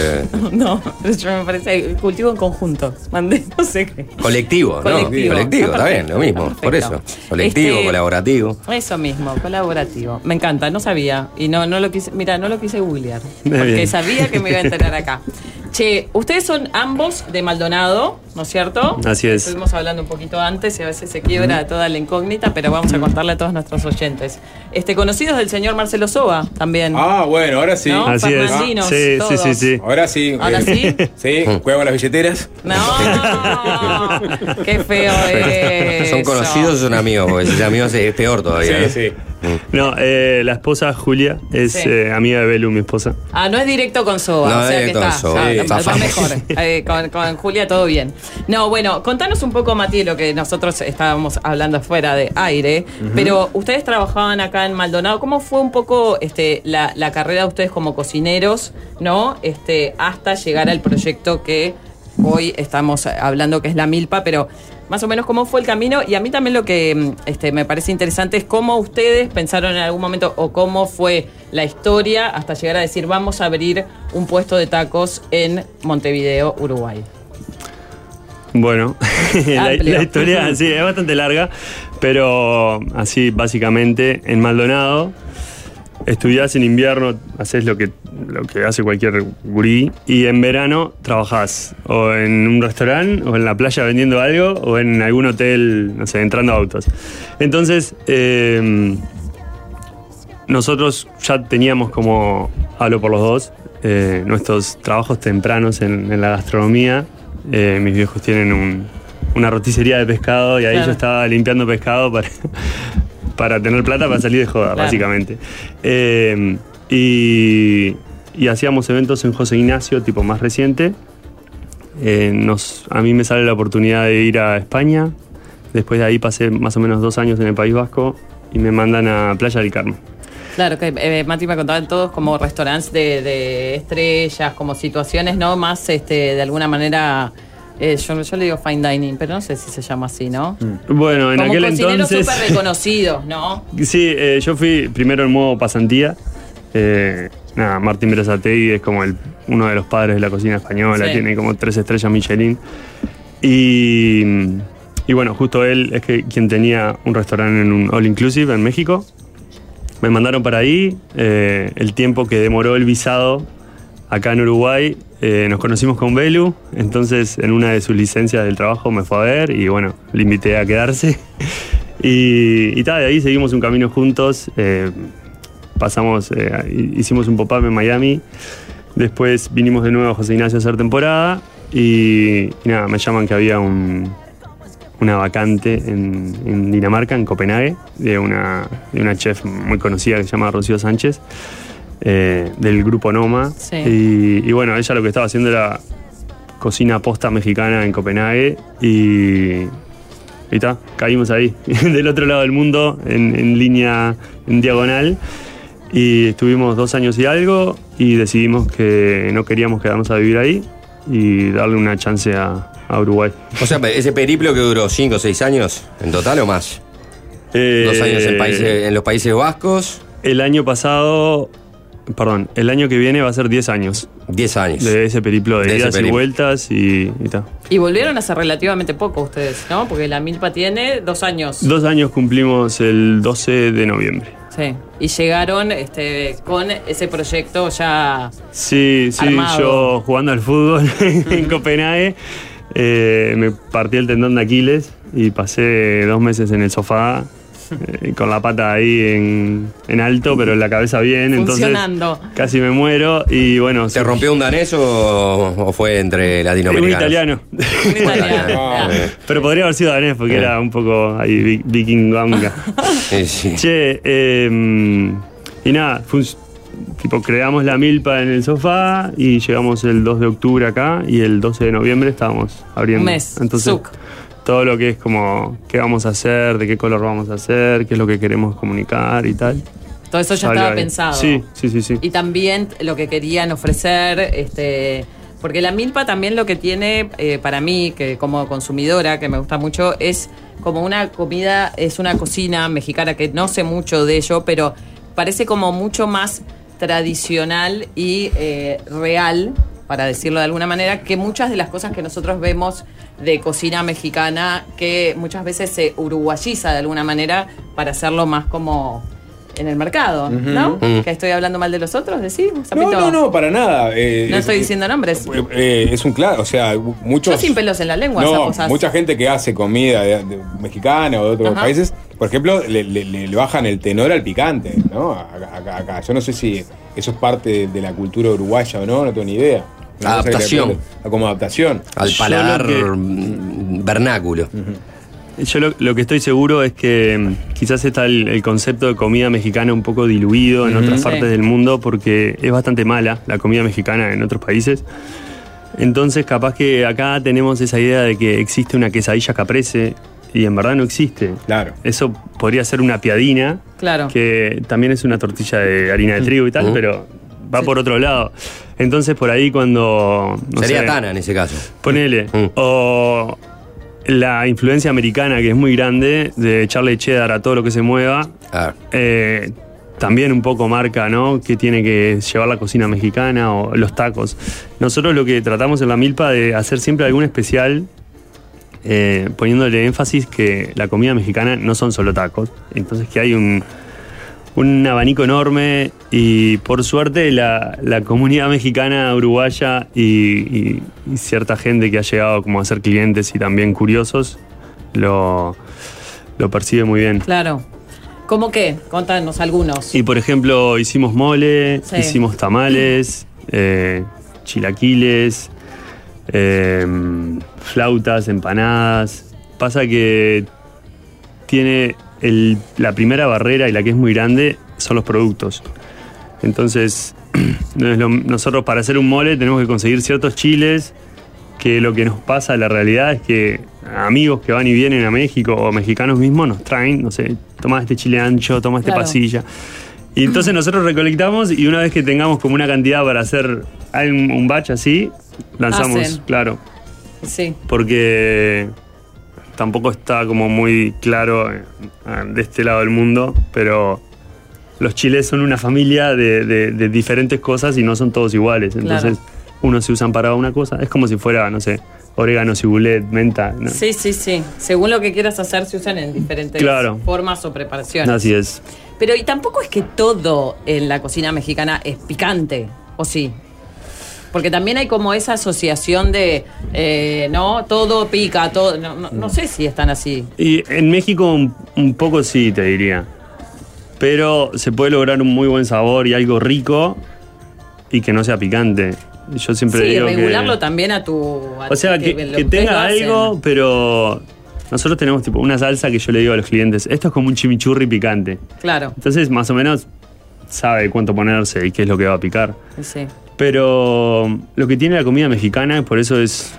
No, yo me parece cultivo en conjunto. Mandé, no sé qué. Colectivo, ¿no? Colectivo. Colectivo, Está bien, lo mismo. Por eso. perfecto. Colectivo, Este- colaborativo. Eso mismo, colaborativo. Me encanta, no sabía. Y no, no lo quise, mira, no lo quise googlear. Bien. Porque sabía que me iba a enterar acá. Che, ustedes son ambos de Maldonado, ¿no es cierto? Así es. Estuvimos hablando un poquito antes y a veces se quiebra toda la incógnita, pero vamos a contarle a todos nuestros oyentes. Este, conocidos del señor Marcelo Soba también. Ah, bueno, ahora sí. ¿No? Así es. Sí, sí, todos. sí, sí. Ahora sí. Ahora eh, sí. Sí, juega con las billeteras. No, qué feo es. ¿Son conocidos o son amigos? Porque si son amigos es peor todavía. Sí, sí. No, eh, la esposa Julia es Sí. eh, amiga de Belu, mi esposa. Ah, no es directo con Soba, No o es sea que directo está, con Soba, sí, mejor. Eh, con, con Julia todo bien. No, bueno, contanos un poco, Mati, lo que nosotros estábamos hablando fuera de aire, pero ustedes trabajaban acá en Maldonado, ¿cómo fue un poco este, la, la carrera de ustedes como cocineros, ¿no? Este, hasta llegar al proyecto que hoy estamos hablando que es la Milpa, pero más o menos cómo fue el camino y a mí también lo que mm, este, me parece interesante es cómo ustedes pensaron en algún momento o cómo fue la historia hasta llegar a decir vamos a abrir un puesto de tacos en Montevideo, Uruguay. Bueno, la, la historia sí, es bastante larga, pero así básicamente en Maldonado estudiás en invierno, haces lo que lo que hace cualquier gurí. Y en verano trabajás o en un restaurante, o en la playa vendiendo algo, o en algún hotel, no sé, entrando a autos. Entonces, eh, nosotros ya teníamos como, hablo por los dos, eh, nuestros trabajos tempranos en, en la gastronomía. Eh, mis viejos tienen un- una roticería de pescado y ahí Claro. yo estaba limpiando pescado para, para tener plata para salir de joda, Claro. básicamente. Eh, y, y hacíamos eventos en José Ignacio, tipo más reciente. Eh, nos, a mí me sale la oportunidad de ir a España. Después de ahí pasé más o menos dos años en el País Vasco y me mandan a Playa del Carmen. Claro, que eh, Mati me contaban todos como restaurantes de, de estrellas, como situaciones, ¿no? Más, este, de alguna manera, eh, yo, yo le digo fine dining, pero no sé si se llama así, ¿no? Bueno, en como aquel cocineros entonces. súper reconocidos, ¿no? Sí, eh, yo fui primero en modo pasantía. Eh, nada, Martín Berazategui es como el, uno de los padres de la cocina española, Sí. tiene como tres estrellas Michelin. Y, y bueno, justo él es que quien tenía un restaurante en un All Inclusive en México. Me mandaron para ahí. eh, el tiempo que demoró el visado acá en Uruguay, eh, nos conocimos con Belu. Entonces, en una de sus licencias del trabajo me fue a ver y bueno, le invité a quedarse. Y, y tal, de ahí seguimos un camino juntos. eh, pasamos, eh, hicimos un pop-up en Miami. Después vinimos de nuevo a José Ignacio a hacer temporada. Y, y nada, me llaman que había un, una vacante en, en Dinamarca, en Copenhague, de una, de una chef muy conocida que se llama Rocío Sánchez, eh, del grupo Noma. Sí. Y, y bueno, ella lo que estaba haciendo era cocina posta mexicana en Copenhague y. Y ta, caímos ahí, del otro lado del mundo, en, en línea, en diagonal. Y estuvimos dos años y algo y decidimos que no queríamos quedarnos a vivir ahí y darle una chance a, a Uruguay. O sea, ese periplo que duró 5 o 6 años en total o más. Eh, Dos años en, países- en los Países Vascos. El año pasado, perdón, el año que viene va a ser 10 años. 10 años. De ese periplo de, De idas y vueltas y, y ta. Y volvieron hace relativamente poco ustedes, ¿no? Porque la Milpa tiene dos años. Dos años cumplimos el 12 de noviembre. Sí. Y llegaron este, con ese proyecto ya. Sí, sí, Armado. yo jugando al fútbol en Copenhague eh, me partí el tendón de Aquiles y pasé dos meses en el sofá eh, con la pata ahí en, en alto, pero la cabeza bien, entonces Funcionando. casi me muero y bueno... ¿Se rompió un danés o, o fue entre Un latinoamericanos? italiano. Ah, Pero podría haber sido danés porque Eh. era un poco ahí vi- vikinganga. Che, eh, y nada, fue un- tipo creamos la milpa en el sofá y llegamos el 2 de octubre acá y el 12 de noviembre estábamos abriendo. Un mes, Entonces, Zuc. Todo lo que es como qué vamos a hacer, de qué color vamos a hacer, qué es lo que queremos comunicar y tal. Todo eso ya estaba ahí. pensado. Sí, sí, sí, sí. Y también lo que querían ofrecer, este, porque la milpa también lo que tiene eh, para mí, que como consumidora, que me gusta mucho, es como una comida, es una cocina mexicana que no sé mucho de ello, pero parece como mucho más tradicional y eh, real, para decirlo de alguna manera, que muchas de las cosas que nosotros vemos de cocina mexicana, que muchas veces se uruguayiza de alguna manera para hacerlo más como en el mercado, ¿no? Que estoy hablando mal de los otros, decís, No, no, no, para nada. Eh, No es- estoy diciendo nombres. eh, es un claro, o sea, muchos. Yo sin pelos en la lengua, No, mucha gente que hace comida de- de- mexicana o de otros países, por ejemplo, le, le- le- le bajan el tenor al picante, ¿no? Acá, acá- acá. Yo no sé si eso es parte de, de la cultura uruguaya o no, no tengo ni idea. Adaptación. Como adaptación. Al paladar mm, vernáculo. Yo lo, lo que estoy seguro es que mm, quizás está el, el concepto de comida mexicana un poco diluido en otras Sí. partes del mundo porque es bastante mala la comida mexicana en otros países. Entonces capaz que acá tenemos esa idea de que existe una quesadilla caprese y en verdad no existe. Claro. Eso podría ser una piadina, Claro. que también es una tortilla de harina de trigo y tal, pero va por otro lado. Entonces por ahí cuando... no Sería sé, Tana en ese caso. Ponele. O la influencia americana, que es muy grande, de echarle cheddar a todo lo que se mueva, eh, también un poco marca, ¿no? Que tiene que llevar la cocina mexicana o los tacos. Nosotros lo que tratamos en la milpa de hacer siempre algún especial. eh, poniéndole énfasis que la comida mexicana no son solo tacos, entonces que hay un, un abanico enorme y por suerte la, la comunidad mexicana, uruguaya y, y- y cierta gente que ha llegado como a ser clientes y también curiosos lo, lo percibe muy bien. Claro. ¿Cómo qué? Contanos algunos. Y por ejemplo, hicimos mole, Sí. hicimos tamales, eh, chilaquiles, eh, flautas, empanadas. Pasa que tiene el- la primera barrera y la que es muy grande son los productos. Entonces, nosotros para hacer un mole tenemos que conseguir ciertos chiles que lo que nos pasa, la realidad es que amigos que van y vienen a México o mexicanos mismos nos traen, no sé, toma este chile ancho, toma este Claro. pasilla. Y entonces nosotros recolectamos y una vez que tengamos como una cantidad para hacer un, un batch así, lanzamos, Hacen. claro. Sí. Porque tampoco está como muy claro eh, de este lado del mundo, pero los chiles son una familia de, de- de diferentes cosas y no son todos iguales. Entonces, unos se usan para una cosa, es como si fuera, no sé, orégano, cibulet, menta. ¿no? Sí, sí, sí. Según lo que quieras hacer, se usan en diferentes Claro. formas o preparaciones. Así es. Pero y tampoco es que todo en la cocina mexicana es picante, ¿o sí? Porque también hay como esa asociación de, eh, ¿no? Todo pica, todo. No, no- no sé si están así. Y en México un, un poco sí, te diría. Pero se puede lograr un muy buen sabor y algo rico y que no sea picante. Yo siempre sí, digo que... regularlo también a tu. a O sea, que, que lo tenga algo, pero nosotros tenemos tipo una salsa que yo le digo a los clientes, esto es como un chimichurri picante. Claro, Entonces, más o menos sabe cuánto ponerse y qué es lo que va a picar. sí. Pero lo que tiene la comida mexicana, por eso es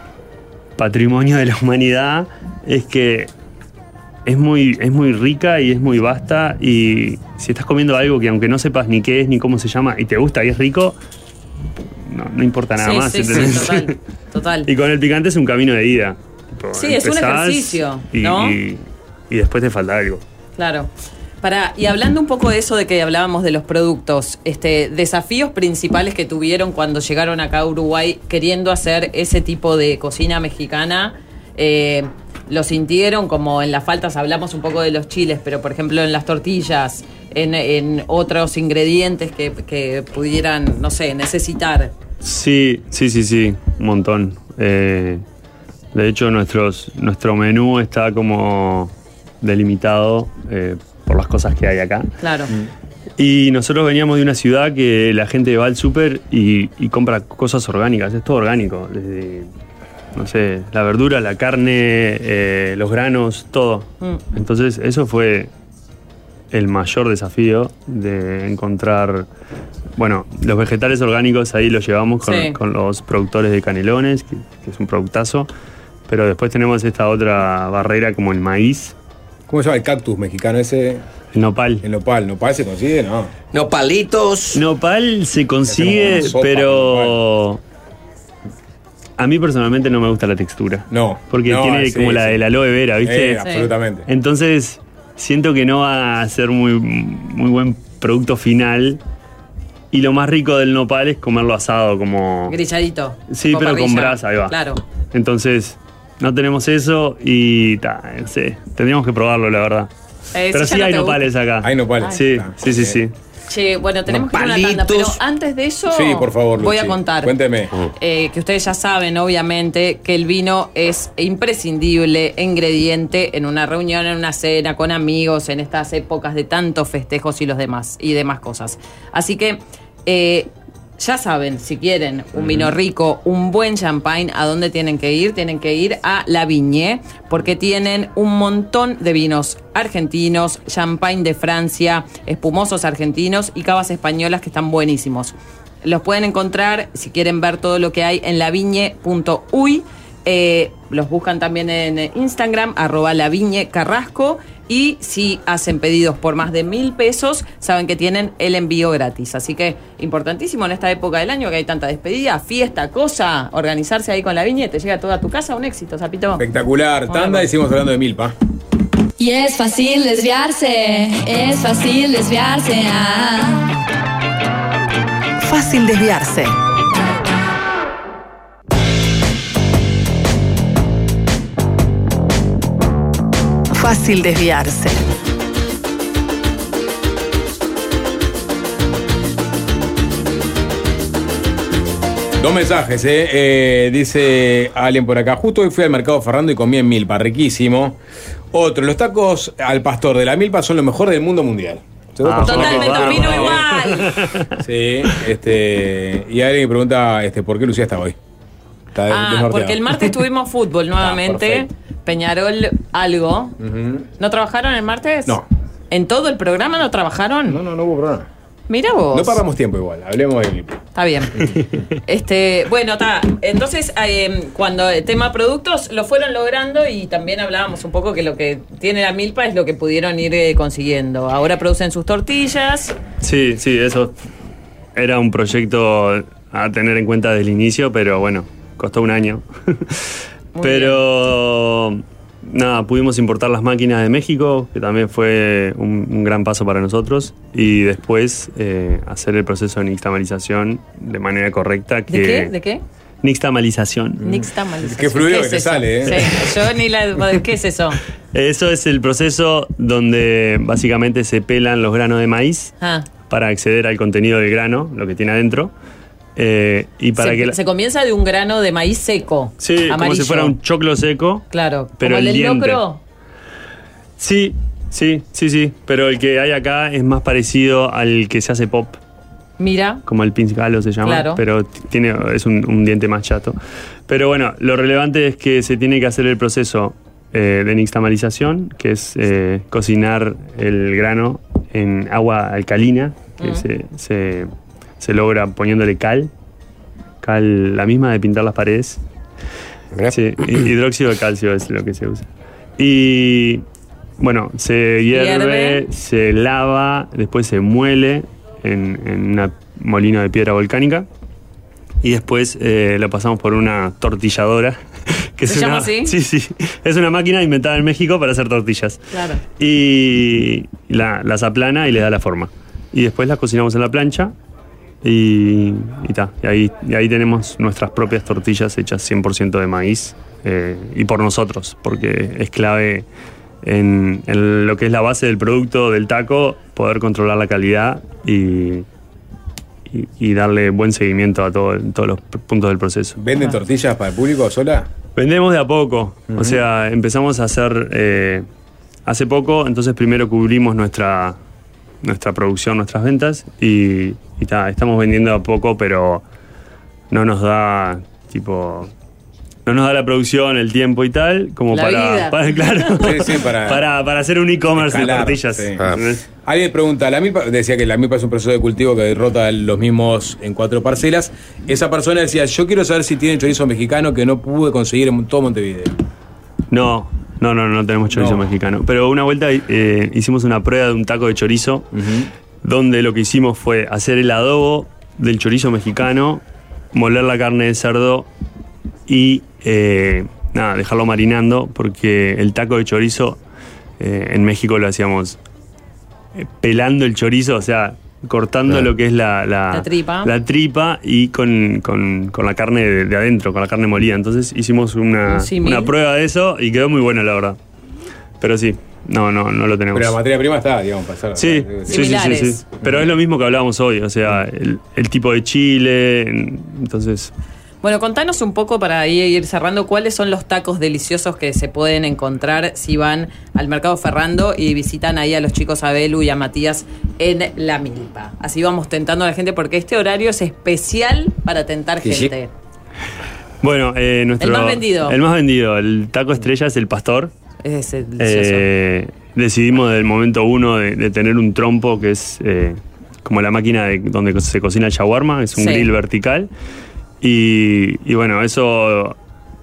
patrimonio de la humanidad, es que es muy, es muy rica y es muy vasta. Y si estás comiendo algo que aunque no sepas ni qué es ni cómo se llama y te gusta y es rico, no, no importa nada Sí, más. sí, sí, ¿entendés? total, total. y con el picante es un camino de ida. Tipo, Sí, es un ejercicio, y, ¿no? y- y después te falta algo. Claro. Para, y hablando un poco de eso de que hablábamos de los productos, este, desafíos principales que tuvieron cuando llegaron acá a Uruguay queriendo hacer ese tipo de cocina mexicana, eh, lo sintieron como en las faltas, hablamos un poco de los chiles, pero por ejemplo en las tortillas, en, otros ingredientes que, que pudieran, no sé, necesitar. Sí, sí, sí, sí, un montón. Eh, de hecho, nuestros, nuestro menú está como delimitado eh, por las cosas que hay acá. Claro. Y nosotros veníamos de una ciudad que la gente va al súper y, y compra cosas orgánicas, es todo orgánico. Desde, no sé, la verdura, la carne, eh, los granos, todo. Mm. Entonces, eso fue el mayor desafío de encontrar. Bueno, los vegetales orgánicos ahí los llevamos con, Sí. con los productores de canelones, que, que es un productazo. Pero después tenemos esta otra barrera como el maíz, ¿Cómo se llama el cactus mexicano ese? el nopal. El nopal. ¿Nopal se consigue? No. No, palitos. Nopal se consigue, sopa, pero a mí personalmente no me gusta la textura. No. Porque No, tiene sí, como la sí. del aloe vera, ¿viste? Eh, absolutamente. Entonces, siento que no va a ser muy, muy buen producto final. Y lo más rico del nopal es comerlo asado, como. Grilladito. Sí, pero con brasa, ahí va. Claro. Entonces, no tenemos eso y. ta, no sé, tendríamos que probarlo, la verdad. Eh, pero si sí no hay gusta. nopales acá. Hay nopales. Sí, Ah, sí, sí, sí. Che, bueno, tenemos que ir a una tanda, pero antes de eso Sí, por favor, voy a contar. Cuénteme. eh, que ustedes ya saben, obviamente, que el vino es imprescindible ingrediente en una reunión, en una cena, con amigos, en estas épocas de tantos festejos y los demás y demás cosas. Así que eh, ya saben, si quieren un vino rico, un buen champagne, ¿a dónde tienen que ir? Tienen que ir a La Viñe, porque tienen un montón de vinos argentinos, champagne de Francia, espumosos argentinos y cavas españolas que están buenísimos. Los pueden encontrar, si quieren ver todo lo que hay, en laviñe.uy. Eh, los buscan también en Instagram, arroba laviñe carrasco. Y si hacen pedidos por más de mil pesos, saben que tienen el envío gratis. Así que importantísimo en esta época del año que hay tanta despedida, fiesta, cosa, organizarse ahí con la viña y te llega toda tu casa, un éxito, Zapito. Espectacular. Tanda y seguimos hablando de milpa. Y es fácil desviarse, es fácil desviarse. ah. Fácil desviarse. fácil desviarse. Dos mensajes, eh. Eh, dice alguien por acá. Justo hoy fui al mercado Ferrando y comí en Milpa, riquísimo. Otro, los tacos al pastor de la Milpa son lo mejor del mundo mundial. Ah, totalmente, opino igual. Sí, este, y alguien me pregunta este, por qué Lucía está hoy. Ah, porque el martes tuvimos fútbol ah, nuevamente. Peñarol, algo. ¿No trabajaron el martes? No. ¿En todo el programa no trabajaron? No, no, no hubo programa. Mira vos. No perdamos tiempo igual, hablemos de. Está bien. este, bueno, está. Entonces, eh, cuando el tema productos lo fueron logrando y también hablábamos un poco que lo que tiene la milpa es lo que pudieron ir eh, consiguiendo. Ahora producen sus tortillas. Sí, sí, eso era un proyecto a tener en cuenta desde el inicio, pero bueno, costó un año. pero nada, pudimos importar las máquinas de México, que también fue un, un gran paso para nosotros, y después eh, hacer el proceso de nixtamalización de manera correcta. Que, ¿De qué? ¿De qué? Nixtamalización. Nixtamalización. Qué fluido ¿Qué que es te eso? sale, ¿eh? Sí, yo ni la. ¿Qué es eso? Eso es el proceso donde básicamente se pelan los granos de maíz Ah, para acceder al contenido del grano, lo que tiene adentro. Eh, y para se, que la- se comienza de un grano de maíz seco. Sí, como si fuera un choclo seco. Claro, pero como el el del locro. Sí, sí, sí, sí. Pero el que hay acá es más parecido al que se hace pop, Mira. como el pinch galo se llama. Claro. Pero tiene, es un, un diente más chato. Pero bueno, lo relevante es que se tiene que hacer el proceso eh, de nixtamalización, que es eh, cocinar el grano en agua alcalina, que Mm. se, se- se logra poniéndole cal. Cal, la misma de pintar las paredes. Sí, hi- hidróxido de calcio es lo que se usa. Y bueno, se hierve, Hierve. se lava, después se muele en, en una molino de piedra volcánica. Y después eh, lo pasamos por una tortilladora. Que ¿Se es llama una, así? Sí, sí. Es una máquina inventada en México para hacer tortillas. Claro. Y la- las aplana y le da la forma. Y después las cocinamos en la plancha. Y, y, ta, y ahí, y ahí tenemos nuestras propias tortillas hechas 100% de maíz. eh, y por nosotros, porque es clave en, en lo que es la base del producto del taco, poder controlar la calidad y, y, y darle buen seguimiento a todo- todos los puntos del proceso. ¿Venden tortillas para el público sola? Vendemos de a poco. O sea, empezamos a hacer eh, hace poco, entonces primero cubrimos nuestra, nuestra producción, nuestras ventas y, y ta, estamos vendiendo a poco, pero no nos da tipo. No nos da la producción, el tiempo y tal, como La para, vida. para- Claro. Sí, sí, para- para, para hacer un e-commerce de tortillas. sí. ¿entendés? Alguien pregunta, la milpa, decía que la milpa es un proceso de cultivo que derrota los mismos en cuatro parcelas. Esa persona decía, yo quiero saber si tiene chorizo mexicano que no pude conseguir en todo Montevideo. No, no, no, no tenemos chorizo No. mexicano. Pero una vuelta eh, hicimos una prueba de un taco de chorizo, donde lo que hicimos fue hacer el adobo del chorizo mexicano, moler la carne de cerdo y eh, nada, dejarlo marinando, porque el taco de chorizo eh, en México lo hacíamos eh, pelando el chorizo, o sea, cortando Claro. lo que es la, la, La tripa. la tripa y con, con- con la carne de, de adentro, con la carne molida. Entonces hicimos una, Un una prueba de eso y quedó muy bueno, la verdad. Pero sí, no, no, no lo tenemos. Pero la materia prima está, digamos, pasar. Sí, sí, sí, sí, sí. Pero es lo mismo que hablábamos hoy, o sea, el, el tipo de chile, en- entonces... Bueno, contanos un poco para ahí ir cerrando cuáles son los tacos deliciosos que se pueden encontrar si van al mercado Ferrando y visitan ahí a los chicos a Belu y a Matías en La Milpa. Así vamos tentando a la gente porque este horario es especial para tentar Sí, sí. gente. Bueno, eh, nuestro... El más vendido. El más vendido, el taco estrella es el pastor. Es el. Eh, decidimos del momento uno de, de tener un trompo que es eh, como la máquina de- donde se cocina el shawarma, es un Sí. grill vertical. Y, y bueno, eso,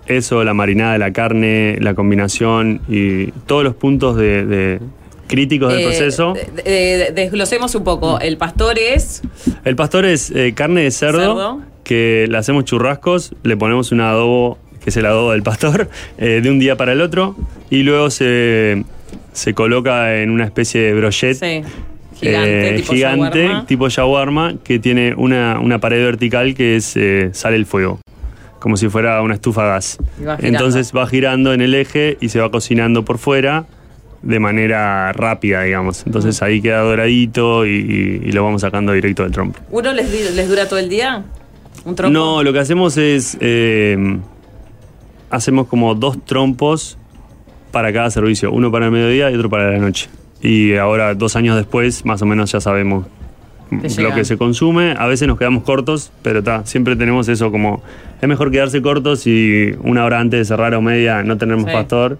eso, la marinada de la carne, la combinación y todos los puntos de, de- críticos del Eh, proceso. de- de- desglosemos un poco. El pastor es El pastor es carne de cerdo, Cerdo. que le hacemos churrascos, le ponemos un adobo, que es el adobo del pastor, eh, de un día para el otro, y luego se, se coloca en una especie de brochet. sí, gigante, eh, tipo gigante, shawarma. tipo shawarma, que tiene una, una pared vertical que es eh, sale el fuego, como si fuera una estufa a gas. Va. Entonces va girando en el eje y se va cocinando por fuera de manera rápida, digamos. Entonces ahí queda doradito y, y- y lo vamos sacando directo del trompo. ¿Uno les, dura todo el día? ¿Un trompo? No, lo que hacemos es. eh, hacemos como dos trompos para cada servicio. Uno para el mediodía y otro para la noche. Y ahora, dos años después, más o menos ya sabemos lo que se consume. A veces nos quedamos cortos, pero está, siempre tenemos eso como. Es mejor quedarse cortos y una hora antes de cerrar o media no tenemos Sí. pastor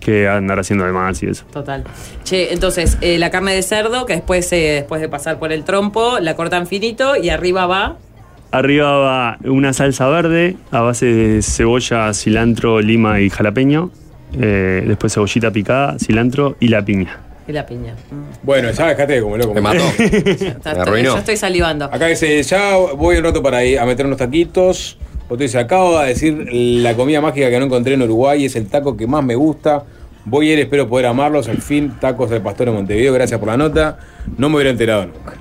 que andar haciendo de más y eso. Total. Che, entonces, eh, la carne de cerdo, que después, eh, después de pasar por el trompo, la cortan finito y arriba va. Arriba va una salsa verde a base de cebolla, cilantro, lima y jalapeño. Eh, después cebollita picada, cilantro y la piña. Y la piña. Mm. Bueno, ya dejate como loco. Me mató. Está- estoy- yo estoy salivando. Acá dice, ya voy un rato para ir a meter unos taquitos. Otro dice, acabo de decir la comida mágica que no encontré en Uruguay, es el taco que más me gusta. Voy a ir, espero poder amarlos. Al fin, tacos del pastor en Montevideo. Gracias por la nota. No me hubiera enterado nunca.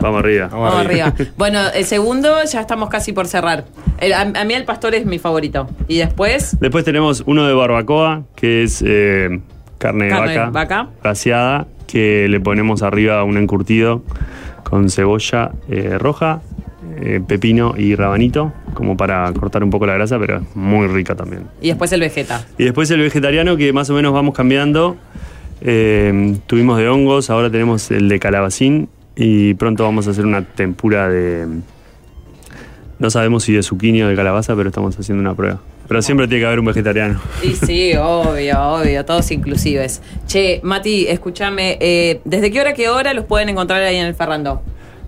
Vamos arriba. Vamos arriba. Bueno, el segundo ya estamos casi por cerrar. El- a, a mí el pastor es mi favorito. Y después, Después tenemos uno de barbacoa, que es eh, carne de carne de vaca, vaca. glaseada, que le ponemos arriba un encurtido con cebolla eh, roja, eh, pepino y rabanito, como para cortar un poco la grasa, pero es muy rica también. Y después el vegeta. Y después el vegetariano, que más o menos vamos cambiando. Eh, tuvimos de hongos, ahora tenemos el de calabacín y pronto vamos a hacer una tempura de... No sabemos si de zucchini o de calabaza, pero estamos haciendo una prueba. Pero siempre tiene que haber un vegetariano. Y sí, obvio, obvio, todos inclusives. Che, Mati, escúchame, eh, ¿desde qué hora qué hora los pueden encontrar ahí en el Ferrando?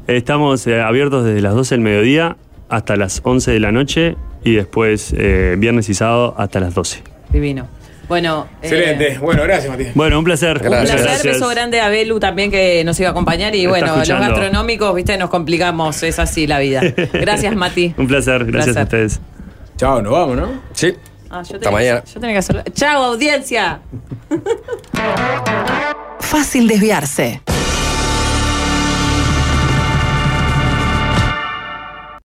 Estamos eh, abiertos desde las 12 del mediodía hasta las 11 de la noche y después eh, viernes y sábado hasta las 12. Divino. Bueno, eh, Excelente. Bueno, gracias, Matías. Bueno, un placer. Un placer, beso grande a Belu también que nos iba a acompañar y Está bueno, los gastronómicos, viste, nos complicamos, es así la vida. Gracias, Mati. Un placer, gracias a ustedes. Chao, nos vamos, ¿no? Sí. Ah, yo Hasta mañana. yo tenía que hacerlo. Chao, audiencia. Fácil desviarse.